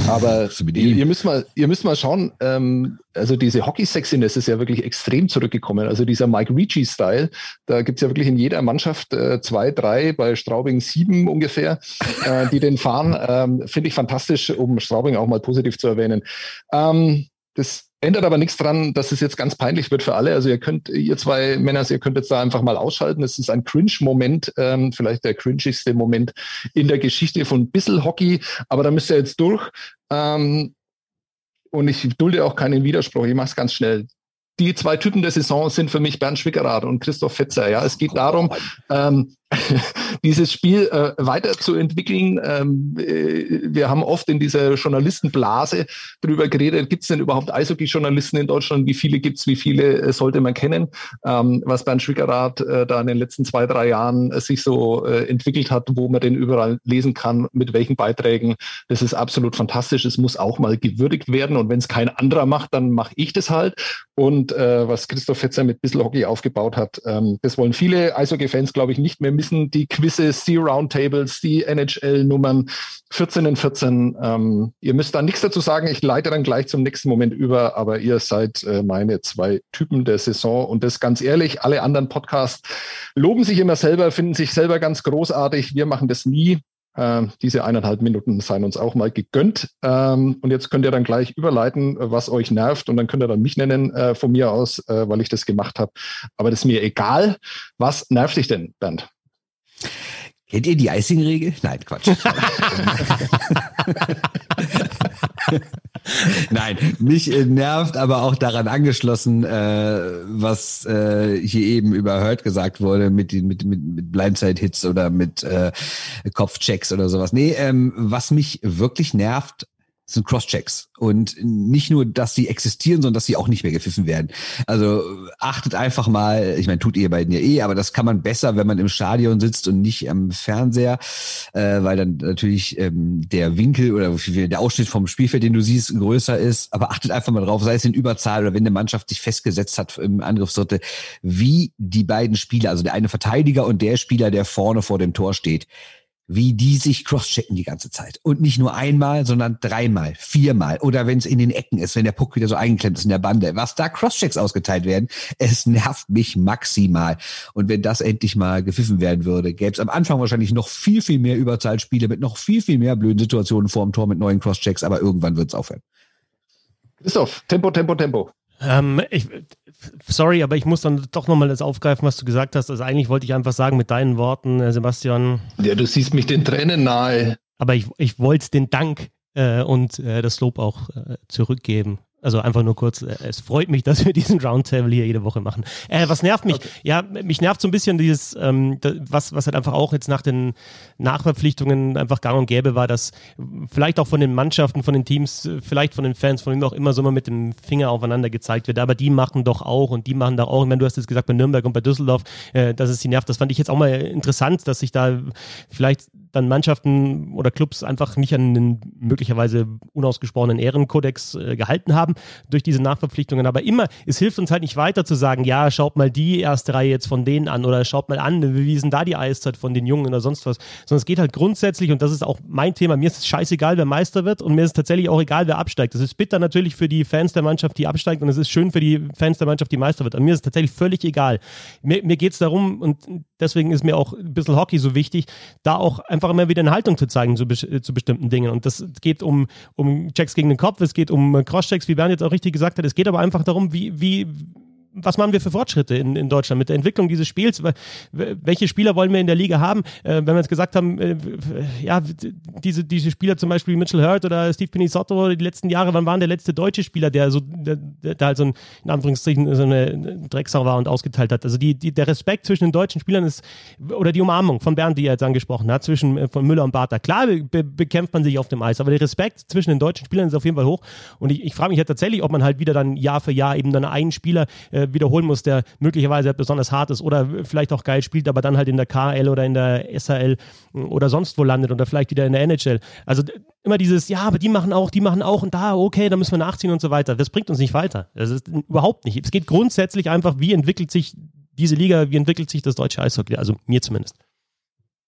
Speaker 3: aber ihr, ihr, müsst mal, ihr müsst mal schauen, ähm, also diese Hockey-Sexiness ist ja wirklich extrem zurückgekommen. Also dieser Mike Ricci-Style, da gibt's ja wirklich in jeder Mannschaft äh, zwei, drei, bei Straubing sieben ungefähr, äh, die den fahren. Ähm, Finde ich fantastisch, um Straubing auch mal positiv zu erwähnen. Ähm, das Ändert aber nichts dran, dass es jetzt ganz peinlich wird für alle. Also ihr könnt, ihr zwei Männer, ihr könnt jetzt da einfach mal ausschalten. Es ist ein Cringe-Moment, ähm, vielleicht der cringigste Moment in der Geschichte von Bissel Hockey, aber da müsst ihr jetzt durch. Ähm, und ich dulde auch keinen Widerspruch. Ich mache es ganz schnell die zwei Typen der Saison sind für mich Bernd Schwickerath und Christoph Fetzer. Ja, es geht darum, ähm, (laughs) dieses Spiel äh, weiterzuentwickeln. Ähm, äh, wir haben oft in dieser Journalistenblase darüber geredet, gibt es denn überhaupt Eishockey-Journalisten in Deutschland? Wie viele gibt es? Wie viele äh, sollte man kennen? Ähm, was Bernd Schwickerath äh, da in den letzten zwei, drei Jahren äh, sich so äh, entwickelt hat, wo man den überall lesen kann, mit welchen Beiträgen, das ist absolut fantastisch. Es muss auch mal gewürdigt werden und wenn es kein anderer macht, dann mache ich das halt. Und äh, was Christoph Fetzer mit Bissel Hockey aufgebaut hat, ähm, das wollen viele Eishockey-Fans, glaube ich, nicht mehr missen. Die Quizzes, die Roundtables, die NHL-Nummern 14 in 14. Ähm, ihr müsst da nichts dazu sagen. Ich leite dann gleich zum nächsten Moment über, aber ihr seid äh, meine zwei Typen der Saison. Und das ganz ehrlich, alle anderen Podcasts loben sich immer selber, finden sich selber ganz großartig. Wir machen das nie. Äh, diese eineinhalb Minuten seien uns auch mal gegönnt. Ähm, und jetzt könnt ihr dann gleich überleiten, was euch nervt. Und dann könnt ihr dann mich nennen äh, von mir aus, äh, weil ich das gemacht habe. Aber das ist mir egal. Was nervt dich denn, Bernd?
Speaker 1: Kennt ihr die Icing-Regel? Nein, Quatsch. Nein, mich nervt aber auch daran angeschlossen, äh, was äh, hier eben über Hurt gesagt wurde mit, mit, mit, mit Blindside-Hits oder mit äh, Kopfchecks oder sowas. Nee, ähm, was mich wirklich nervt, sind Crosschecks. Und nicht nur, dass sie existieren, sondern dass sie auch nicht mehr gepfiffen werden. Also achtet einfach mal, ich meine, tut ihr beiden ja eh, aber das kann man besser, wenn man im Stadion sitzt und nicht am Fernseher, äh, weil dann natürlich ähm, der Winkel oder der Ausschnitt vom Spielfeld, den du siehst, größer ist. Aber achtet einfach mal drauf, sei es in Überzahl oder wenn eine Mannschaft sich festgesetzt hat im Angriffsdritte, wie die beiden Spieler, also der eine Verteidiger und der Spieler, der vorne vor dem Tor steht, wie die sich crosschecken die ganze Zeit. Und nicht nur einmal, sondern dreimal, viermal. Oder wenn es in den Ecken ist, wenn der Puck wieder so eingeklemmt ist in der Bande. Was da Crosschecks ausgeteilt werden, es nervt mich maximal. Und wenn das endlich mal gepfiffen werden würde, gäbe es am Anfang wahrscheinlich noch viel, viel mehr Überzahlspiele mit noch viel, viel mehr blöden Situationen vor dem Tor mit neuen Crosschecks. Aber irgendwann wird es aufhören.
Speaker 3: Christoph, Tempo, Tempo, Tempo.
Speaker 2: Ähm, ich, sorry, aber ich muss dann doch nochmal das aufgreifen, was du gesagt hast. Also eigentlich wollte ich einfach sagen mit deinen Worten, äh, Sebastian.
Speaker 3: Ja, du siehst mich den Tränen nahe.
Speaker 2: Aber ich, ich wollte den Dank äh, und äh, das Lob auch äh, zurückgeben. Also einfach nur kurz, äh, es freut mich, (laughs) dass wir diesen Roundtable hier jede Woche machen. Äh, was nervt mich? Okay. Ja, mich nervt so ein bisschen dieses, ähm, was, was halt einfach auch jetzt nach den Nachverpflichtungen einfach gang und gäbe war, dass vielleicht auch von den Mannschaften, von den Teams, vielleicht von den Fans, von wem auch immer so mal mit dem Finger aufeinander gezeigt wird. Aber die machen doch auch und die machen da auch, wenn du hast jetzt gesagt bei Nürnberg und bei Düsseldorf, äh, dass es sie nervt. Das fand ich jetzt auch mal interessant, dass sich da vielleicht dann Mannschaften oder Clubs einfach nicht an den möglicherweise unausgesprochenen Ehrenkodex äh, gehalten haben durch diese Nachverpflichtungen. Aber immer, es hilft uns halt nicht weiter zu sagen, ja, schaut mal die erste Reihe jetzt von denen an oder schaut mal an, wie ist denn da die Eiszeit von den Jungen oder sonst was. Sondern es geht halt grundsätzlich, und das ist auch mein Thema, mir ist es scheißegal, wer Meister wird und mir ist es tatsächlich auch egal, wer absteigt. Das ist bitter natürlich für die Fans der Mannschaft, die absteigt und es ist schön für die Fans der Mannschaft, die Meister wird. Aber mir ist es tatsächlich völlig egal. Mir, mir geht es darum, und deswegen ist mir auch ein bisschen Hockey so wichtig, da auch einfach immer wieder eine Haltung zu zeigen zu, zu bestimmten Dingen. Und das geht um, um Checks gegen den Kopf, es geht um Crosschecks, wie Bernd jetzt auch richtig gesagt hat. Es geht aber einfach darum, wie, wie was machen wir für Fortschritte in, in Deutschland mit der Entwicklung dieses Spiels? Welche Spieler wollen wir in der Liga haben? Äh, wenn wir jetzt gesagt haben, äh, ja, diese, diese Spieler zum Beispiel Mitchell Hurt oder Steve Pinissotto die letzten Jahre, wann waren der letzte deutsche Spieler, der so, der, der halt so ein, in Anführungszeichen, so eine Drecksau war und ausgeteilt hat? Also die, die, der Respekt zwischen den deutschen Spielern ist, oder die Umarmung von Bernd, die er jetzt angesprochen hat, zwischen äh, von Müller und Bartha. Klar be bekämpft man sich auf dem Eis, aber der Respekt zwischen den deutschen Spielern ist auf jeden Fall hoch. Und ich, ich frage mich ja tatsächlich, ob man halt wieder dann Jahr für Jahr eben dann einen Spieler äh, wiederholen muss, der möglicherweise besonders hart ist oder vielleicht auch geil spielt, aber dann halt in der KL oder in der SHL oder sonst wo landet oder vielleicht wieder in der NHL. Also immer dieses, ja, aber die machen auch, die machen auch und da, okay, da müssen wir nachziehen und so weiter. Das bringt uns nicht weiter. Das ist überhaupt nicht. Es geht grundsätzlich einfach, wie entwickelt sich diese Liga, wie entwickelt sich das deutsche Eishockey? Also mir zumindest.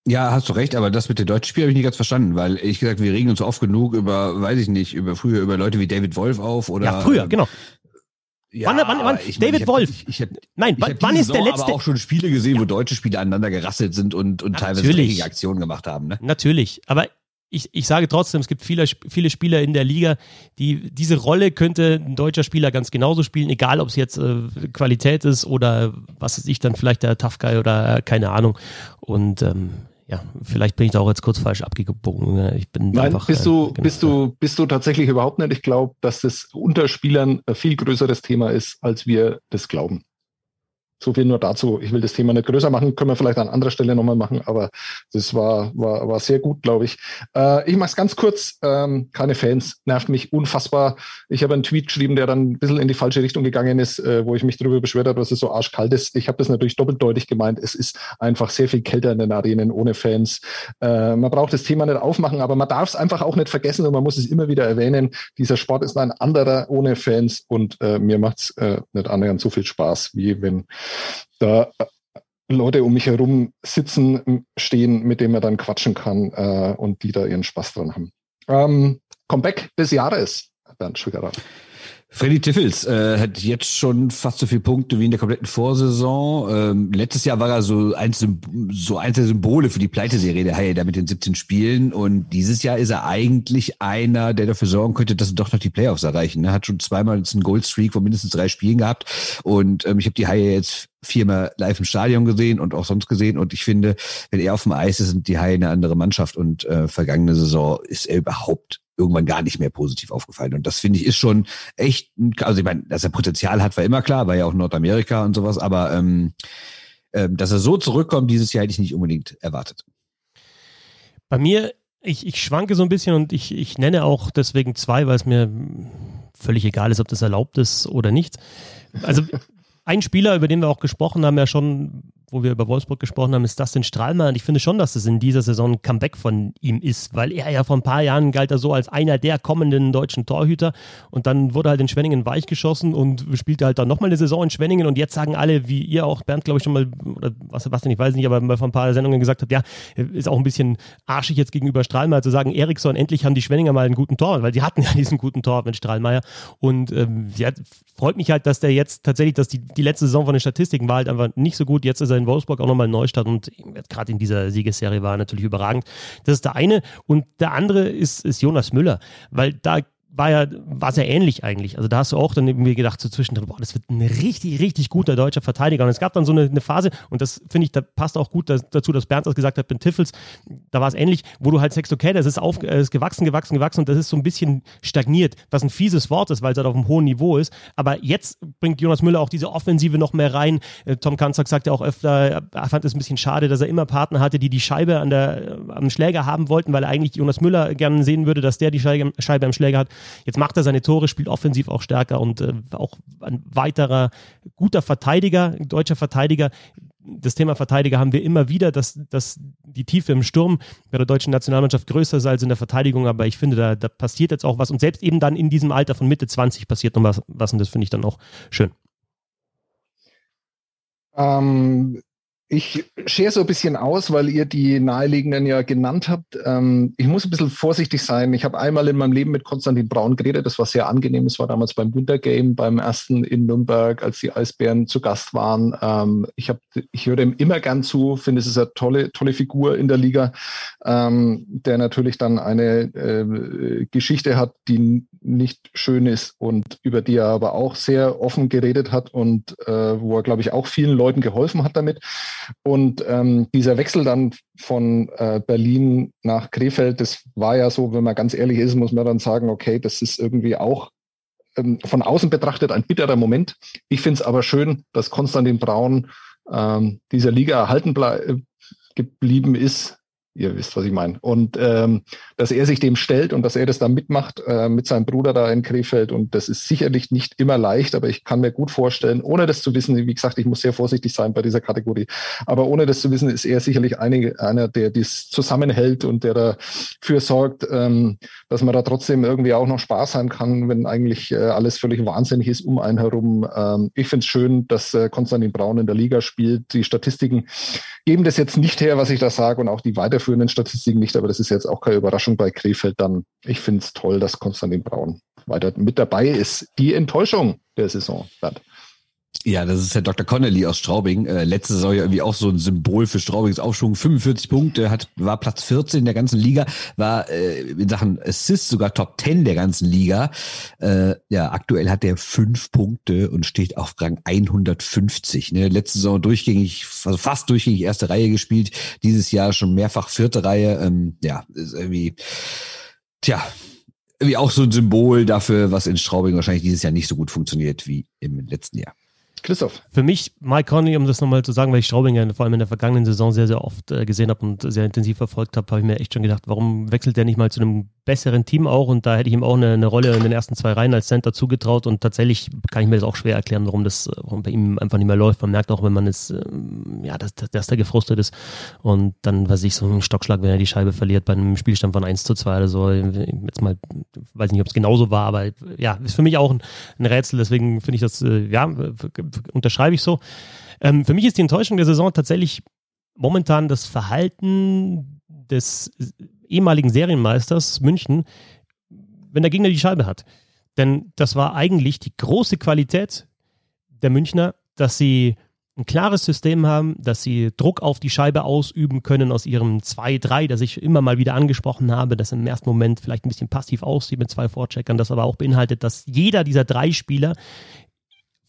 Speaker 1: Ja, hast du recht, aber das mit den deutschen Spielen habe ich nicht ganz verstanden, weil ich gesagt, wir regen uns oft genug über, weiß ich nicht, über früher über Leute wie David Wolf auf oder.
Speaker 2: Ja, früher, genau. Ja, wann, wann, wann, ich David Wolf. Ich, ich, hab, Nein,
Speaker 1: ich wann ist der letzte? Ich habe auch schon Spiele gesehen, ja. wo deutsche Spieler aneinander gerasselt sind und, und teilweise richtige Aktionen gemacht haben. Ne?
Speaker 2: Natürlich, aber ich, ich sage trotzdem, es gibt viele, viele Spieler in der Liga, die diese Rolle könnte ein deutscher Spieler ganz genauso spielen, egal ob es jetzt äh, Qualität ist oder was ist ich dann vielleicht der Tough Guy oder äh, keine Ahnung. Und ähm, ja, vielleicht bin ich da auch jetzt kurz falsch abgebogen. Ich bin
Speaker 3: Nein,
Speaker 2: einfach,
Speaker 3: bist du, äh, genau. bist du, bist du tatsächlich überhaupt nicht. Ich glaube, dass das unter Spielern ein viel größeres Thema ist, als wir das glauben. So viel nur dazu. Ich will das Thema nicht größer machen, können wir vielleicht an anderer Stelle nochmal machen, aber das war, war, war sehr gut, glaube ich. Äh, ich mache es ganz kurz. Ähm, keine Fans, nervt mich unfassbar. Ich habe einen Tweet geschrieben, der dann ein bisschen in die falsche Richtung gegangen ist, äh, wo ich mich darüber beschwert habe, dass es so arschkalt ist. Ich habe das natürlich doppeldeutig gemeint. Es ist einfach sehr viel kälter in den Arenen ohne Fans. Äh, man braucht das Thema nicht aufmachen, aber man darf es einfach auch nicht vergessen und man muss es immer wieder erwähnen. Dieser Sport ist ein anderer ohne Fans und äh, mir macht es äh, nicht annähernd so viel Spaß, wie wenn da äh, Leute um mich herum sitzen, stehen, mit denen man dann quatschen kann äh, und die da ihren Spaß dran haben. Ähm, Comeback des Jahres, Bernd Schwigerer.
Speaker 1: Freddy Tiffels äh, hat jetzt schon fast so viele Punkte wie in der kompletten Vorsaison. Ähm, letztes Jahr war er so eins, so eins der Symbole für die Pleiteserie der Haie, da mit den 17 Spielen. Und dieses Jahr ist er eigentlich einer, der dafür sorgen könnte, dass sie doch noch die Playoffs erreichen. Er hat schon zweimal einen Goldstreak von mindestens drei Spielen gehabt. Und ähm, ich habe die Haie jetzt viermal live im Stadion gesehen und auch sonst gesehen. Und ich finde, wenn er auf dem Eis ist, sind die Haie eine andere Mannschaft. Und äh, vergangene Saison ist er überhaupt irgendwann gar nicht mehr positiv aufgefallen. Und das finde ich ist schon echt, also ich meine, dass er Potenzial hat, war immer klar, war ja auch Nordamerika und sowas, aber ähm, äh, dass er so zurückkommt dieses Jahr hätte ich nicht unbedingt erwartet.
Speaker 2: Bei mir, ich, ich schwanke so ein bisschen und ich, ich nenne auch deswegen zwei, weil es mir völlig egal ist, ob das erlaubt ist oder nicht. Also ein Spieler, über den wir auch gesprochen haben, ja schon wo wir über Wolfsburg gesprochen haben, ist Dustin Strahlmann. Ich finde schon, dass es in dieser Saison ein Comeback von ihm ist, weil er ja vor ein paar Jahren galt er so als einer der kommenden deutschen Torhüter und dann wurde halt in Schwenningen weichgeschossen und spielte halt dann nochmal eine Saison in Schwenningen und jetzt sagen alle, wie ihr auch, Bernd, glaube ich, schon mal, oder was, was denn, ich weiß nicht, aber mal vor ein paar Sendungen gesagt habt, ja, ist auch ein bisschen arschig jetzt gegenüber Strahlmeier zu sagen, Eriksson, endlich haben die Schwenninger mal einen guten Tor, weil die hatten ja (laughs) diesen guten Tor mit Strahlmeier und ähm, ja, freut mich halt, dass der jetzt tatsächlich, dass die, die letzte Saison von den Statistiken war halt einfach nicht so gut, jetzt ist er in Wolfsburg auch nochmal Neustart und gerade in dieser Siegesserie war natürlich überragend. Das ist der eine. Und der andere ist, ist Jonas Müller, weil da war ja, war sehr ähnlich eigentlich. Also da hast du auch dann irgendwie gedacht, so zwischendrin, boah, das wird ein richtig, richtig guter deutscher Verteidiger. Und es gab dann so eine, eine Phase, und das finde ich, da passt auch gut dazu, dass Bernd das gesagt hat, Ben Tiffels, da war es ähnlich, wo du halt sagst, okay, das ist, auf, ist gewachsen, gewachsen, gewachsen und das ist so ein bisschen stagniert, was ein fieses Wort ist, weil es halt auf einem hohen Niveau ist. Aber jetzt bringt Jonas Müller auch diese Offensive noch mehr rein. Äh, Tom Kanzak sagt ja auch öfter, er fand es ein bisschen schade, dass er immer Partner hatte, die die Scheibe an der, am Schläger haben wollten, weil er eigentlich Jonas Müller gerne sehen würde, dass der die Scheibe, Scheibe am Schläger hat. Jetzt macht er seine Tore, spielt offensiv auch stärker und äh, auch ein weiterer guter Verteidiger, deutscher Verteidiger. Das Thema Verteidiger haben wir immer wieder, dass, dass die Tiefe im Sturm bei der deutschen Nationalmannschaft größer ist als in der Verteidigung, aber ich finde, da, da passiert jetzt auch was und selbst eben dann in diesem Alter von Mitte 20 passiert noch was, was und das finde ich dann auch schön.
Speaker 3: Ähm, ich schere so ein bisschen aus, weil ihr die naheliegenden ja genannt habt. Ähm, ich muss ein bisschen vorsichtig sein. Ich habe einmal in meinem Leben mit Konstantin Braun geredet. Das war sehr angenehm. Das war damals beim Wintergame, beim ersten in Nürnberg, als die Eisbären zu Gast waren. Ähm, ich, hab, ich höre ihm immer gern zu, finde, es ist eine tolle, tolle Figur in der Liga. ähm, der natürlich dann eine äh, Geschichte hat, die nicht schön ist und über die er aber auch sehr offen geredet hat und äh, wo er, glaube ich, auch vielen Leuten geholfen hat damit. Und ähm, dieser Wechsel dann von äh, Berlin nach Krefeld, das war ja so, wenn man ganz ehrlich ist, muss man dann sagen, okay, das ist irgendwie auch ähm, von außen betrachtet ein bitterer Moment. Ich finde es aber schön, dass Konstantin Braun ähm, dieser Liga erhalten geblieben ist Ihr wisst, was ich meine. Und ähm, dass er sich dem stellt und dass er das da mitmacht äh, mit seinem Bruder da in Krefeld. Und das ist sicherlich nicht immer leicht, aber ich kann mir gut vorstellen, ohne das zu wissen, wie gesagt, ich muss sehr vorsichtig sein bei dieser Kategorie, aber ohne das zu wissen, ist er sicherlich einige, einer, der dies zusammenhält und der dafür sorgt, ähm, dass man da trotzdem irgendwie auch noch Spaß haben kann, wenn eigentlich äh, alles völlig wahnsinnig ist um einen herum. Ähm, ich finde es schön, dass äh, Konstantin Braun in der Liga spielt. Die Statistiken geben das jetzt nicht her, was ich da sage und auch die weiterführenden Statistiken nicht, aber das ist jetzt auch keine Überraschung bei Krefeld dann. Ich finde es toll, dass Konstantin Braun weiter mit dabei ist. Die Enttäuschung der Saison, Bert.
Speaker 1: Ja, das ist der Dr. Connolly aus Straubing. Äh, letzte Saison ja irgendwie auch so ein Symbol für Straubings Aufschwung. 45 Punkte, hat, war Platz 14 der ganzen Liga, war äh, in Sachen Assists sogar Top 10 der ganzen Liga. Äh, ja, aktuell hat er fünf Punkte und steht auf Rang 150. Ne? Letzte Saison durchgängig, also fast durchgängig erste Reihe gespielt. Dieses Jahr schon mehrfach vierte Reihe. Ähm, ja, ist irgendwie, tja, irgendwie auch so ein Symbol dafür, was in Straubing wahrscheinlich dieses Jahr nicht so gut funktioniert wie im letzten Jahr.
Speaker 2: Christoph. Für mich, Mike Conley, um das nochmal zu sagen, weil ich Straubinger vor allem in der vergangenen Saison sehr, sehr oft äh, gesehen habe und sehr intensiv verfolgt habe, habe ich mir echt schon gedacht, warum wechselt der nicht mal zu einem besseren Team auch? Und da hätte ich ihm auch eine, eine Rolle in den ersten zwei Reihen als Center zugetraut und tatsächlich kann ich mir das auch schwer erklären, warum das warum bei ihm einfach nicht mehr läuft. Man merkt auch, wenn man es, ähm, ja, dass, dass der gefrustet ist und dann, weiß ich, so ein Stockschlag, wenn er die Scheibe verliert bei einem Spielstand von 1 zu 2 oder so. Jetzt mal, weiß nicht, ob es genauso war, aber ja, ist für mich auch ein, ein Rätsel, deswegen finde ich das, äh, ja, unterschreibe ich so. Ähm, für mich ist die Enttäuschung der Saison tatsächlich momentan das Verhalten des ehemaligen Serienmeisters München, wenn der Gegner die Scheibe hat. Denn das war eigentlich die große Qualität der Münchner, dass sie ein klares System haben, dass sie Druck auf die Scheibe ausüben können aus ihrem 2-3, das ich immer mal wieder angesprochen habe, das im ersten Moment vielleicht ein bisschen passiv aussieht mit zwei Vorcheckern, das aber auch beinhaltet, dass jeder dieser drei Spieler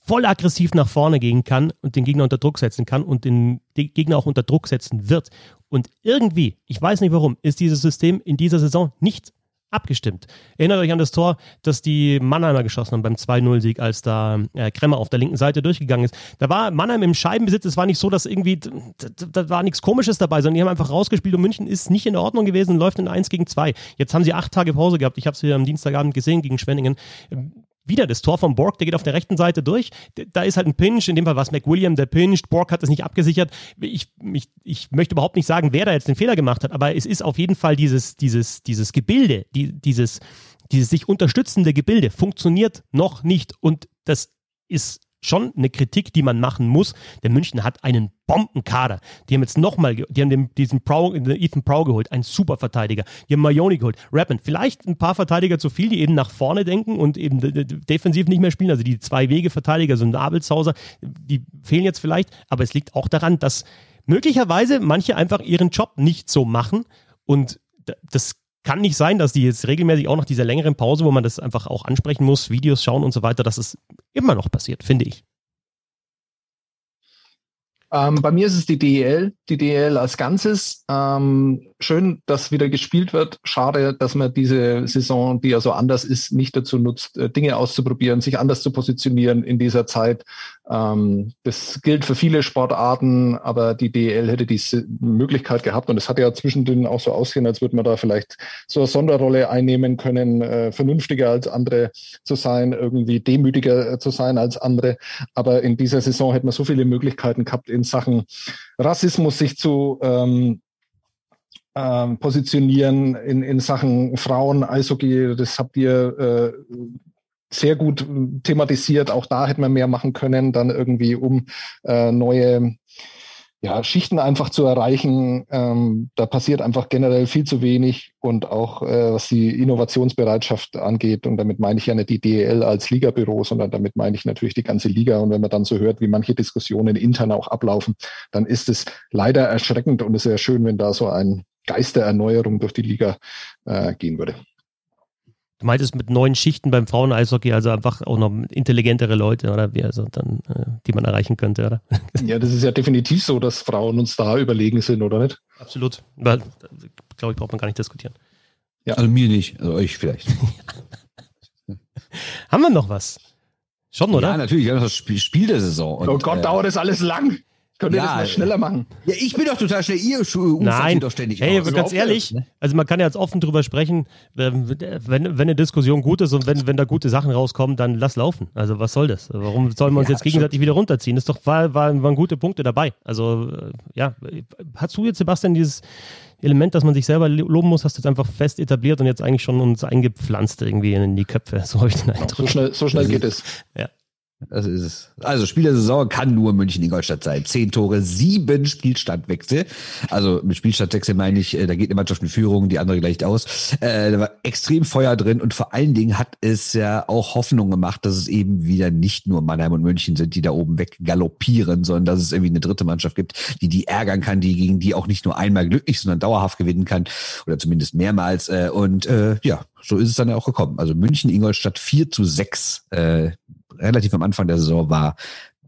Speaker 2: voll aggressiv nach vorne gehen kann und den Gegner unter Druck setzen kann und den Gegner auch unter Druck setzen wird. Und irgendwie, ich weiß nicht warum, ist dieses System in dieser Saison nicht abgestimmt. Erinnert euch an das Tor, das die Mannheimer geschossen haben beim 2-0-Sieg, als da äh, Kremmer auf der linken Seite durchgegangen ist. Da war Mannheim im Scheibenbesitz, es war nicht so, dass irgendwie, da, war nichts Komisches dabei, sondern die haben einfach rausgespielt und München ist nicht in Ordnung gewesen und läuft in 1 gegen 2. Jetzt haben sie acht Tage Pause gehabt, ich habe es hier am Dienstagabend gesehen gegen Schwenningen wieder das Tor von Borg, der geht auf der rechten Seite durch. Da ist halt ein Pinch, in dem Fall war es McWilliam, der pinscht. Borg hat das nicht abgesichert. Ich, ich, ich möchte überhaupt nicht sagen, wer da jetzt den Fehler gemacht hat, aber es ist auf jeden Fall dieses, dieses, dieses Gebilde, die, dieses, dieses sich unterstützende Gebilde funktioniert noch nicht und das ist schon eine Kritik, die man machen muss. Denn München hat einen Bombenkader. Die haben jetzt nochmal, die haben den, diesen Prow, Ethan Prow geholt, einen Superverteidiger. Die haben Mayoni geholt. Rappen, vielleicht ein paar Verteidiger zu viel, die eben nach vorne denken und eben defensiv nicht mehr spielen. Also die Zwei-Wege-Verteidiger, so ein Abelshauser, die fehlen jetzt vielleicht. Aber es liegt auch daran, dass möglicherweise manche einfach ihren Job nicht so machen und das kann nicht sein, dass die jetzt regelmäßig auch nach dieser längeren Pause, wo man das einfach auch ansprechen muss, Videos schauen und so weiter, dass es immer noch passiert, finde ich.
Speaker 3: Ähm, bei mir ist es die DEL, die DEL als Ganzes. Ähm, schön, dass wieder gespielt wird. Schade, dass man diese Saison, die ja so anders ist, nicht dazu nutzt, äh, Dinge auszuprobieren, sich anders zu positionieren in dieser Zeit. Ähm, das gilt für viele Sportarten, aber die DEL hätte diese Möglichkeit gehabt und es hat ja zwischendrin auch so aussehen, als würde man da vielleicht so eine Sonderrolle einnehmen können, äh, vernünftiger als andere zu sein, irgendwie demütiger äh, zu sein als andere. Aber in dieser Saison hätte man so viele Möglichkeiten gehabt, in Sachen Rassismus sich zu ähm, ähm, positionieren in, in Sachen Frauen, Eishockey, das habt ihr äh, sehr gut thematisiert. Auch da hätte man mehr machen können, dann irgendwie, um äh, neue ja, Schichten einfach zu erreichen. Ähm, da passiert einfach generell viel zu wenig und auch äh, was die Innovationsbereitschaft angeht. Und damit meine ich ja nicht die DEL als Ligabüro, sondern damit meine ich natürlich die ganze Liga. Und wenn man dann so hört, wie manche Diskussionen intern auch ablaufen, dann ist es leider erschreckend und es wäre schön, wenn da so ein Geistererneuerung durch die Liga äh, gehen würde.
Speaker 2: Du meintest mit neuen Schichten beim Frauen-Eishockey, also einfach auch noch intelligentere Leute, oder wie, also dann, äh, die man erreichen könnte, oder? (laughs)
Speaker 3: Ja, das ist ja definitiv so, dass Frauen uns da überlegen sind, oder nicht?
Speaker 2: Absolut. Weil, glaube ich, braucht man gar nicht diskutieren.
Speaker 1: Ja. Also mir nicht, also euch vielleicht. (laughs)
Speaker 2: Haben wir noch was? Schon, oder?
Speaker 1: Ja, natürlich, wir haben das Spiel, Spiel der Saison.
Speaker 3: Und, oh Gott, äh, dauert das alles lang. Könnt ihr ja, das mal schneller machen?
Speaker 1: Ja, ich bin doch total schnell. Ihr
Speaker 2: Nein, doch ständig hey, ganz ehrlich, ne? also man kann ja jetzt offen drüber sprechen, wenn, wenn eine Diskussion gut ist und wenn, wenn da gute Sachen rauskommen, dann lass laufen. Also was soll das? Warum sollen wir uns ja, jetzt gegenseitig schon. wieder runterziehen? Das ist doch, war, war, waren gute Punkte dabei. Also äh, ja, hast du jetzt, Sebastian, dieses Element, dass man sich selber loben muss, hast du jetzt einfach fest etabliert und jetzt eigentlich schon uns eingepflanzt irgendwie in die Köpfe. (laughs) So habe ich den Eindruck.
Speaker 3: So schnell, so schnell geht es.
Speaker 1: Ja. Das ist es. Also Spiel der Saison kann nur München-Ingolstadt sein. Zehn Tore, sieben Spielstandwechsel. Also mit Spielstandwechsel meine ich, äh, da geht eine Mannschaft in Führung, die andere gleicht aus. Äh, da war extrem Feuer drin und vor allen Dingen hat es ja auch Hoffnung gemacht, dass es eben wieder nicht nur Mannheim und München sind, die da oben weg galoppieren, sondern dass es irgendwie eine dritte Mannschaft gibt, die die ärgern kann, die gegen die auch nicht nur einmal glücklich, sondern dauerhaft gewinnen kann oder zumindest mehrmals. Äh, und äh, ja, so ist es dann ja auch gekommen. Also München-Ingolstadt 4 zu 6 äh, relativ am Anfang der Saison war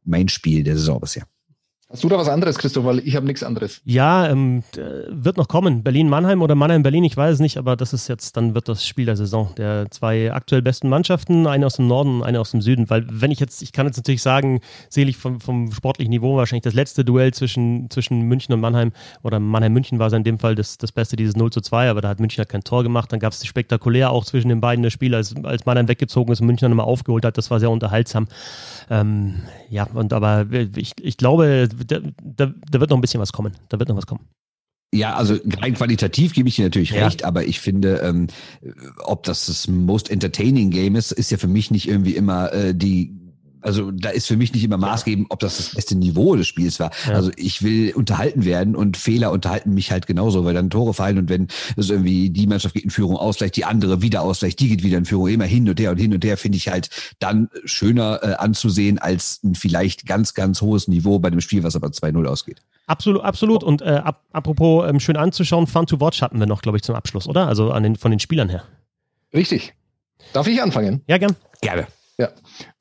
Speaker 1: mein Spiel der Saison bisher.
Speaker 3: Hast du da was anderes, Christoph? Weil ich habe nichts anderes.
Speaker 2: Ja, ähm, wird noch kommen. Berlin-Mannheim oder Mannheim-Berlin, ich weiß es nicht, aber das ist jetzt, dann wird das Spiel der Saison. Der zwei aktuell besten Mannschaften, eine aus dem Norden, eine aus dem Süden. Weil wenn ich jetzt, ich kann jetzt natürlich sagen, selig vom, vom sportlichen Niveau wahrscheinlich das letzte Duell zwischen, zwischen München und Mannheim oder Mannheim-München war es in dem Fall das, das Beste, dieses 0 zu 2, aber da hat München halt kein Tor gemacht. Dann gab es spektakulär auch zwischen den beiden das Spiel, als, als Mannheim weggezogen ist und München dann nochmal aufgeholt hat. Das war sehr unterhaltsam. Ähm, ja, und aber ich, ich glaube, da, da, da wird noch ein bisschen was kommen. Da wird noch was kommen.
Speaker 1: Ja, also rein qualitativ gebe ich dir natürlich ja. recht, aber ich finde, ähm, ob das das most entertaining Game ist, ist ja für mich nicht irgendwie immer äh, die also da ist für mich nicht immer maßgebend, ob das das beste Niveau des Spiels war. Ja. Also ich will unterhalten werden und Fehler unterhalten mich halt genauso, weil dann Tore fallen und wenn es irgendwie die Mannschaft geht in Führung ausgleicht, die andere wieder ausgleicht, die geht wieder in Führung, immer hin und her und hin und her, finde ich halt dann schöner äh, anzusehen als ein vielleicht ganz, ganz hohes Niveau bei dem Spiel, was aber 2-0 ausgeht.
Speaker 2: Absolut, absolut. Und äh, ap apropos ähm, schön anzuschauen, Fun to Watch hatten wir noch, glaube ich, zum Abschluss, oder? Also an den, von den Spielern her.
Speaker 3: Richtig. Darf ich anfangen?
Speaker 2: Ja, gern.
Speaker 1: Gerne.
Speaker 3: Ja.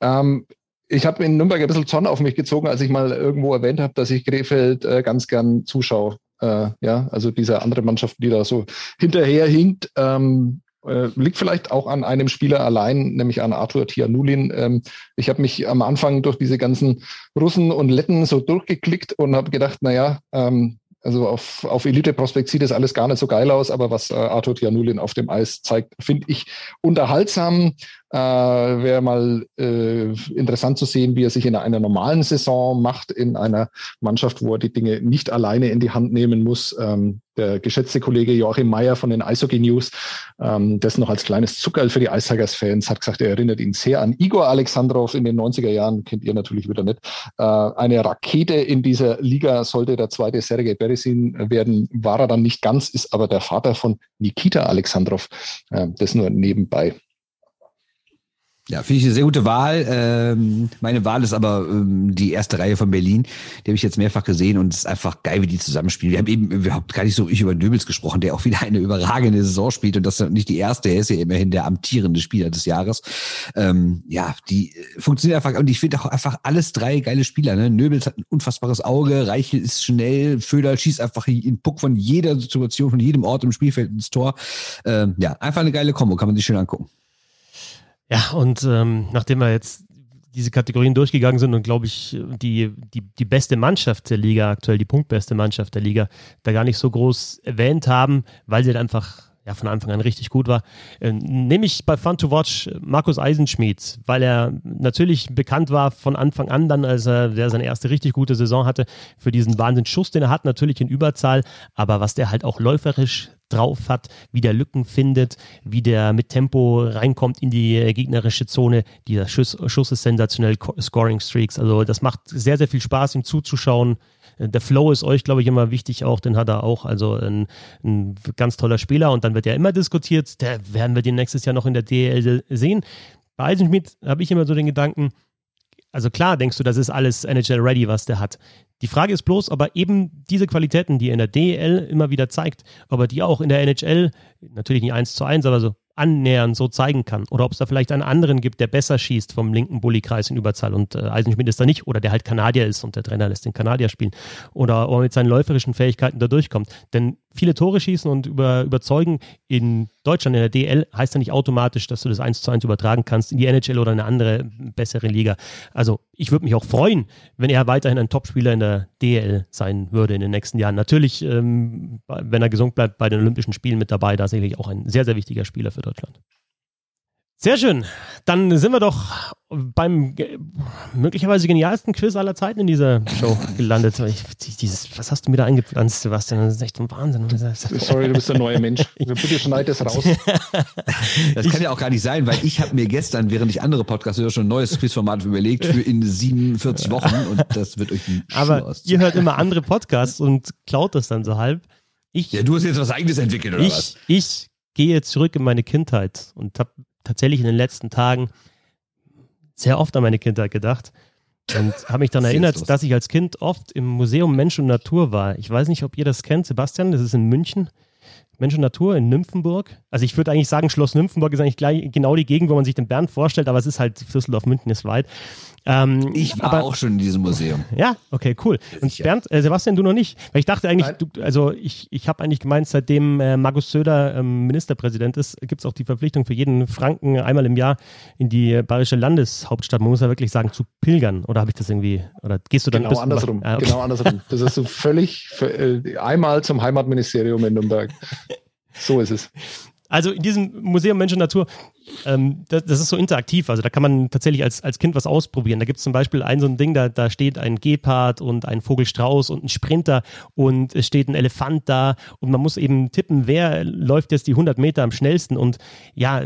Speaker 3: Ähm, ich habe in Nürnberg ein bisschen Zorn auf mich gezogen, als ich mal irgendwo erwähnt habe, dass ich Krefeld äh, ganz gern zuschaue. Äh, ja, also diese andere Mannschaft, die da so hinterher hinkt, ähm, äh, liegt vielleicht auch an einem Spieler allein, nämlich an Arthur Tianulin. Ähm, ich habe mich am Anfang durch diese ganzen Russen und Letten so durchgeklickt und habe gedacht, naja, ähm, also auf, auf Elite-Prospekt sieht das alles gar nicht so geil aus, aber was äh, Arthur Tianulin auf dem Eis zeigt, finde ich unterhaltsam. Äh, Wäre mal äh, interessant zu sehen, wie er sich in einer normalen Saison macht, in einer Mannschaft, wo er die Dinge nicht alleine in die Hand nehmen muss. Ähm, der geschätzte Kollege Joachim Meyer von den Eishockey News, ähm, das noch als kleines Zuckerl für die Eistigers-Fans, hat gesagt, er erinnert ihn sehr an Igor Alexandrov in den 90er Jahren, kennt ihr natürlich wieder nicht. Äh, eine Rakete in dieser Liga sollte der zweite Sergei Beresin werden, war er dann nicht ganz, ist aber der Vater von Nikita Alexandrov. Äh, das nur nebenbei.
Speaker 1: Ja, finde ich eine sehr gute Wahl. Ähm, meine Wahl ist aber ähm, die erste Reihe von Berlin. Die habe ich jetzt mehrfach gesehen und es ist einfach geil, wie die zusammenspielen. Wir haben eben überhaupt gar nicht so über Nöbels gesprochen, der auch wieder eine überragende Saison spielt und das ist nicht die erste. Er ist ja immerhin der amtierende Spieler des Jahres. Ähm, ja, die funktionieren einfach und ich finde auch einfach alles drei geile Spieler. Ne? Nöbels hat ein unfassbares Auge, Reichel ist schnell, Föder schießt einfach in Puck von jeder Situation, von jedem Ort im Spielfeld ins Tor. Ähm, ja, einfach eine geile Kombo, kann man sich schön angucken.
Speaker 2: Ja, und ähm, nachdem wir jetzt diese Kategorien durchgegangen sind und glaube ich, die, die, die beste Mannschaft der Liga, aktuell die punktbeste Mannschaft der Liga, da gar nicht so groß erwähnt haben, weil sie halt einfach ja, von Anfang an richtig gut war. Äh, nehme ich bei Fun to Watch Markus Eisenschmied, weil er natürlich bekannt war von Anfang an dann, als er der seine erste richtig gute Saison hatte, für diesen Wahnsinnsschuss, den er hat, natürlich in Überzahl, aber was der halt auch läuferisch drauf hat, wie der Lücken findet, wie der mit Tempo reinkommt in die gegnerische Zone. Dieser Schuss, Schuss ist sensationell, Scoring Streaks. Also das macht sehr, sehr viel Spaß, ihm zuzuschauen. Der Flow ist euch, glaube ich, immer wichtig auch, den hat er auch. Also ein, ein ganz toller Spieler und dann wird ja immer diskutiert, der werden wir den nächstes Jahr noch in der DL sehen. Bei Eisenschmidt habe ich immer so den Gedanken, also klar denkst du, das ist alles NHL-ready, was der hat. Die Frage ist bloß, ob er eben diese Qualitäten, die er in der DEL immer wieder zeigt, ob er die auch in der NHL, natürlich nicht eins zu eins, aber so annähernd so zeigen kann. Oder ob es da vielleicht einen anderen gibt, der besser schießt vom linken Bullykreis in Überzahl und äh, Eisenschmidt ist da nicht. Oder der halt Kanadier ist und der Trainer lässt den Kanadier spielen. Oder ob er mit seinen läuferischen Fähigkeiten da durchkommt. Denn viele Tore schießen und über, überzeugen in Deutschland, in der DL, heißt ja nicht automatisch, dass du das 1 zu 1 übertragen kannst in die NHL oder eine andere bessere Liga. Also ich würde mich auch freuen, wenn er weiterhin ein Topspieler in der DL sein würde in den nächsten Jahren. Natürlich, ähm, wenn er gesund bleibt, bei den Olympischen Spielen mit dabei, da sicherlich auch ein sehr, sehr wichtiger Spieler für Deutschland. Sehr schön. Dann sind wir doch beim möglicherweise genialsten Quiz aller Zeiten in dieser Show gelandet. Ich, dieses, was hast du mir da eingepflanzt, Sebastian? Das ist echt ein Wahnsinn.
Speaker 3: Sorry, du bist ein neuer Mensch. (laughs) Bitte schneid das raus.
Speaker 1: Das kann ja auch gar nicht sein, weil ich habe mir gestern, während ich andere Podcasts höre, schon ein neues Quizformat überlegt für in 47 Wochen und das wird euch ein
Speaker 2: Aber ihr hört immer andere Podcasts und klaut das dann so halb.
Speaker 1: Ich, ja, du hast jetzt was eigenes entwickelt, oder
Speaker 2: ich,
Speaker 1: was?
Speaker 2: Ich gehe zurück in meine Kindheit und habe tatsächlich in den letzten Tagen sehr oft an meine Kindheit gedacht und habe mich dann erinnert, dass ich als Kind oft im Museum Mensch und Natur war. Ich weiß nicht, ob ihr das kennt, Sebastian, das ist in München. Mensch und Natur in Nymphenburg. Also ich würde eigentlich sagen, Schloss Nymphenburg ist eigentlich gleich, genau die Gegend, wo man sich den Bernd vorstellt, aber es ist halt Fürsteldorf München ist weit.
Speaker 1: Ähm, ich war aber, auch schon in diesem Museum.
Speaker 2: Ja, okay, cool. Und Bernd, äh, Sebastian, du noch nicht? Weil ich dachte eigentlich, du, also ich, ich habe eigentlich gemeint, seitdem äh, Markus Söder ähm, Ministerpräsident ist, gibt es auch die Verpflichtung für jeden Franken einmal im Jahr in die bayerische Landeshauptstadt. Man muss ja wirklich sagen, zu pilgern. Oder habe ich das irgendwie, oder gehst du dann
Speaker 3: Genau andersrum. Ah, okay. Genau andersrum. Das ist so völlig äh, einmal zum Heimatministerium in Nürnberg. So ist es.
Speaker 2: Also in diesem Museum Mensch und Natur ähm, das, das, ist so interaktiv. Also da kann man tatsächlich als, als Kind was ausprobieren. Da gibt es zum Beispiel ein so ein Ding, da, da steht ein Gepard und ein Vogelstrauß und ein Sprinter und es steht ein Elefant da und man muss eben tippen, wer läuft jetzt die 100 Meter am schnellsten. Und ja,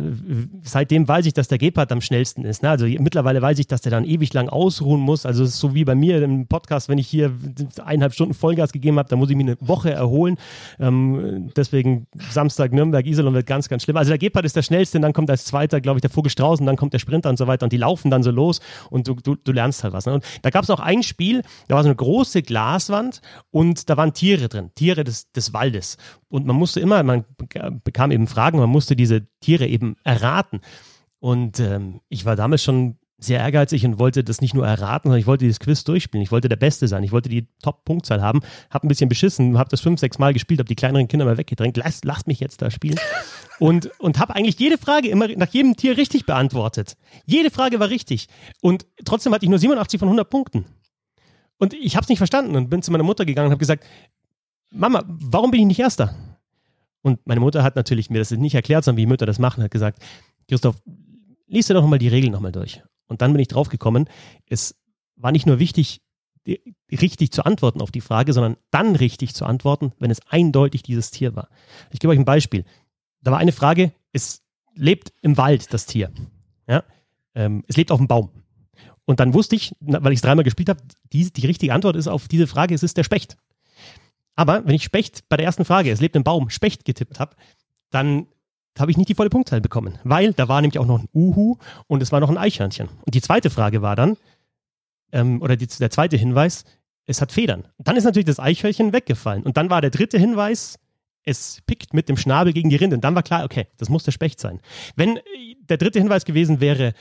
Speaker 2: seitdem weiß ich, dass der Gepard am schnellsten ist. Ne? Also mittlerweile weiß ich, dass der dann ewig lang ausruhen muss. Also es ist so wie bei mir im Podcast, wenn ich hier eineinhalb Stunden Vollgas gegeben habe, dann muss ich mich eine Woche erholen. Ähm, deswegen Samstag Nürnberg, Iserlohn wird ganz, ganz schlimm. Also der Gepard ist der schnellste, dann kommt als Zweiter, glaube ich, der Vogelstrauß und dann kommt der Sprinter und so weiter und die laufen dann so los und du, du, du lernst halt was. Ne? Und da gab es auch ein Spiel, da war so eine große Glaswand und da waren Tiere drin, Tiere des, des Waldes. Und man musste immer, man bekam eben Fragen, man musste diese Tiere eben erraten. Und ähm, ich war damals schon sehr ehrgeizig und wollte das nicht nur erraten, sondern ich wollte dieses Quiz durchspielen. Ich wollte der Beste sein. Ich wollte die Top-Punktzahl haben. Habe ein bisschen beschissen, habe das fünf, sechs Mal gespielt, habe die kleineren Kinder mal weggedrängt. Lasst, lasst mich jetzt da spielen. Und, und habe eigentlich jede Frage immer nach jedem Tier richtig beantwortet. Jede Frage war richtig. Und trotzdem hatte ich nur 87 von 100 Punkten. Und ich habe es nicht verstanden und bin zu meiner Mutter gegangen und habe gesagt, Mama, warum bin ich nicht Erster? Und meine Mutter hat natürlich mir das nicht erklärt, sondern wie Mütter das machen, hat gesagt, Christoph, liest dir doch nochmal die Regeln nochmal durch. Und dann bin ich draufgekommen, es war nicht nur wichtig, richtig zu antworten auf die Frage, sondern dann richtig zu antworten, wenn es eindeutig dieses Tier war. Ich gebe euch ein Beispiel. Da war eine Frage, es lebt im Wald, das Tier. Ja? Ähm, es lebt auf dem Baum. Und dann wusste ich, weil ich es dreimal gespielt habe, die, die richtige Antwort ist auf diese Frage, es ist der Specht. Aber wenn ich Specht bei der ersten Frage, es lebt im Baum, Specht getippt habe, dann habe ich nicht die volle Punktzahl bekommen, weil da war nämlich auch noch ein Uhu und es war noch ein Eichhörnchen. Und die zweite Frage war dann, ähm, oder die, der zweite Hinweis, es hat Federn. Dann ist natürlich das Eichhörnchen weggefallen. Und dann war der dritte Hinweis, es pickt mit dem Schnabel gegen die Rinde. Und dann war klar, okay, das muss der Specht sein. Wenn äh, der dritte Hinweis gewesen wäre,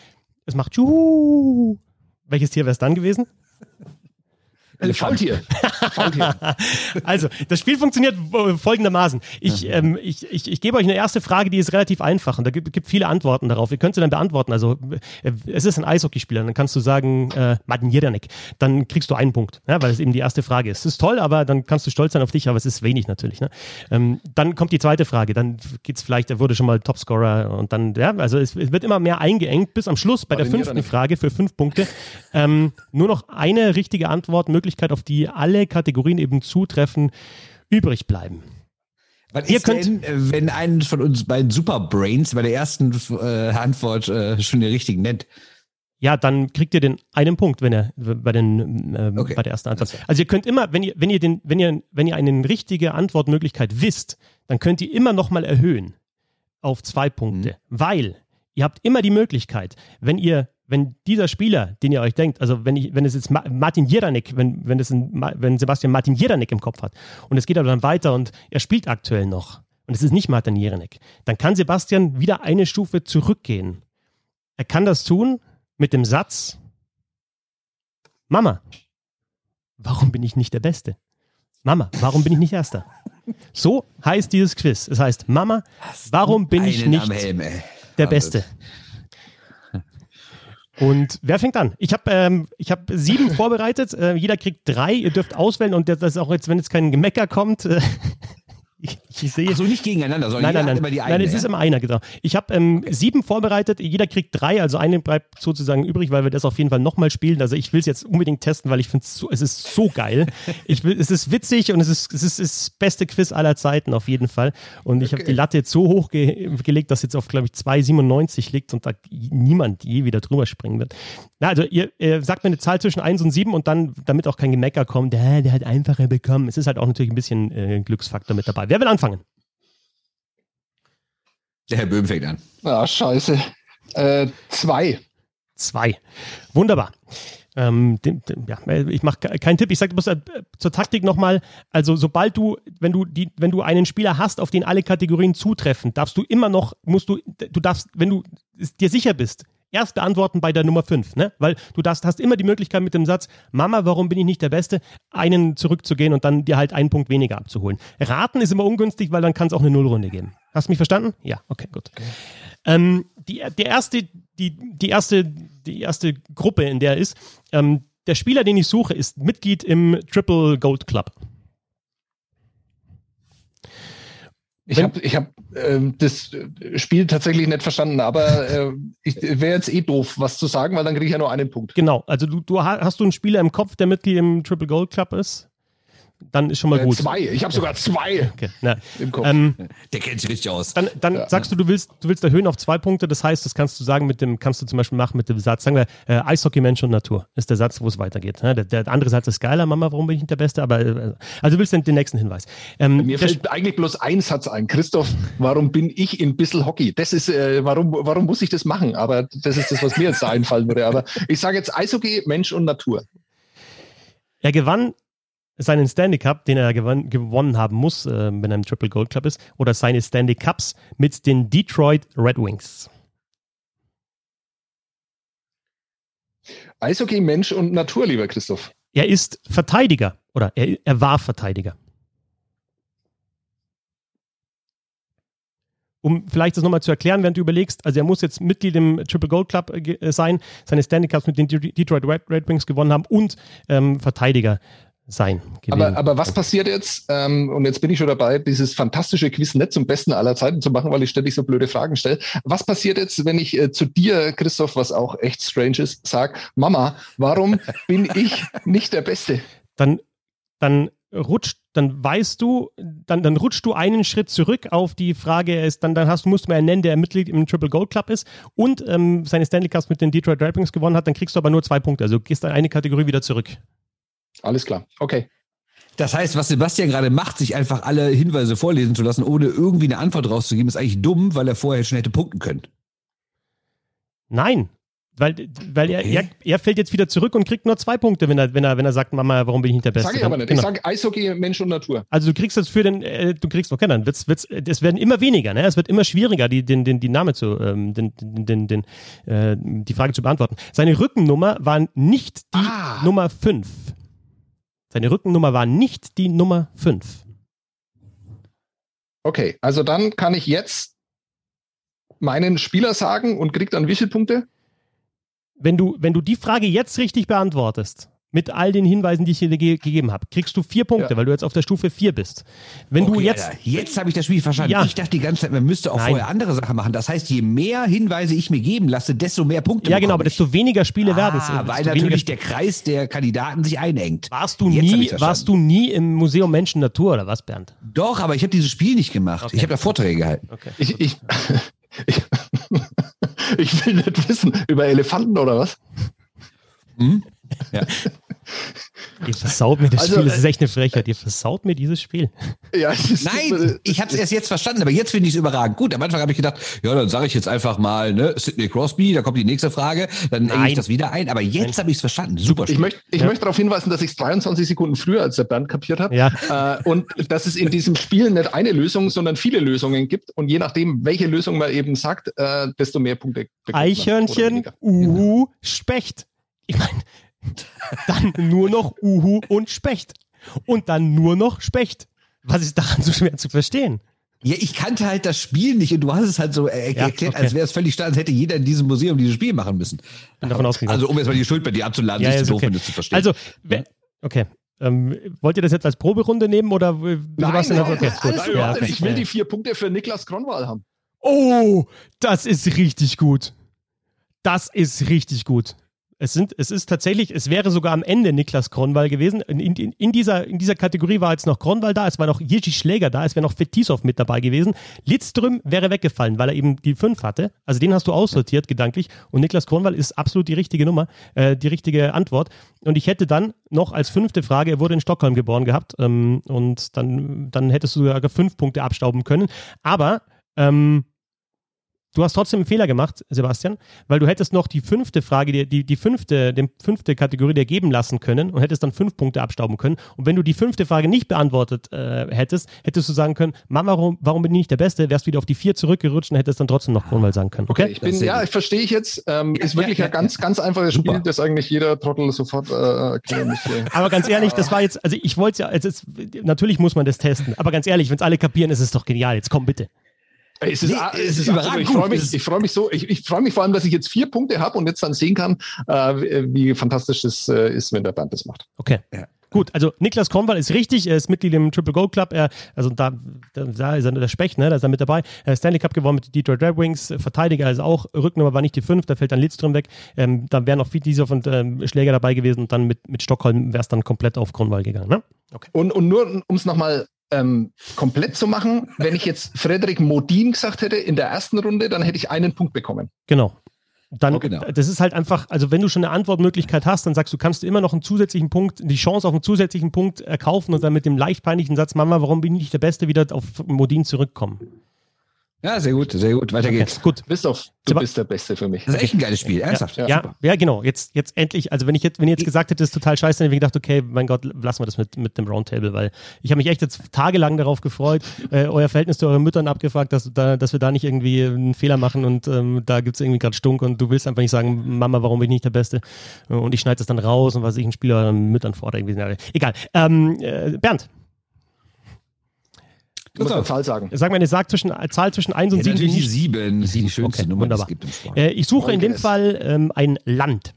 Speaker 2: es macht Juhu, welches Tier wäre es dann gewesen?
Speaker 3: Faultier.
Speaker 2: Faultier. (laughs) also, das Spiel funktioniert folgendermaßen. Ich, ähm, ich, ich, ich gebe euch eine erste Frage, die ist relativ einfach und da gibt, gibt viele Antworten darauf. Ihr könnt sie dann beantworten. Also, äh, es ist ein Eishockeyspieler, dann kannst du sagen, äh, Martin Jederneck. Dann kriegst du einen Punkt, ja, weil es eben die erste Frage ist. Es ist toll, aber dann kannst du stolz sein auf dich, aber es ist wenig natürlich. Ne? Ähm, dann kommt die zweite Frage. Dann geht's vielleicht, er wurde schon mal Topscorer und dann, ja, also es, es wird immer mehr eingeengt, bis am Schluss bei Martin der fünften Frage für fünf Punkte ähm, nur noch eine richtige Antwort möglich Möglichkeit, auf die alle Kategorien eben zutreffen, übrig bleiben.
Speaker 1: Was Ihr ist könnt, denn, äh, wenn einen von uns beiden Superbrains bei der ersten äh, Antwort äh, schon den richtigen nennt?
Speaker 2: Ja, dann kriegt ihr den einen Punkt, wenn er bei den äh, okay. bei der ersten Antwort. Also ihr könnt immer, wenn ihr wenn ihr den wenn ihr wenn ihr eine richtige Antwortmöglichkeit wisst, dann könnt ihr immer noch mal erhöhen auf zwei Punkte, mhm. weil ihr habt immer die Möglichkeit, wenn ihr wenn dieser Spieler, den ihr euch denkt, also wenn ich, wenn es jetzt Martin Jeranek, wenn, wenn, das ein, wenn Sebastian Martin Jeranek im Kopf hat und es geht aber dann weiter und er spielt aktuell noch und es ist nicht Martin Jeranek, dann kann Sebastian wieder eine Stufe zurückgehen. Er kann das tun mit dem Satz, Mama, warum bin ich nicht der Beste? Mama, warum bin ich nicht Erster? So heißt dieses Quiz. Es heißt, Mama, warum bin ich nicht der Beste? Und wer fängt an? Ich habe ähm, hab sieben (laughs) vorbereitet. Äh, jeder kriegt drei. Ihr dürft auswählen und das ist auch jetzt, wenn jetzt kein Gemecker kommt. Äh, (laughs)
Speaker 1: ich, ich sehe. Ach so, nicht gegeneinander,
Speaker 2: sondern nein, nein, nein. immer die eine. Nein, es ist immer einer, genau. Ich habe ähm, sieben vorbereitet. Jeder kriegt drei, also eine bleibt sozusagen übrig, weil wir das auf jeden Fall nochmal spielen. Also ich will es jetzt unbedingt testen, weil ich finde so, es ist so geil. (laughs) ich will, es ist witzig und es ist, es ist das beste Quiz aller Zeiten auf jeden Fall. Und ich okay. habe die Latte jetzt so hoch ge gelegt, dass jetzt auf, glaube ich, 2,97 liegt und da niemand je wieder drüber springen wird. Na, also ihr, ihr sagt mir eine Zahl zwischen 1 und 7 und dann, damit auch kein Gemecker kommt, der, der hat einfacher bekommen. Es ist halt auch natürlich ein bisschen äh, Glücksfaktor mit dabei. Wer will anfangen?
Speaker 1: Der Herr Böhm fängt an.
Speaker 3: Ah, scheiße. Äh, zwei.
Speaker 2: Zwei. Wunderbar. Ähm, den, den, ja, ich mache keinen Tipp. Ich sage bloß äh, zur Taktik nochmal. Also sobald du, wenn du die, wenn du einen Spieler hast, auf den alle Kategorien zutreffen, darfst du immer noch, musst du, du darfst, wenn du dir sicher bist, erst beantworten bei der Nummer 5, ne? Weil du darfst, hast immer die Möglichkeit mit dem Satz, Mama, warum bin ich nicht der Beste, einen zurückzugehen und dann dir halt einen Punkt weniger abzuholen. Raten ist immer ungünstig, weil dann kann es auch eine Nullrunde geben. Hast du mich verstanden? Ja, okay, gut. Okay. Ähm, die, der erste, die, die, erste, die erste Gruppe, in der ist, ähm, der Spieler, den ich suche, ist Mitglied im Triple Gold Club.
Speaker 3: Ich habe ich hab, ähm, das Spiel tatsächlich nicht verstanden, aber äh, ich wäre jetzt eh doof, was zu sagen, weil dann kriege ich ja nur einen Punkt.
Speaker 2: Genau, also du, du hast du einen Spieler im Kopf, der Mitglied im Triple Gold Club ist? Dann ist schon mal äh, gut.
Speaker 3: Zwei, ich habe sogar zwei
Speaker 2: okay. Na, im Kopf. Ähm,
Speaker 1: Der kennt sich richtig aus.
Speaker 2: Dann, dann ja. sagst du, du willst, du willst erhöhen auf zwei Punkte. Das heißt, das kannst du sagen mit dem, kannst du zum Beispiel machen mit dem Satz, sagen wir, äh, Eishockey, Mensch und Natur ist der Satz, wo es weitergeht. Ja, der, der, andere Satz ist geiler, Mama, warum bin ich nicht der Beste? Aber äh, also du willst den, den nächsten Hinweis.
Speaker 3: Ähm, Mir fällt eigentlich bloß ein Satz ein. Christoph, warum bin ich in Bissel Hockey? Das ist, äh, warum, warum muss ich das machen? Aber das ist das, was mir jetzt einfallen würde. Aber ich sage jetzt Eishockey, Mensch und Natur.
Speaker 2: Er gewann seinen Stanley Cup, den er gewann, gewonnen haben muss, äh, wenn er im Triple Gold Club ist, oder seine Stanley Cups mit den Detroit Red Wings?
Speaker 3: Eishockey, Mensch und Natur, lieber Christoph.
Speaker 2: Er ist Verteidiger oder er, er war Verteidiger. um vielleicht das nochmal zu erklären, während du überlegst, also er muss jetzt Mitglied im Triple Gold Club äh, sein, seine Stanley Cups mit den Detroit Red, Wings gewonnen haben und ähm, Verteidiger sein.
Speaker 3: Aber, aber was passiert jetzt? Ähm, und jetzt bin ich schon dabei, dieses fantastische Quiz nicht zum besten aller Zeiten zu machen, weil ich ständig so blöde Fragen stelle. Was passiert jetzt, wenn ich äh, zu dir, Christoph, was auch echt strange ist, sag, Mama, warum (laughs) bin ich nicht der Beste?
Speaker 2: Dann, dann rutscht, dann weißt du, dann, dann rutscht du einen Schritt zurück auf die Frage, ist, dann, dann hast, musst du mir einen nennen, der Mitglied im Triple Gold Club ist und ähm, seine Stanley Cups mit den Detroit Red Wings gewonnen hat, dann kriegst du aber nur zwei Punkte. Also gehst dann eine Kategorie wieder zurück.
Speaker 3: Alles klar. Okay.
Speaker 1: Das heißt, was Sebastian gerade macht, sich einfach alle Hinweise vorlesen zu lassen, ohne irgendwie eine Antwort rauszugeben, ist eigentlich dumm, weil er vorher schon hätte punkten können.
Speaker 2: Nein, weil, weil er, okay. er, er, fällt jetzt wieder zurück und kriegt nur zwei Punkte, wenn er, wenn er, wenn er sagt, Mama, warum bin ich nicht der Beste?
Speaker 3: Sag ich aber nicht. Genau. Ich sage Eishockey, Mensch und Natur.
Speaker 2: Also du kriegst jetzt für den, äh, du kriegst, okay, dann wird's, wird's, es werden immer weniger, ne? Es wird immer schwieriger, die, den, den, die Name zu, ähm, den, den, den, äh, die Frage zu beantworten. Seine Rückennummer war nicht die ah. Nummer 5. Seine Rückennummer war nicht die Nummer 5.
Speaker 3: Okay, also dann kann ich jetzt meinen Spieler sagen und kriegt dann wie viele Punkte?
Speaker 2: Wenn du, wenn du die Frage jetzt richtig beantwortest, mit all den Hinweisen, die ich dir ge gegeben habe, kriegst du vier Punkte, ja. weil du jetzt auf der Stufe vier bist. Wenn okay, du jetzt.
Speaker 1: Alter, jetzt habe ich das Spiel verstanden. Ja. Ich dachte die ganze Zeit, man müsste auch Nein. vorher andere Sachen machen. Das heißt, je mehr Hinweise ich mir geben lasse, desto mehr Punkte
Speaker 2: Ja, genau, aber desto weniger Spiele
Speaker 1: ah,
Speaker 2: werden es.
Speaker 1: Weil natürlich der Kreis der Kandidaten sich einengt.
Speaker 2: Warst du, nie, warst du nie im Museum Menschen Natur oder was, Bernd?
Speaker 1: Doch, aber ich habe dieses Spiel nicht gemacht. Okay. Ich habe da Vorträge gehalten.
Speaker 3: Okay. Ich, ich, (laughs) ich, (laughs) ich will nicht wissen, über Elefanten oder was?
Speaker 1: Hm? Ja. (laughs)
Speaker 2: Ihr versaut mir das also, Spiel, das ist echt eine Frechheit. Ihr versaut mir dieses Spiel. (laughs)
Speaker 1: Ja, Nein, ich habe es erst jetzt verstanden, aber jetzt finde ich es überragend. Gut, am Anfang habe ich gedacht, ja, dann sage ich jetzt einfach mal, ne, Sidney Crosby, da kommt die nächste Frage, dann enge ich das wieder ein. Aber jetzt habe ich es verstanden. Super.
Speaker 3: Ich möchte ich ja. möchte darauf hinweisen, dass ich es 23 Sekunden früher als der Bernd kapiert habe. Ja. Äh, und dass es in diesem Spiel nicht eine Lösung, sondern viele Lösungen gibt. Und je nachdem, welche Lösung man eben sagt, äh, desto mehr Punkte
Speaker 2: bekommt Eichhörnchen, Uhu, Specht. Ich meine, (laughs) dann nur noch Uhu und Specht. Und dann nur noch Specht. Was ist daran so schwer zu verstehen?
Speaker 1: Ja, ich kannte halt das Spiel nicht und du hast es halt so er ja, erklärt, okay. als wäre es völlig stark, als hätte jeder in diesem Museum dieses Spiel machen müssen.
Speaker 2: Bin davon ausgegangen.
Speaker 1: Also um jetzt mal die Schuld bei dir abzuladen, ja, ist doof, okay. wenn du es zu verstehen.
Speaker 2: Also, okay. Ähm, wollt ihr das jetzt als Proberunde nehmen oder
Speaker 3: nein, nein, okay, gut. Nein, ja, okay. Ich will die vier Punkte für Niklas Kronwall haben.
Speaker 2: Oh, das ist richtig gut. Das ist richtig gut. Es, sind, es ist tatsächlich, es wäre sogar am Ende Niklas Kronwall gewesen. In, in, in, dieser, in dieser Kategorie war jetzt noch Kronwall da, es war noch Jiří Schläger da, es wäre noch Fetisov mit dabei gewesen. Lidström wäre weggefallen, weil er eben die 5 hatte. Also den hast du aussortiert gedanklich. Und Niklas Kronwall ist absolut die richtige Nummer, äh, die richtige Antwort. Und ich hätte dann noch als fünfte Frage, er wurde in Stockholm geboren gehabt. Ähm, und dann, dann hättest du sogar fünf Punkte abstauben können. Aber ähm, Du hast trotzdem einen Fehler gemacht, Sebastian, weil du hättest noch die fünfte Frage, die, die, die fünfte, die fünfte Kategorie dir geben lassen können und hättest dann fünf Punkte abstauben können. Und wenn du die fünfte Frage nicht beantwortet äh, hättest, hättest du sagen können, Mama, warum, warum bin ich nicht der Beste? Wärst wieder auf die vier zurückgerutscht und hättest dann trotzdem noch Kronwall sagen können. Okay?
Speaker 3: okay ich bin, ja, ich verstehe ich jetzt. Ähm, ist wirklich ja, ja, ein ganz, ganz einfaches Spiel, das eigentlich jeder Trottel sofort äh,
Speaker 2: müsste. (laughs) Aber ganz ehrlich, das war jetzt, also ich wollte ja, es, natürlich muss man das testen, aber ganz ehrlich, wenn es alle kapieren, ist es doch genial. Jetzt komm bitte.
Speaker 3: Es ist, nee, es ist überragend. Ich freue mich, ich freue mich so. Ich, ich freue mich vor allem, dass ich jetzt vier Punkte habe und jetzt dann sehen kann, äh, wie fantastisch es äh, ist, wenn der Band das macht.
Speaker 2: Okay. Ja. Gut, also Niklas Kronwall ist richtig, er ist Mitglied im Triple Gold Club, er, also da, da ist er der Specht, ne, da ist er mit dabei. Er Stanley Cup gewonnen mit Detroit Red Wings, Verteidiger ist auch, Rücknummer war nicht die 5, da fällt dann Lidström weg. Ähm, da wären noch Fiedisov und ähm, Schläger dabei gewesen und dann mit, mit Stockholm wäre es dann komplett auf Kronwall gegangen. Ne?
Speaker 3: Okay. Und, und nur, um es nochmal ähm, komplett zu machen. Wenn ich jetzt Frederik Modin gesagt hätte in der ersten Runde, dann hätte ich einen Punkt bekommen.
Speaker 2: Genau. Dann, oh, genau. das ist halt einfach, also wenn du schon eine Antwortmöglichkeit hast, dann sagst du, kannst du immer noch einen zusätzlichen Punkt, die Chance auf einen zusätzlichen Punkt erkaufen und dann mit dem leicht peinlichen Satz, Mama, warum bin ich nicht der Beste, wieder auf Modin zurückkommen.
Speaker 1: Ja, sehr gut, sehr gut. Weiter okay, geht's.
Speaker 3: Gut. Bist auf, du bist der Beste für mich.
Speaker 1: Das ist echt ein geiles Spiel, ernsthaft.
Speaker 2: Ja, ja, ja, genau. Jetzt, jetzt endlich, also wenn ich jetzt, wenn ihr jetzt gesagt hättet, das ist total scheiße, dann hätte ich gedacht, okay, mein Gott, lassen wir das mit, mit dem Roundtable, weil ich habe mich echt jetzt tagelang darauf gefreut, äh, euer Verhältnis zu euren Müttern abgefragt, dass, da, dass wir da nicht irgendwie einen Fehler machen und ähm, da gibt's irgendwie gerade Stunk und du willst einfach nicht sagen, Mama, warum bin ich nicht der Beste? Und ich schneide das dann raus und was ich ein Spieler euren Müttern fordere. Irgendwie. Egal. Ähm, äh, Bernd.
Speaker 3: Du musst eine Zahl sagen.
Speaker 2: Sag mal eine Zahl zwischen, Zahl zwischen 1 und ja, 7.
Speaker 1: Natürlich die 7. Das ist die schönste okay,
Speaker 2: Nummer, wunderbar. die es gibt im Sport. Äh, ich suche in dem Fall ähm, ein Land.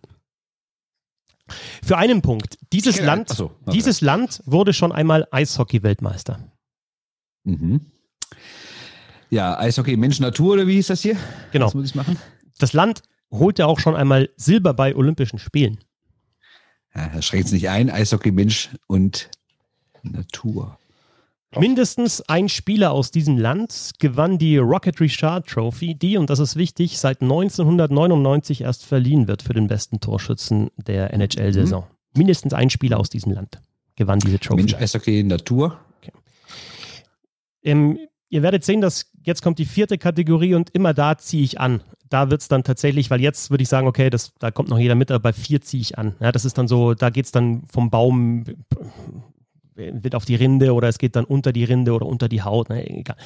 Speaker 2: Für einen Punkt. Dieses Land, so, okay. dieses Land wurde schon einmal Eishockey-Weltmeister.
Speaker 1: Mhm. Ja, Eishockey Mensch Natur oder wie hieß das hier?
Speaker 2: Genau. Was muss ich machen? Das Land holte auch schon einmal Silber bei Olympischen Spielen.
Speaker 1: Ja, das schränkt es nicht ein. Eishockey Mensch und Natur.
Speaker 2: Mindestens ein Spieler aus diesem Land gewann die Rocket Richard Trophy, die, und das ist wichtig, seit 1999 erst verliehen wird für den besten Torschützen der NHL-Saison. Mhm. Mindestens ein Spieler aus diesem Land gewann diese Trophy.
Speaker 1: Mensch, Eishockey Natur. Okay.
Speaker 2: Ähm, ihr werdet sehen, dass jetzt kommt die vierte Kategorie und immer da ziehe ich an. Da wird es dann tatsächlich, weil jetzt würde ich sagen, okay, das, da kommt noch jeder mit, aber bei vier ziehe ich an. Ja, das ist dann so, da geht es dann vom Baum wird auf die Rinde oder es geht dann unter die Rinde oder unter die Haut. Ne, egal.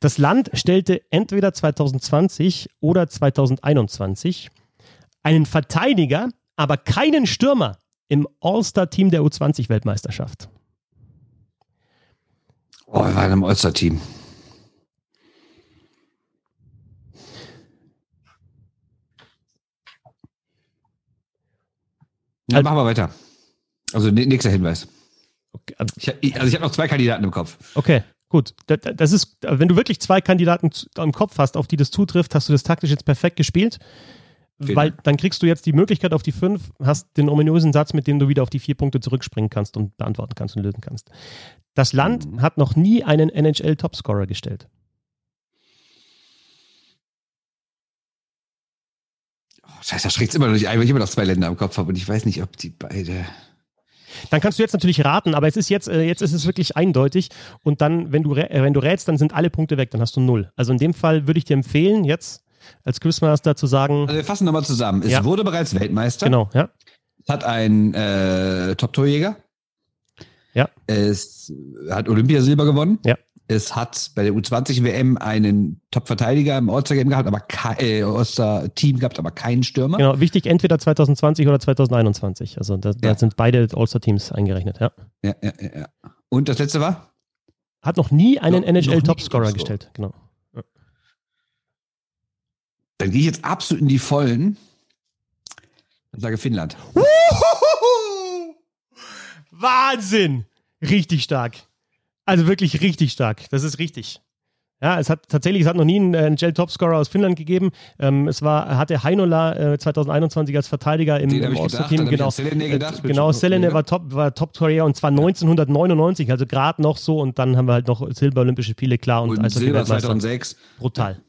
Speaker 2: Das Land stellte entweder 2020 oder 2021 einen Verteidiger, aber keinen Stürmer im All-Star-Team der U20-Weltmeisterschaft.
Speaker 1: Oh, wir waren im All-Star-Team. Ja, also, machen wir weiter. Also nächster Hinweis. Okay. Ich, also ich habe noch zwei Kandidaten im Kopf.
Speaker 2: Okay, gut. Das ist, wenn du wirklich zwei Kandidaten im Kopf hast, auf die das zutrifft, hast du das taktisch jetzt perfekt gespielt. Vielen weil dann kriegst du jetzt die Möglichkeit auf die fünf, hast den ominösen Satz, mit dem du wieder auf die vier Punkte zurückspringen kannst und beantworten kannst und lösen kannst. Das Land mhm. hat noch nie einen NHL-Topscorer gestellt.
Speaker 1: Oh, scheiße, da schreckt es immer noch nicht ein, weil ich immer noch zwei Länder im Kopf habe und ich weiß nicht, ob die beide.
Speaker 2: Dann kannst du jetzt natürlich raten, aber es ist jetzt, äh, jetzt ist es wirklich eindeutig. Und dann, wenn du, äh, wenn du rätst, dann sind alle Punkte weg, dann hast du null. Also in dem Fall würde ich dir empfehlen, jetzt als Quizmaster zu sagen.
Speaker 1: Also wir fassen nochmal zusammen. Es
Speaker 2: Ja.
Speaker 1: wurde bereits Weltmeister.
Speaker 2: Genau, ja.
Speaker 1: Es hat einen äh, Top-Torjäger.
Speaker 2: Ja.
Speaker 1: Es hat Olympiasilber gewonnen.
Speaker 2: Ja.
Speaker 1: Es hat bei der U20-WM einen Top-Verteidiger im All-Star-Game gehabt, aber kein äh, All-Star-Team gehabt, aber keinen Stürmer.
Speaker 2: Genau, wichtig, entweder 2020 oder 2021. Also da, da
Speaker 1: Ja.
Speaker 2: sind beide All-Star-Teams eingerechnet, ja.
Speaker 1: Ja, ja, ja, ja. Und das letzte war?
Speaker 2: Hat noch nie einen
Speaker 1: nie
Speaker 2: NHL-Topscorer
Speaker 1: Topscorer.
Speaker 2: gestellt, genau.
Speaker 1: Dann gehe ich jetzt absolut in die Vollen und sage Finnland.
Speaker 2: Wahnsinn! Richtig stark. Also wirklich richtig stark. Das ist richtig. Ja, es hat tatsächlich, es hat noch nie einen äh, NHL-Topscorer aus Finnland gegeben. Ähm, es war, hatte Heinola äh, 2021 als Verteidiger im,
Speaker 1: ich
Speaker 2: Genau,
Speaker 1: Selene gedacht.
Speaker 2: Äh, genau Selene war Top, war Top-Torjäger und zwar 1999, also gerade noch so. Und dann haben wir halt noch Silber-Olympische Spiele, klar, und,
Speaker 1: Und Silber
Speaker 2: Eishockey-Weltmeister.
Speaker 1: 2006.
Speaker 2: Brutal.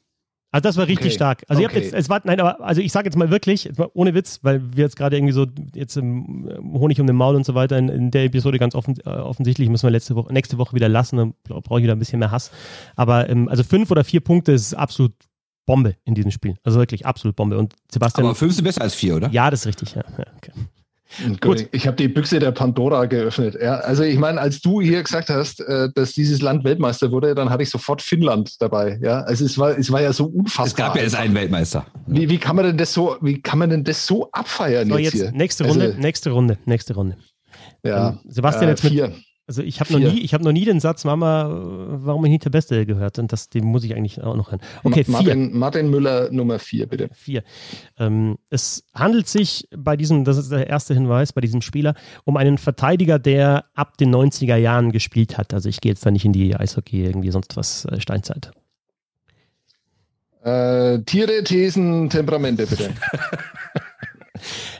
Speaker 2: Also das war richtig
Speaker 3: Okay.
Speaker 2: stark. Also ich habe
Speaker 3: Okay.
Speaker 2: jetzt, es war, nein, aber also ich sage jetzt mal wirklich, jetzt mal ohne Witz, weil wir jetzt gerade irgendwie so jetzt im im Honig um den Maul und so weiter in, in der Episode ganz offen, äh, offensichtlich müssen wir letzte Woche, nächste Woche wieder lassen, dann brauche ich wieder ein bisschen mehr Hass. Aber ähm, also fünf oder vier Punkte ist absolut Bombe in diesem Spiel. Also wirklich absolut Bombe. Und Sebastian,
Speaker 1: Aber fünf sind besser als vier, oder?
Speaker 2: ja, das ist richtig. Ja, ja, okay.
Speaker 3: Gut. Ich habe die Büchse der Pandora geöffnet. Ja, also ich meine, als du hier gesagt hast, äh, dass dieses Land Weltmeister wurde, dann hatte ich sofort Finnland dabei. Ja, also es war, es war ja so unfassbar.
Speaker 1: Es gab ja erst einen Weltmeister.
Speaker 3: Wie, wie kann man denn das so, wie kann man denn das so abfeiern
Speaker 2: So,
Speaker 3: jetzt,
Speaker 2: jetzt
Speaker 3: hier?
Speaker 2: nächste
Speaker 3: Also,
Speaker 2: Runde, nächste Runde, nächste Runde.
Speaker 3: Ja,
Speaker 2: Ähm, Sebastian
Speaker 3: äh,
Speaker 2: jetzt mit,
Speaker 3: vier.
Speaker 2: Also ich habe noch nie, ich habe noch nie den Satz, Mama, äh, warum ich nicht der Beste gehört und das, den muss ich eigentlich auch noch hören. Okay,
Speaker 3: Ma-
Speaker 2: vier.
Speaker 3: Martin, Martin Müller Nummer vier, bitte.
Speaker 2: Vier. Ähm, es handelt sich bei diesem, das ist der erste Hinweis, bei diesem Spieler, um einen Verteidiger, der ab den 90er Jahren gespielt hat. Also ich gehe jetzt da nicht in die Eishockey, irgendwie sonst was äh, Steinzeit.
Speaker 3: Äh, Tiere, Thesen, Temperamente, bitte. (laughs)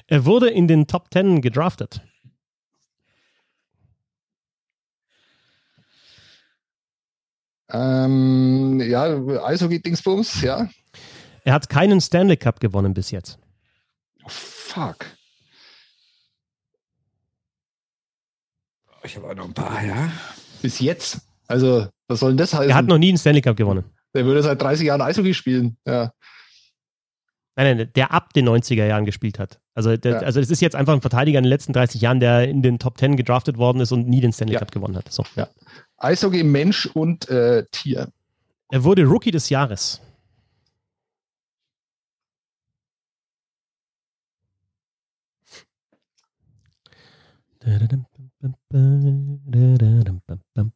Speaker 2: Er wurde in den Top Ten gedraftet.
Speaker 3: Ähm, ja, Eishockey-Dingsbums, ja.
Speaker 2: Er hat keinen Stanley Cup gewonnen bis jetzt.
Speaker 3: Oh, fuck.
Speaker 1: Ich habe auch noch ein paar, ja.
Speaker 3: Bis jetzt. Also, was soll denn das heißen?
Speaker 2: Er hat noch nie einen Stanley Cup gewonnen.
Speaker 3: Der würde seit 30 Jahren Eishockey spielen. Ja.
Speaker 2: Nein, nein, der ab den 90er Jahren gespielt hat. Also, der,
Speaker 3: Ja.
Speaker 2: also es ist jetzt einfach ein Verteidiger in den letzten 30 Jahren, der in den Top 10 gedraftet worden ist und nie den Stanley
Speaker 3: Ja.
Speaker 2: Cup gewonnen hat. So.
Speaker 3: Eishockey, Mensch und äh, Tier.
Speaker 2: Er wurde Rookie des Jahres.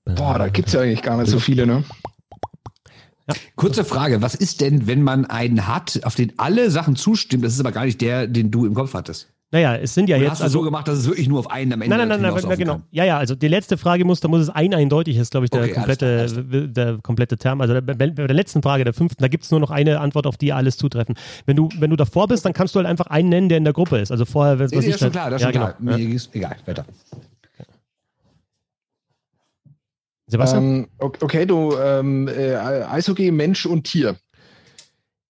Speaker 3: Boah, da gibt's ja eigentlich gar nicht so viele, ne?
Speaker 1: Kurze Frage, was ist denn, wenn man einen hat, auf den alle Sachen zustimmen, das ist aber gar nicht der, den du im Kopf hattest?
Speaker 2: Naja, es sind ja
Speaker 1: Oder
Speaker 2: jetzt.
Speaker 1: hast du
Speaker 2: also,
Speaker 1: so gemacht, dass es wirklich nur auf einen am Ende
Speaker 2: Nein, nein, nein, nein, genau.
Speaker 1: kann?
Speaker 2: Ja, ja, also die letzte Frage muss, da muss es ein eindeutig, ist, glaube ich, der,
Speaker 1: Okay, alles
Speaker 2: komplette,
Speaker 1: klar,
Speaker 2: der komplette Term. Also bei, der letzten Frage, der fünften, da gibt es nur noch eine Antwort, auf die alles zutreffen. Wenn du, wenn du davor bist, dann kannst du halt einfach einen nennen, der in der Gruppe ist. Also vorher, was
Speaker 1: Nee,
Speaker 2: ich
Speaker 1: das ist schon klar, das ist
Speaker 2: ja,
Speaker 1: schon klar.
Speaker 2: genau.
Speaker 1: Mir
Speaker 2: Ja.
Speaker 1: ging's- Egal, weiter.
Speaker 2: Sebastian?
Speaker 3: Ähm, ok- okay, du ähm, äh, Eishockey, Mensch und Tier.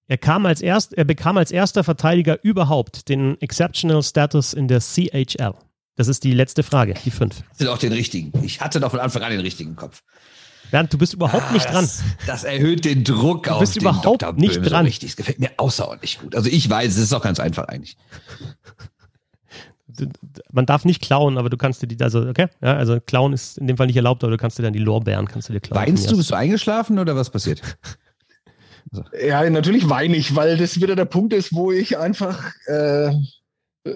Speaker 2: Er, kam als erst, er bekam als erster Verteidiger überhaupt den Exceptional Status in der CHL. Das ist die letzte Frage, die fünf.
Speaker 1: Ich hatte doch den richtigen. Ich hatte doch von Anfang an den richtigen Kopf.
Speaker 2: Bernd, du bist überhaupt nicht
Speaker 1: Ah,
Speaker 2: dran.
Speaker 1: Das, das erhöht den Druck auf
Speaker 2: bist
Speaker 1: den
Speaker 2: überhaupt
Speaker 1: Dr.
Speaker 2: nicht dran.
Speaker 1: So richtig. Das gefällt mir außerordentlich gut. Also ich weiß, es ist auch ganz einfach eigentlich.
Speaker 2: Man darf nicht klauen, aber du kannst dir die, also, okay, ja, also klauen ist in dem Fall nicht erlaubt, aber du kannst dir dann die Lorbeeren, kannst du dir klauen.
Speaker 1: Weinst du? Bist du eingeschlafen oder was passiert? (laughs)
Speaker 3: Ja, natürlich weine ich, weil das wieder der Punkt ist, wo ich einfach äh,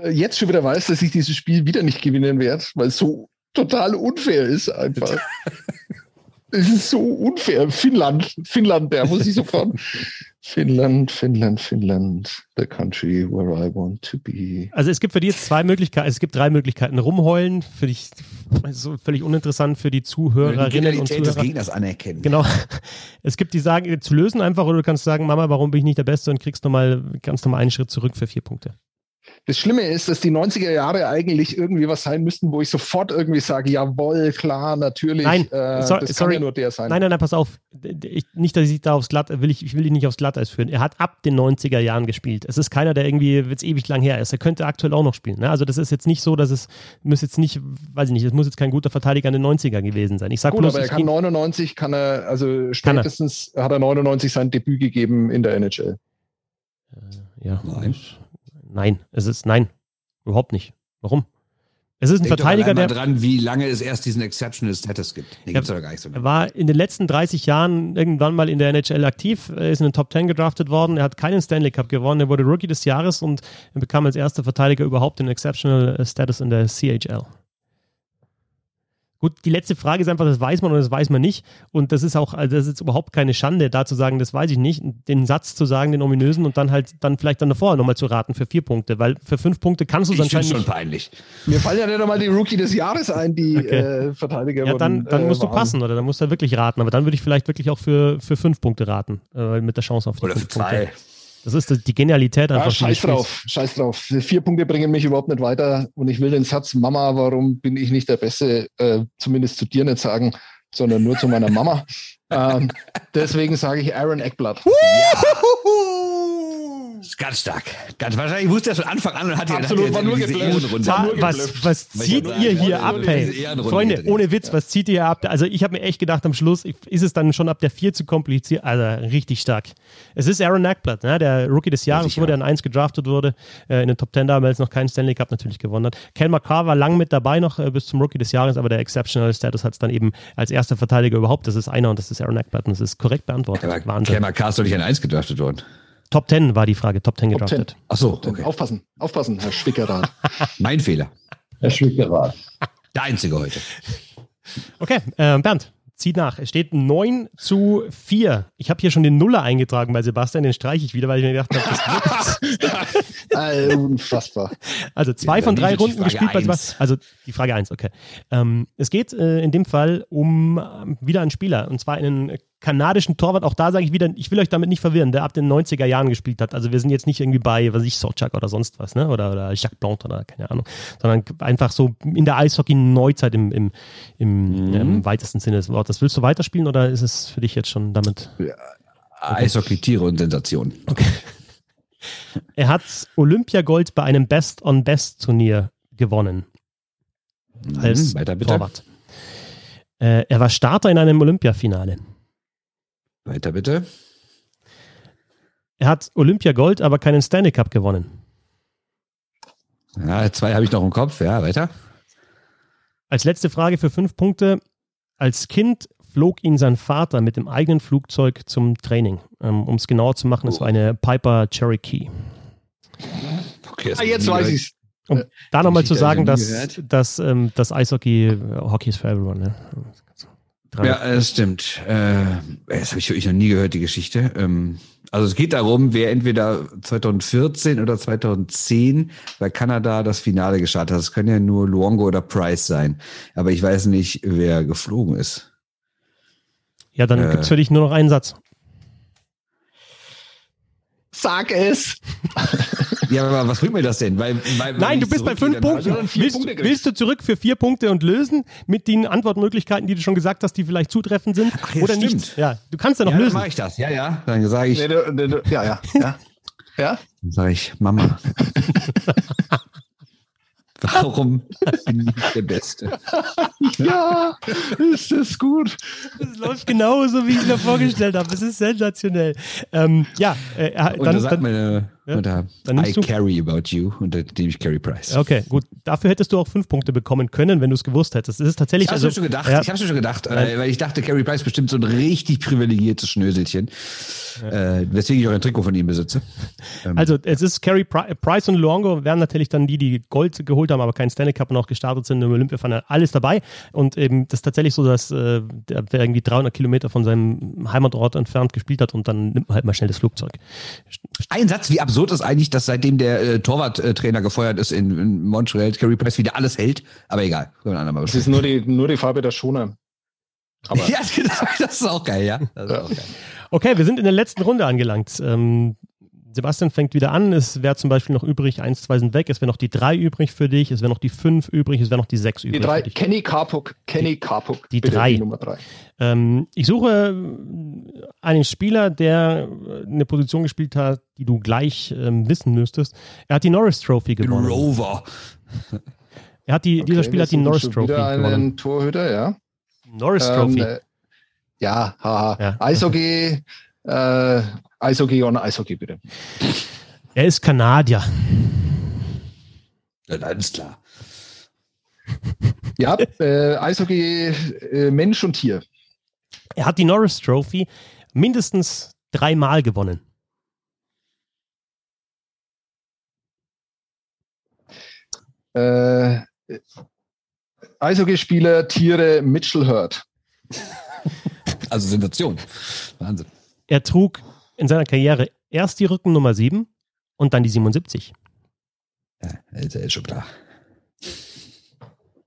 Speaker 3: jetzt schon wieder weiß, dass ich dieses Spiel wieder nicht gewinnen werde, weil es so total unfair ist einfach. (laughs) Es ist so unfair. Finnland, Finnland, der muss ich sofort. (laughs) Finnland, Finnland, Finnland, the country where I want to be.
Speaker 2: Also es gibt für die jetzt zwei Möglichkeiten, es gibt drei Möglichkeiten. Rumheulen, für dich so völlig uninteressant für die
Speaker 1: Oder die
Speaker 2: Zuhörerinnen und
Speaker 1: Genialität des
Speaker 2: Zuhörer.
Speaker 1: Gegners anerkennen.
Speaker 2: Genau. Es gibt die sagen, zu lösen einfach, oder du kannst sagen, Mama, warum bin ich nicht der Beste und kriegst nochmal ganz normal einen Schritt zurück für vier Punkte.
Speaker 3: Das Schlimme ist, dass die 90er Jahre eigentlich irgendwie was sein müssten, wo ich sofort irgendwie sage, jawohl, klar, natürlich.
Speaker 2: Nein,
Speaker 3: äh,
Speaker 2: so,
Speaker 3: das
Speaker 2: sorry.
Speaker 3: kann ja nur der sein.
Speaker 2: Nein, nein, nein, pass auf. Ich, nicht, dass ich da aufs Glatt, will ich, ich will ihn nicht aufs Glatteis führen. Er hat ab den 90er Jahren gespielt. Es ist keiner, der irgendwie jetzt ewig lang her ist. Er könnte aktuell auch noch spielen. Ne? Also das ist jetzt nicht so, dass es muss jetzt nicht, weiß ich nicht, es muss jetzt kein guter Verteidiger in den 90er gewesen sein. Ich sag
Speaker 3: Gut,
Speaker 2: bloß,
Speaker 3: aber er kann
Speaker 2: ging-
Speaker 3: 99, kann er, also spätestens hat er 99 sein Debüt gegeben in der NHL.
Speaker 2: ja,
Speaker 1: Nein.
Speaker 2: Nein, es ist nein, überhaupt nicht. Warum? Es ist ein
Speaker 1: Denk
Speaker 2: Verteidiger, der
Speaker 1: dran, wie lange es erst diesen Exceptional Status gibt. Den
Speaker 2: Ja,
Speaker 1: gibt's doch gar nicht so
Speaker 2: Er
Speaker 1: lange.
Speaker 2: war in den letzten 30 Jahren irgendwann mal in der NHL aktiv, er ist in den Top 10 gedraftet worden, er hat keinen Stanley Cup gewonnen, er wurde Rookie des Jahres und er bekam als erster Verteidiger überhaupt den Exceptional Status in der CHL. Gut, die letzte Frage ist einfach, das weiß man oder das weiß man nicht. Und das ist auch, also das ist jetzt überhaupt keine Schande, da zu sagen, das weiß ich nicht. Den Satz zu sagen, den ominösen und dann halt dann vielleicht dann davor nochmal zu raten für vier Punkte, weil für fünf Punkte kannst du es anscheinend
Speaker 1: schon
Speaker 2: nicht.
Speaker 1: peinlich.
Speaker 3: Mir fallen ja nicht einmal die Rookie des Jahres ein, die
Speaker 2: Okay.
Speaker 3: äh, Verteidiger
Speaker 2: Ja, dann, dann
Speaker 3: äh,
Speaker 2: musst du passen oder dann musst du wirklich raten. Aber dann würde ich vielleicht wirklich auch für, für fünf Punkte raten, äh, mit der Chance auf die
Speaker 1: Oder für
Speaker 2: fünf Punkte. Das ist die Genialität einfach.
Speaker 3: Ja, scheiß drauf, scheiß drauf. Vier Punkte bringen mich überhaupt nicht weiter und ich will den Satz, Mama, warum bin ich nicht der Beste, äh, zumindest zu dir nicht sagen, sondern nur zu meiner Mama. ähm, (laughs) deswegen sage ich Aaron Eckblatt.
Speaker 1: Ist (laughs) ganz stark. Ganz, wahrscheinlich wusste er von Anfang an und hat ja
Speaker 3: Absolut, war nur
Speaker 1: diese. Ehrenrunde.
Speaker 2: Was, was zieht ihr hier ab, hey? Freunde,
Speaker 1: gedreht.
Speaker 2: ohne Witz, was zieht ihr ab? Also ich habe mir echt gedacht, am Schluss ist es dann schon ab der 4 zu kompliziert. Also richtig stark. Es ist Aaron Eckblatt, ne? der Rookie des Jahres
Speaker 1: sicher.
Speaker 2: wurde an 1 gedraftet wurde, äh, in den Top 10 damals noch keinen Stanley Cup natürlich gewonnen hat. Ken McCarr war lang mit dabei noch äh, bis zum Rookie des Jahres, aber der Exceptional Status hat es dann eben als erster Verteidiger überhaupt. Das ist einer und das ist Aaron Eckblatt und das ist korrekt beantwortet.
Speaker 1: Aber
Speaker 2: Wahnsinn.
Speaker 1: Cameron Carr ist doch nicht an 1 gedraftet worden.
Speaker 2: Top 10 war die Frage, Top 10
Speaker 3: Top
Speaker 2: gedraftet.
Speaker 3: 10.
Speaker 1: Ach so, okay.
Speaker 3: Aufpassen, aufpassen, Herr Schwickerath. (laughs)
Speaker 1: Mein Fehler.
Speaker 4: Herr Schwickerat.
Speaker 1: Der einzige heute.
Speaker 2: Okay, äh, Bernd, zieh nach. Es steht 9 zu 4. Ich habe hier schon den Nuller eingetragen bei Sebastian, den streiche ich wieder, weil ich mir gedacht habe, das (laughs)
Speaker 3: äh, unfassbar.
Speaker 2: Also zwei
Speaker 1: Ja,
Speaker 2: von drei Runden gespielt bei. Sebastian. Also die Frage 1, okay. Ähm, es geht äh, in dem Fall um ähm, wieder einen Spieler und zwar einen kanadischen Torwart. Auch da sage ich wieder, ich will euch damit nicht verwirren, der ab den 90er Jahren gespielt hat. Also wir sind jetzt nicht irgendwie bei, was weiß ich, Sochak oder sonst was, ne? Oder, oder Jacques Blanc oder keine Ahnung. Sondern einfach so in der Eishockey-Neuzeit im, im, im,
Speaker 1: Mhm.
Speaker 2: im weitesten Sinne des Wortes. Willst du weiterspielen oder ist es für dich jetzt schon damit?
Speaker 1: Eishockey, Tiere und Sensationen.
Speaker 2: Er hat Olympiagold bei einem Best-on-Best-Turnier gewonnen. als
Speaker 1: Mhm, weiter bitte.
Speaker 2: Torwart. Äh, er war Starter in einem Olympiafinale.
Speaker 1: Weiter bitte.
Speaker 2: Er hat Olympiagold, aber keinen Stanley Cup gewonnen.
Speaker 1: Ja, zwei habe ich noch im Kopf. Ja, weiter.
Speaker 2: Als letzte Frage für fünf Punkte. Als Kind flog ihn sein Vater mit dem eigenen Flugzeug zum Training. Ähm, um es genauer zu machen, es war eine Piper Cherokee.
Speaker 1: Okay,
Speaker 3: Ah, jetzt weiß
Speaker 1: gehört.
Speaker 3: ich's.
Speaker 2: Um da nochmal zu sagen,
Speaker 1: ich
Speaker 2: dass, dass ähm, das Eishockey, äh, Hockey ist for everyone. Ne?
Speaker 1: Ja, das stimmt. Äh, das habe ich wirklich noch nie gehört, die Geschichte. Ähm, also es geht darum, wer entweder 2014 oder 2010 bei Kanada das Finale gestartet hat. Das können ja nur Luongo oder Price sein. Aber ich weiß nicht, wer geflogen ist.
Speaker 2: Ja, dann
Speaker 1: Äh.
Speaker 2: gibt es für dich nur noch einen Satz.
Speaker 3: Sag es. (laughs)
Speaker 1: Ja, aber was bringt mir das denn? Weil, weil,
Speaker 2: Nein, du bist bei fünf
Speaker 1: dann-
Speaker 2: Punkten.
Speaker 3: Dann
Speaker 2: willst,
Speaker 3: Punkte
Speaker 2: willst du zurück für vier Punkte und lösen mit den Antwortmöglichkeiten, die du schon gesagt hast, die vielleicht zutreffend sind
Speaker 1: Ach ja,
Speaker 2: oder
Speaker 1: stimmt.
Speaker 2: nicht? Ja, du kannst ja noch
Speaker 1: Ja, dann
Speaker 2: lösen.
Speaker 1: mache ich das. Ja, ja. Dann sage ich,
Speaker 3: Nee, du, du, du, ja, ja, ja. (laughs) Ja?
Speaker 1: dann sage ich, Mama. (laughs) Warum bin ich der Beste? (laughs)
Speaker 3: Ja, ist das gut.
Speaker 2: Es läuft genauso, wie ich es mir vorgestellt habe. Es ist sensationell. Ähm, ja, äh,
Speaker 1: Und
Speaker 2: dann,
Speaker 1: da sagt
Speaker 2: dann,
Speaker 1: meine
Speaker 2: Ja, dann
Speaker 1: I carry about you. Und da nehme ich Carry Price.
Speaker 2: okay, gut. Dafür hättest du auch fünf Punkte bekommen können, wenn du es gewusst hättest. Es ist tatsächlich.
Speaker 1: Ich hab's
Speaker 2: also,
Speaker 1: schon gedacht,
Speaker 2: Ja,
Speaker 1: ich mir schon gedacht, äh, weil ich dachte, Carey Price bestimmt so ein richtig privilegiertes Schnöselchen, äh, weswegen ich auch ein Trikot von ihm besitze. Ähm, (laughs)
Speaker 2: Also es ist Carey Pri Price und Luongo wären natürlich dann die, die Gold geholt haben, aber keinen Stanley Cup und auch gestartet sind im Olympiafinale. Alles dabei. Und eben das ist tatsächlich so, dass äh, der irgendwie 300 Kilometer von seinem Heimatort entfernt gespielt hat und dann nimmt man halt mal schnell das Flugzeug.
Speaker 1: ein Satz, wie absurd ist eigentlich, dass seitdem der äh, Torwarttrainer gefeuert ist in, in Montreal, Carey Price wieder alles hält, aber egal,
Speaker 3: Das ist nur die, nur die Farbe der Schoner. Aber (laughs)
Speaker 1: Ja, genau, das ist auch geil, ja. Das ist auch geil.
Speaker 2: Okay, wir sind in der letzten Runde angelangt. Ähm, Sebastian fängt wieder an. Es wäre zum Beispiel noch übrig, eins, zwei sind weg. Es wäre noch die drei übrig für dich. Es wäre noch die fünf übrig. Es wäre noch die sechs übrig.
Speaker 3: Die drei,
Speaker 2: für dich.
Speaker 3: Kenny Carpuck, Kenny Carpuck.
Speaker 2: die
Speaker 3: bitte,
Speaker 2: drei.
Speaker 3: Die Nummer drei.
Speaker 2: Ähm, ich suche einen Spieler, der eine Position gespielt hat, die du gleich ähm, wissen müsstest. Er hat die Norris Trophy gewonnen.
Speaker 1: Rover.
Speaker 2: Er hat die, dieser
Speaker 3: Okay,
Speaker 2: Spieler
Speaker 3: wir
Speaker 2: hat die Norris Trophy
Speaker 3: Wieder
Speaker 2: gewonnen.
Speaker 3: einen Torhüter, ja.
Speaker 2: Norris Trophy.
Speaker 3: Ähm, äh, ja, haha.
Speaker 2: Ja.
Speaker 3: Eishockey, (laughs) äh, Eishockey und Eishockey, bitte.
Speaker 2: er ist Kanadier.
Speaker 1: Ja, alles klar.
Speaker 3: Ja, äh, Eishockey, äh, Mensch und Tier.
Speaker 2: Er hat die Norris Trophy mindestens dreimal gewonnen.
Speaker 3: Äh, Eishockeyspieler, Tiere, Mitchell Hurt.
Speaker 1: Also Sensation. Wahnsinn.
Speaker 2: Er trug in seiner Karriere erst die Rückennummer 7 und dann die 77.
Speaker 1: Ja, ist ja schon klar.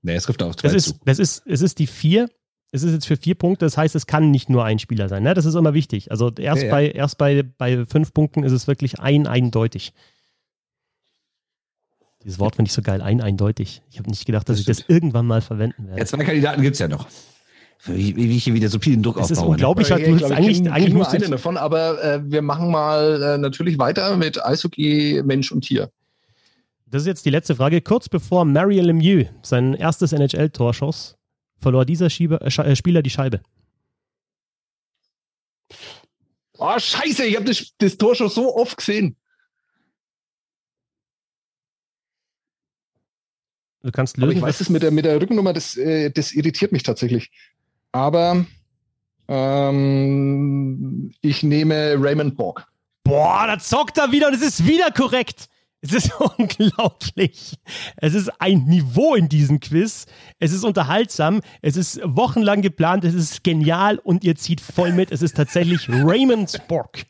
Speaker 1: Nee, es trifft auf zwei
Speaker 2: Das ist,
Speaker 1: zu.
Speaker 2: das ist, es ist die 4. Es ist jetzt für vier Punkte, das heißt, es kann nicht nur ein Spieler sein. Ne? Das ist immer wichtig. Also erst,
Speaker 1: Ja, ja.
Speaker 2: Bei, erst bei, bei fünf Punkten ist es wirklich ein eindeutig. Dieses Wort finde ich so geil, ein eindeutig. Ich habe nicht gedacht, dass
Speaker 1: Das
Speaker 2: ich das irgendwann mal verwenden werde.
Speaker 1: Ja, zwei Kandidaten gibt es ja noch. Wie, wie ich hier wieder so viel Druck
Speaker 2: Es ist
Speaker 1: aufbaue. ne?
Speaker 2: unglaublich,
Speaker 3: Ja,
Speaker 2: halt,
Speaker 3: ich
Speaker 2: du
Speaker 3: glaub,
Speaker 2: willst
Speaker 3: ich
Speaker 2: eigentlich,
Speaker 3: kenn-
Speaker 2: eigentlich
Speaker 3: nur eine davon, aber äh, wir machen mal äh, natürlich weiter mit Eishockey, Mensch und Tier.
Speaker 2: Das ist jetzt die letzte Frage. Kurz bevor Mario Lemieux sein erstes NHL-Tor schoss, verlor dieser Schieber, äh, äh, Spieler die Scheibe.
Speaker 3: Oh, scheiße, ich habe das, das Tor schon so oft gesehen.
Speaker 2: Du kannst
Speaker 3: Aber
Speaker 2: lösen.
Speaker 3: ich weiß es mit der, mit der Rückennummer, das, äh, das irritiert mich tatsächlich. Aber ähm, ich nehme Raymond Borg.
Speaker 2: Boah, da zockt er wieder und es ist wieder korrekt. Es ist (laughs) unglaublich. Es ist ein Niveau in diesem Quiz. Es ist unterhaltsam. Es ist wochenlang geplant. Es ist genial und ihr zieht voll mit. Es ist tatsächlich (laughs) Raymond Spork.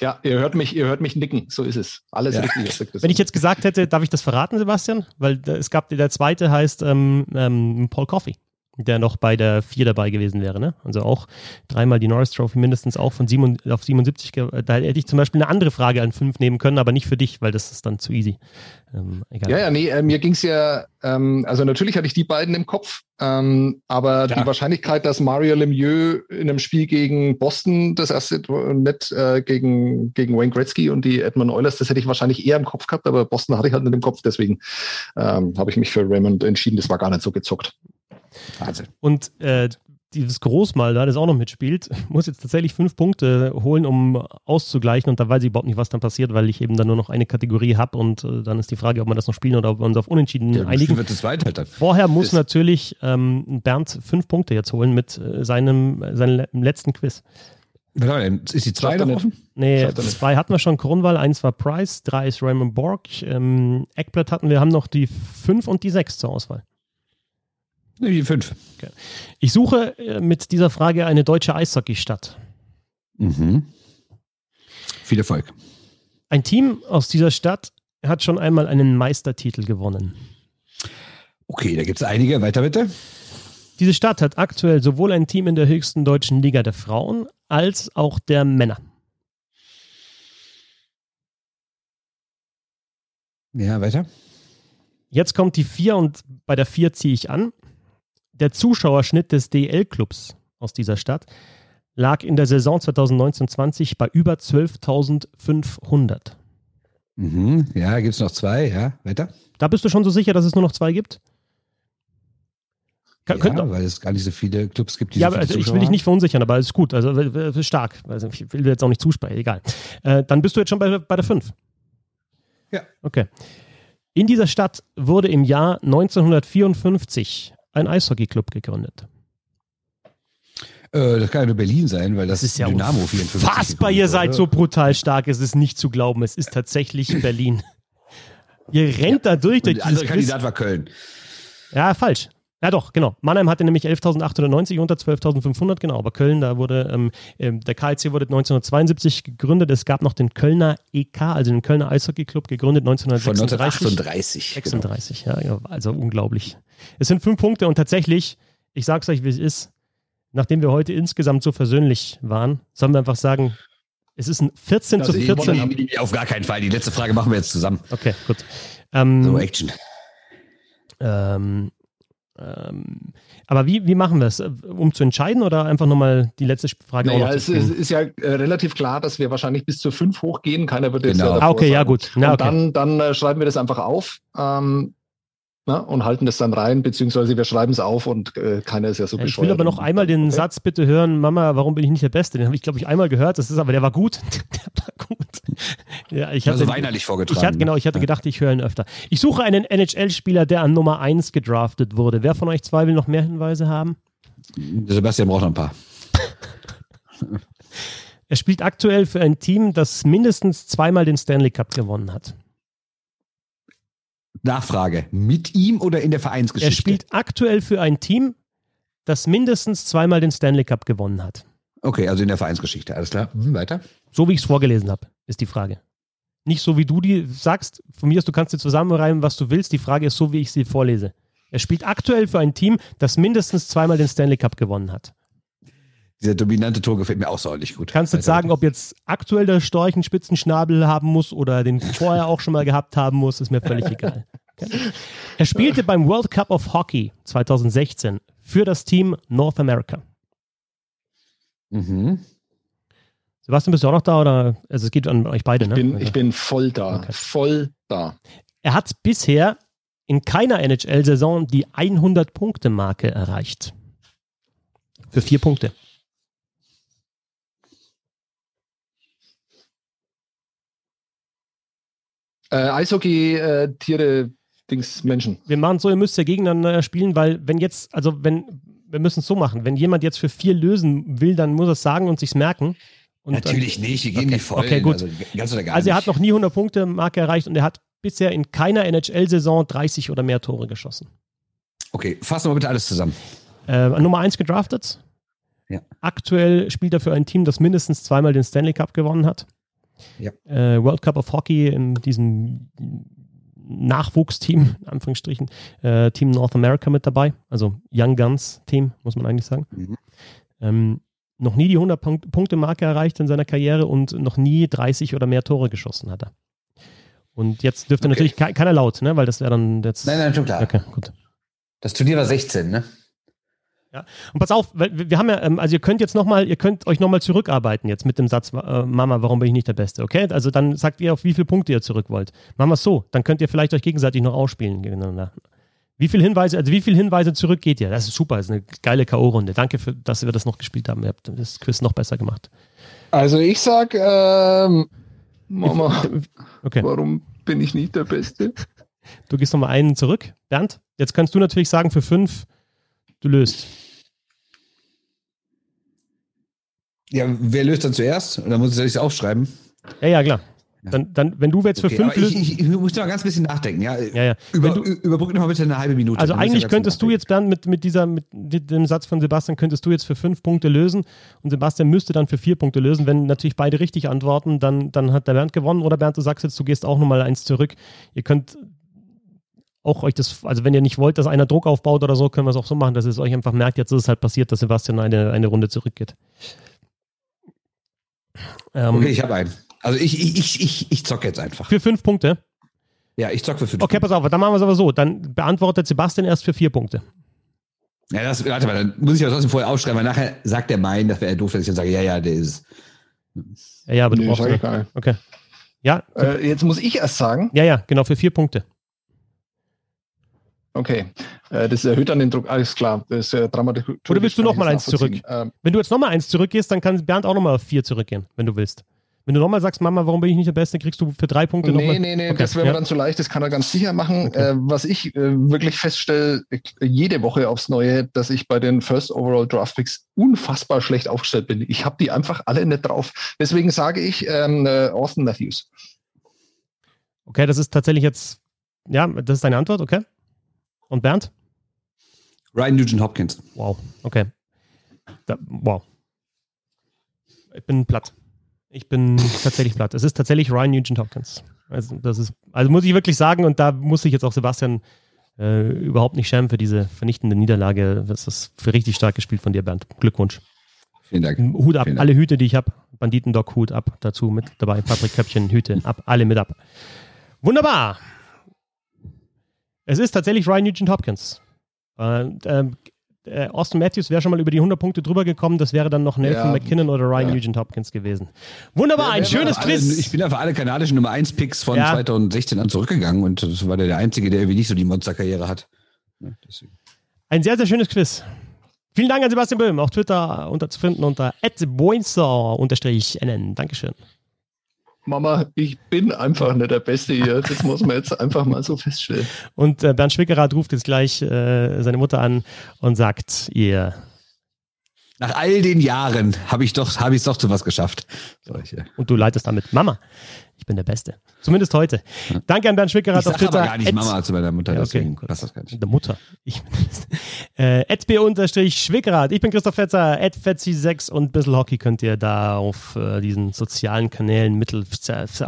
Speaker 3: Ja, ihr hört mich, ihr hört mich nicken. So ist es. Alles
Speaker 1: Ja.
Speaker 3: richtig.
Speaker 2: Wenn ich jetzt gesagt hätte, darf ich das verraten, Sebastian? Weil es gab, der zweite heißt ähm, ähm, Paul Coffey, der noch bei der 4 dabei gewesen wäre. Ne? Also auch dreimal die Norris Trophy mindestens auch von 7, auf 77. ge- Da hätte ich zum Beispiel eine andere Frage an 5 nehmen können, aber nicht für dich, weil das ist dann zu easy. Ähm, egal.
Speaker 3: ja, ja, nee, äh, mir ging's ja, ähm, also natürlich hatte ich die beiden im Kopf, ähm, aber
Speaker 1: Klar.
Speaker 3: die Wahrscheinlichkeit, dass Mario Lemieux in einem Spiel gegen Boston das erste nicht äh, gegen, gegen Wayne Gretzky und die Edmund Oilers, das hätte ich wahrscheinlich eher im Kopf gehabt, aber Boston hatte ich halt nicht im Kopf, deswegen ähm, habe ich mich für Raymond entschieden, das war gar nicht so gezockt.
Speaker 1: Wahnsinn.
Speaker 2: Und äh, dieses Großmal da, das auch noch mitspielt, (laughs) muss jetzt tatsächlich fünf Punkte holen, um auszugleichen. Und da weiß ich überhaupt nicht, was dann passiert, weil ich eben dann nur noch eine Kategorie habe. Und äh, dann ist die Frage, ob wir das noch spielen oder ob wir uns auf Unentschieden
Speaker 1: Ja,
Speaker 2: einigen.
Speaker 1: wird es weiter halt.
Speaker 2: Vorher muss
Speaker 3: Ist-
Speaker 2: natürlich ähm, Bernd fünf Punkte jetzt holen mit äh, seinem, seinem le- letzten Quiz.
Speaker 1: Mal, Ist die zwei noch offen?
Speaker 2: Nee, zwei hatten wir schon, Kronwall, eins war Price, drei ist Raymond Borg, ähm, Eckblatt hatten wir, haben noch die fünf und die sechs zur Auswahl.
Speaker 1: Die fünf.
Speaker 2: Ich suche äh, mit dieser Frage eine deutsche Eishockeystadt.
Speaker 1: Mhm. Viel Erfolg.
Speaker 2: Ein Team aus dieser Stadt hat schon einmal einen Meistertitel gewonnen.
Speaker 1: Okay, da gibt es einige. Weiter bitte.
Speaker 2: Diese Stadt hat aktuell sowohl ein Team in der höchsten deutschen Liga der Frauen als auch der Männer.
Speaker 1: Ja, weiter.
Speaker 2: Jetzt kommt die 4 und bei der 4 ziehe ich an. Der Zuschauerschnitt des DL-Clubs aus dieser Stadt lag in der Saison 2019-20 bei über 12.500.
Speaker 1: Mhm. Ja, gibt es noch zwei. Ja, weiter.
Speaker 2: Da bist du schon so sicher, dass es nur noch zwei gibt? Ka-
Speaker 1: Ja, weil es gar nicht so viele Clubs gibt, die
Speaker 2: Ja,
Speaker 1: so
Speaker 2: also ich will
Speaker 1: Zuschauer
Speaker 2: dich nicht verunsichern, aber es ist gut. Also äh, stark. Also ich will jetzt auch nicht zusprechen, egal. Äh, dann bist du jetzt schon bei, bei der 5.
Speaker 1: Ja.
Speaker 2: Okay. In dieser Stadt wurde im Jahr 1954 ein Eishockeyclub gegründet.
Speaker 1: Äh, das kann ja nur Berlin sein, weil das,
Speaker 2: Das ist ja
Speaker 1: Dynamo 54.
Speaker 2: unfassbar. Ihr seid
Speaker 1: wurde.
Speaker 2: so brutal stark. Es ist nicht zu glauben. Es ist tatsächlich Berlin. Ihr rennt da durch,
Speaker 1: der andere
Speaker 2: dieses Quiz.
Speaker 1: Kandidat war Köln.
Speaker 2: Ja, falsch. Ja, doch, genau. Mannheim hatte nämlich 11.890 unter 12.500, genau. Aber Köln, da wurde, ähm, ähm, der KIC wurde 1972 gegründet. Es gab noch den Kölner EK, also den Kölner Eishockey-Club, gegründet
Speaker 1: Von
Speaker 2: 1936.
Speaker 1: 1938.
Speaker 2: 36, ja, ja, also unglaublich. Es sind fünf Punkte und tatsächlich, ich sag's euch, wie es ist, nachdem wir heute insgesamt so versöhnlich waren, sollen wir einfach sagen, Es ist ein 14
Speaker 3: Also
Speaker 2: zu
Speaker 3: die
Speaker 2: 14.
Speaker 3: wollen-
Speaker 1: Nee, auf gar keinen Fall. Die letzte Frage machen wir jetzt zusammen.
Speaker 2: Okay, gut. Ähm,
Speaker 1: So, Action.
Speaker 2: ähm, ähm, aber wie, wie machen wir es? Um zu entscheiden oder einfach nochmal die letzte Frage
Speaker 3: Naja, es ist, ist ja äh, relativ klar, dass wir wahrscheinlich bis zu fünf hochgehen. Keiner wird jetzt
Speaker 1: Genau.
Speaker 3: äh,
Speaker 2: Ah, okay, ja
Speaker 3: sagen.
Speaker 2: gut. Na,
Speaker 3: Und
Speaker 2: okay.
Speaker 3: dann, dann äh, schreiben wir das einfach auf ähm, na, und halten das dann rein, beziehungsweise wir schreiben es auf und äh, keiner ist ja so
Speaker 2: Ja, ich
Speaker 3: bescheuert.
Speaker 2: will aber noch einmal den
Speaker 3: okay.
Speaker 2: Satz bitte hören, Mama, warum bin ich nicht der Beste? Den habe ich, glaube ich, einmal gehört. Das ist aber, der war gut. (laughs) der war gut. Ja, ich hatte,
Speaker 1: Also weinerlich vorgetragen.
Speaker 2: ich hatte, genau, ich hatte
Speaker 1: Ja.
Speaker 2: gedacht, ich höre ihn öfter. Ich suche einen NHL-Spieler, der an Nummer 1 gedraftet wurde. Wer von euch zwei will noch mehr Hinweise haben?
Speaker 1: Sebastian braucht noch ein paar. (laughs)
Speaker 2: Er spielt aktuell für ein Team, das mindestens zweimal den Stanley Cup gewonnen hat.
Speaker 1: Nachfrage. Mit ihm oder in der Vereinsgeschichte?
Speaker 2: Er spielt aktuell für ein Team, das mindestens zweimal den Stanley Cup gewonnen hat.
Speaker 1: Okay, also in der Vereinsgeschichte. Alles klar. Hm, weiter.
Speaker 2: So wie ich es vorgelesen habe, ist die Frage. Nicht so wie du die sagst, von mir aus, du kannst dir zusammenreimen, was du willst. Die Frage ist so, wie ich sie vorlese. Er spielt aktuell für ein Team, das mindestens zweimal den Stanley Cup gewonnen hat.
Speaker 1: Dieser dominante Ton gefällt mir außerordentlich gut.
Speaker 2: Kannst jetzt
Speaker 1: Weiter,
Speaker 2: sagen, ob jetzt aktuell der Storch einen spitzen Schnabel haben muss oder den vorher auch schon mal gehabt haben muss, ist mir völlig egal. Er spielte beim World Cup of Hockey 2016 für das Team North America.
Speaker 1: Mhm.
Speaker 2: Sebastian, bist du auch noch da oder? Also es geht an euch beide,
Speaker 3: Ich
Speaker 2: ne?
Speaker 3: bin,
Speaker 2: Also-
Speaker 3: ich bin voll da.
Speaker 2: Okay.
Speaker 3: Voll da.
Speaker 2: Er hat bisher in keiner NHL-Saison die 100-Punkte-Marke erreicht. Für vier Punkte.
Speaker 3: Äh, Eishockey, äh, Tiere, Dings, Menschen.
Speaker 2: Wir machen so, ihr müsst ja gegeneinander spielen, weil wenn jetzt, also wenn, wir müssen es so machen, wenn jemand jetzt für vier lösen will, dann muss er es sagen und sich's merken. Und
Speaker 1: Natürlich nicht, wir gehen
Speaker 2: Okay,
Speaker 1: die Vollen.
Speaker 2: okay, gut.
Speaker 1: Also, ganz oder gar
Speaker 2: also er hat
Speaker 1: nicht.
Speaker 2: noch nie 100-Punkte-Marke erreicht und er hat bisher in keiner NHL-Saison 30 oder mehr Tore geschossen.
Speaker 1: Okay, fassen wir bitte alles zusammen.
Speaker 2: Äh, Nummer 1 gedraftet.
Speaker 1: Ja.
Speaker 2: Aktuell spielt er für ein Team, das mindestens zweimal den Stanley Cup gewonnen hat.
Speaker 1: Ja.
Speaker 2: Äh, World Cup of Hockey in diesem Nachwuchsteam, in Anführungsstrichen, äh, Team North America mit dabei. Also Young Guns Team, muss man eigentlich sagen.
Speaker 1: Mhm.
Speaker 2: Ähm, noch nie die 100-Punkte-Marke erreicht in seiner Karriere und noch nie 30 oder mehr Tore geschossen hat er. Und jetzt dürfte
Speaker 1: Okay.
Speaker 2: natürlich ke keiner laut, ne? weil das wäre dann jetzt.
Speaker 1: Nein, nein, schon klar.
Speaker 2: Okay, gut.
Speaker 1: Das Turnier war 16, ne?
Speaker 2: Und pass auf, weil wir wir haben ja, ähm, also ihr könnt jetzt nochmal, ihr könnt euch nochmal zurückarbeiten jetzt mit dem Satz, äh, Mama, warum bin ich nicht der Beste, okay? Also dann sagt ihr, auf wie viele Punkte ihr zurück wollt. Machen wir es so, dann könnt ihr vielleicht euch gegenseitig noch ausspielen gegeneinander. Wie viele Hinweise, also wie viele Hinweise zurück geht ihr? Das ist super, das ist eine geile K.O.-Runde. Danke, für, dass wir das noch gespielt haben. Ihr habt das Quiz noch besser gemacht.
Speaker 3: Also ich sag, ähm, Mama,
Speaker 2: Okay,
Speaker 3: warum bin ich nicht der Beste?
Speaker 2: du gehst nochmal einen zurück. Bernd, jetzt kannst du natürlich sagen, für fünf, du löst.
Speaker 1: Ja, wer löst dann zuerst? Und dann muss ich es aufschreiben.
Speaker 2: Ja, ja, klar.
Speaker 1: Ja.
Speaker 2: Dann, dann, wenn du jetzt für
Speaker 1: Okay,
Speaker 2: fünf
Speaker 1: aber ich, ich, muss mal ganz bisschen nachdenken, ja.
Speaker 2: ja, ja.
Speaker 1: Über,
Speaker 2: du-
Speaker 1: überbrück noch mal bitte eine halbe Minute.
Speaker 2: Also
Speaker 1: Dann
Speaker 2: eigentlich könntest du jetzt, Bernd, mit, mit, dieser, mit dem Satz von Sebastian, könntest du jetzt für fünf Punkte lösen und Sebastian müsste dann für vier Punkte lösen. Wenn natürlich beide richtig antworten, dann, dann hat der Bernd gewonnen. Oder Bernd, du sagst jetzt, du gehst auch nochmal eins zurück. Ihr könnt auch euch das, also wenn ihr nicht wollt, dass einer Druck aufbaut oder so, können wir es auch so machen, dass ihr es euch einfach merkt, jetzt ist es halt passiert, dass Sebastian eine, eine Runde zurückgeht. Ähm,
Speaker 1: Okay, ich habe einen. Also ich, ich, ich, ich, ich zocke jetzt einfach.
Speaker 2: Für fünf Punkte.
Speaker 1: Ja, ich zocke für fünf.
Speaker 2: Okay, pass auf, dann machen wir es aber so. Dann beantwortet Sebastian erst für vier Punkte.
Speaker 1: Ja, das, warte mal, dann muss ich aber trotzdem vorher aufschreiben, weil nachher sagt der mein, das wäre doof, dass ich dann sage, ja, ja, der ist.
Speaker 2: Ja, ja, aber du
Speaker 3: Nee,
Speaker 2: brauchst.
Speaker 3: ich gar nicht.
Speaker 2: Okay. Ja,
Speaker 3: Äh, jetzt muss ich erst sagen,
Speaker 2: ja, ja, genau, für vier Punkte.
Speaker 3: okay, äh, das erhöht dann den Druck, alles klar. Das, äh, Dramaturgie
Speaker 2: Oder willst du
Speaker 3: kann
Speaker 2: noch
Speaker 3: ich
Speaker 2: mal
Speaker 3: jetzt
Speaker 2: eins
Speaker 3: nachvollziehen. Ähm,
Speaker 2: Wenn du jetzt nochmal eins zurückgehst, dann kann Bernd auch nochmal auf vier zurückgehen, wenn du willst. Wenn du nochmal sagst, Mama, warum bin ich nicht der Beste, kriegst du für drei Punkte
Speaker 3: Nee,
Speaker 2: nochmal.
Speaker 3: nee, nee,
Speaker 2: Okay,
Speaker 3: das wäre mir
Speaker 2: ja.
Speaker 3: dann zu leicht, das kann er ganz sicher machen.
Speaker 2: Okay.
Speaker 3: Äh, was ich äh, wirklich feststelle, jede Woche aufs Neue, dass ich bei den First Overall Draft Picks unfassbar schlecht aufgestellt bin. Ich habe die einfach alle nicht drauf. Deswegen sage ich ähm, äh, Austin Matthews.
Speaker 2: Okay, das ist tatsächlich jetzt, ja, das ist deine Antwort, okay? Und Bernd?
Speaker 1: Ryan Nugent Hopkins.
Speaker 2: Wow, okay. Da, wow. Ich bin platt. Ich bin tatsächlich platt. Es ist tatsächlich Ryan Nugent Hopkins. Also, das ist, also muss ich wirklich sagen, und da muss ich jetzt auch Sebastian äh, überhaupt nicht schämen für diese vernichtende Niederlage. Das ist für richtig stark gespielt von dir, Bernd. Glückwunsch.
Speaker 1: Vielen Dank.
Speaker 2: Hut ab,
Speaker 1: Dank.
Speaker 2: alle Hüte, die ich habe. Banditendoc-Hut ab, dazu mit dabei, Patrick Köpfchen, Hüte, ab, alle mit ab. Wunderbar. Es ist tatsächlich Ryan Nugent Hopkins. Äh, äh, Austin Matthews wäre schon mal über die 100 Punkte drüber gekommen. Das wäre dann noch Nathan ja, McKinnon oder Ryan ja. Nugent Hopkins gewesen. Wunderbar, ein schönes Quiz.
Speaker 1: Alle, ich bin einfach alle kanadischen Nummer 1 Picks von ja. 2016 an zurückgegangen und das war der, Einzige, der irgendwie nicht so die Monsterkarriere hat.
Speaker 2: ein sehr, sehr schönes Quiz. Vielen Dank an Sebastian Böhm. Auf Twitter unter zu finden unter @boinser_nn. Dankeschön.
Speaker 3: Mama, ich bin einfach nicht der Beste hier. Das muss man jetzt einfach mal so feststellen.
Speaker 2: Und äh, Bernd Schwickerath ruft jetzt gleich äh, seine Mutter an und sagt ihr.
Speaker 1: Nach all den Jahren habe ich doch, habe ich es doch zu was geschafft.
Speaker 2: Solche. Und du leitest damit Mama. Ich bin der Beste. Zumindest heute. Ja. Danke an Bernd Schwickerath
Speaker 1: auf Twitter. Ich gar nicht Mama zu meiner Mutter, ja, okay.
Speaker 2: passt das gar nicht. Der Mutter. Ich (laughs) äh, unterstrich Schwickerath. Ich bin Christoph Fetzer, Fetzi6 und Bissel Hockey könnt ihr da auf äh, diesen sozialen Kanälen mittel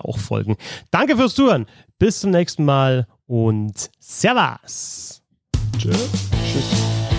Speaker 2: auch folgen. Danke fürs Zuhören. Bis zum nächsten Mal und Servus. Tschüss. Tschüss.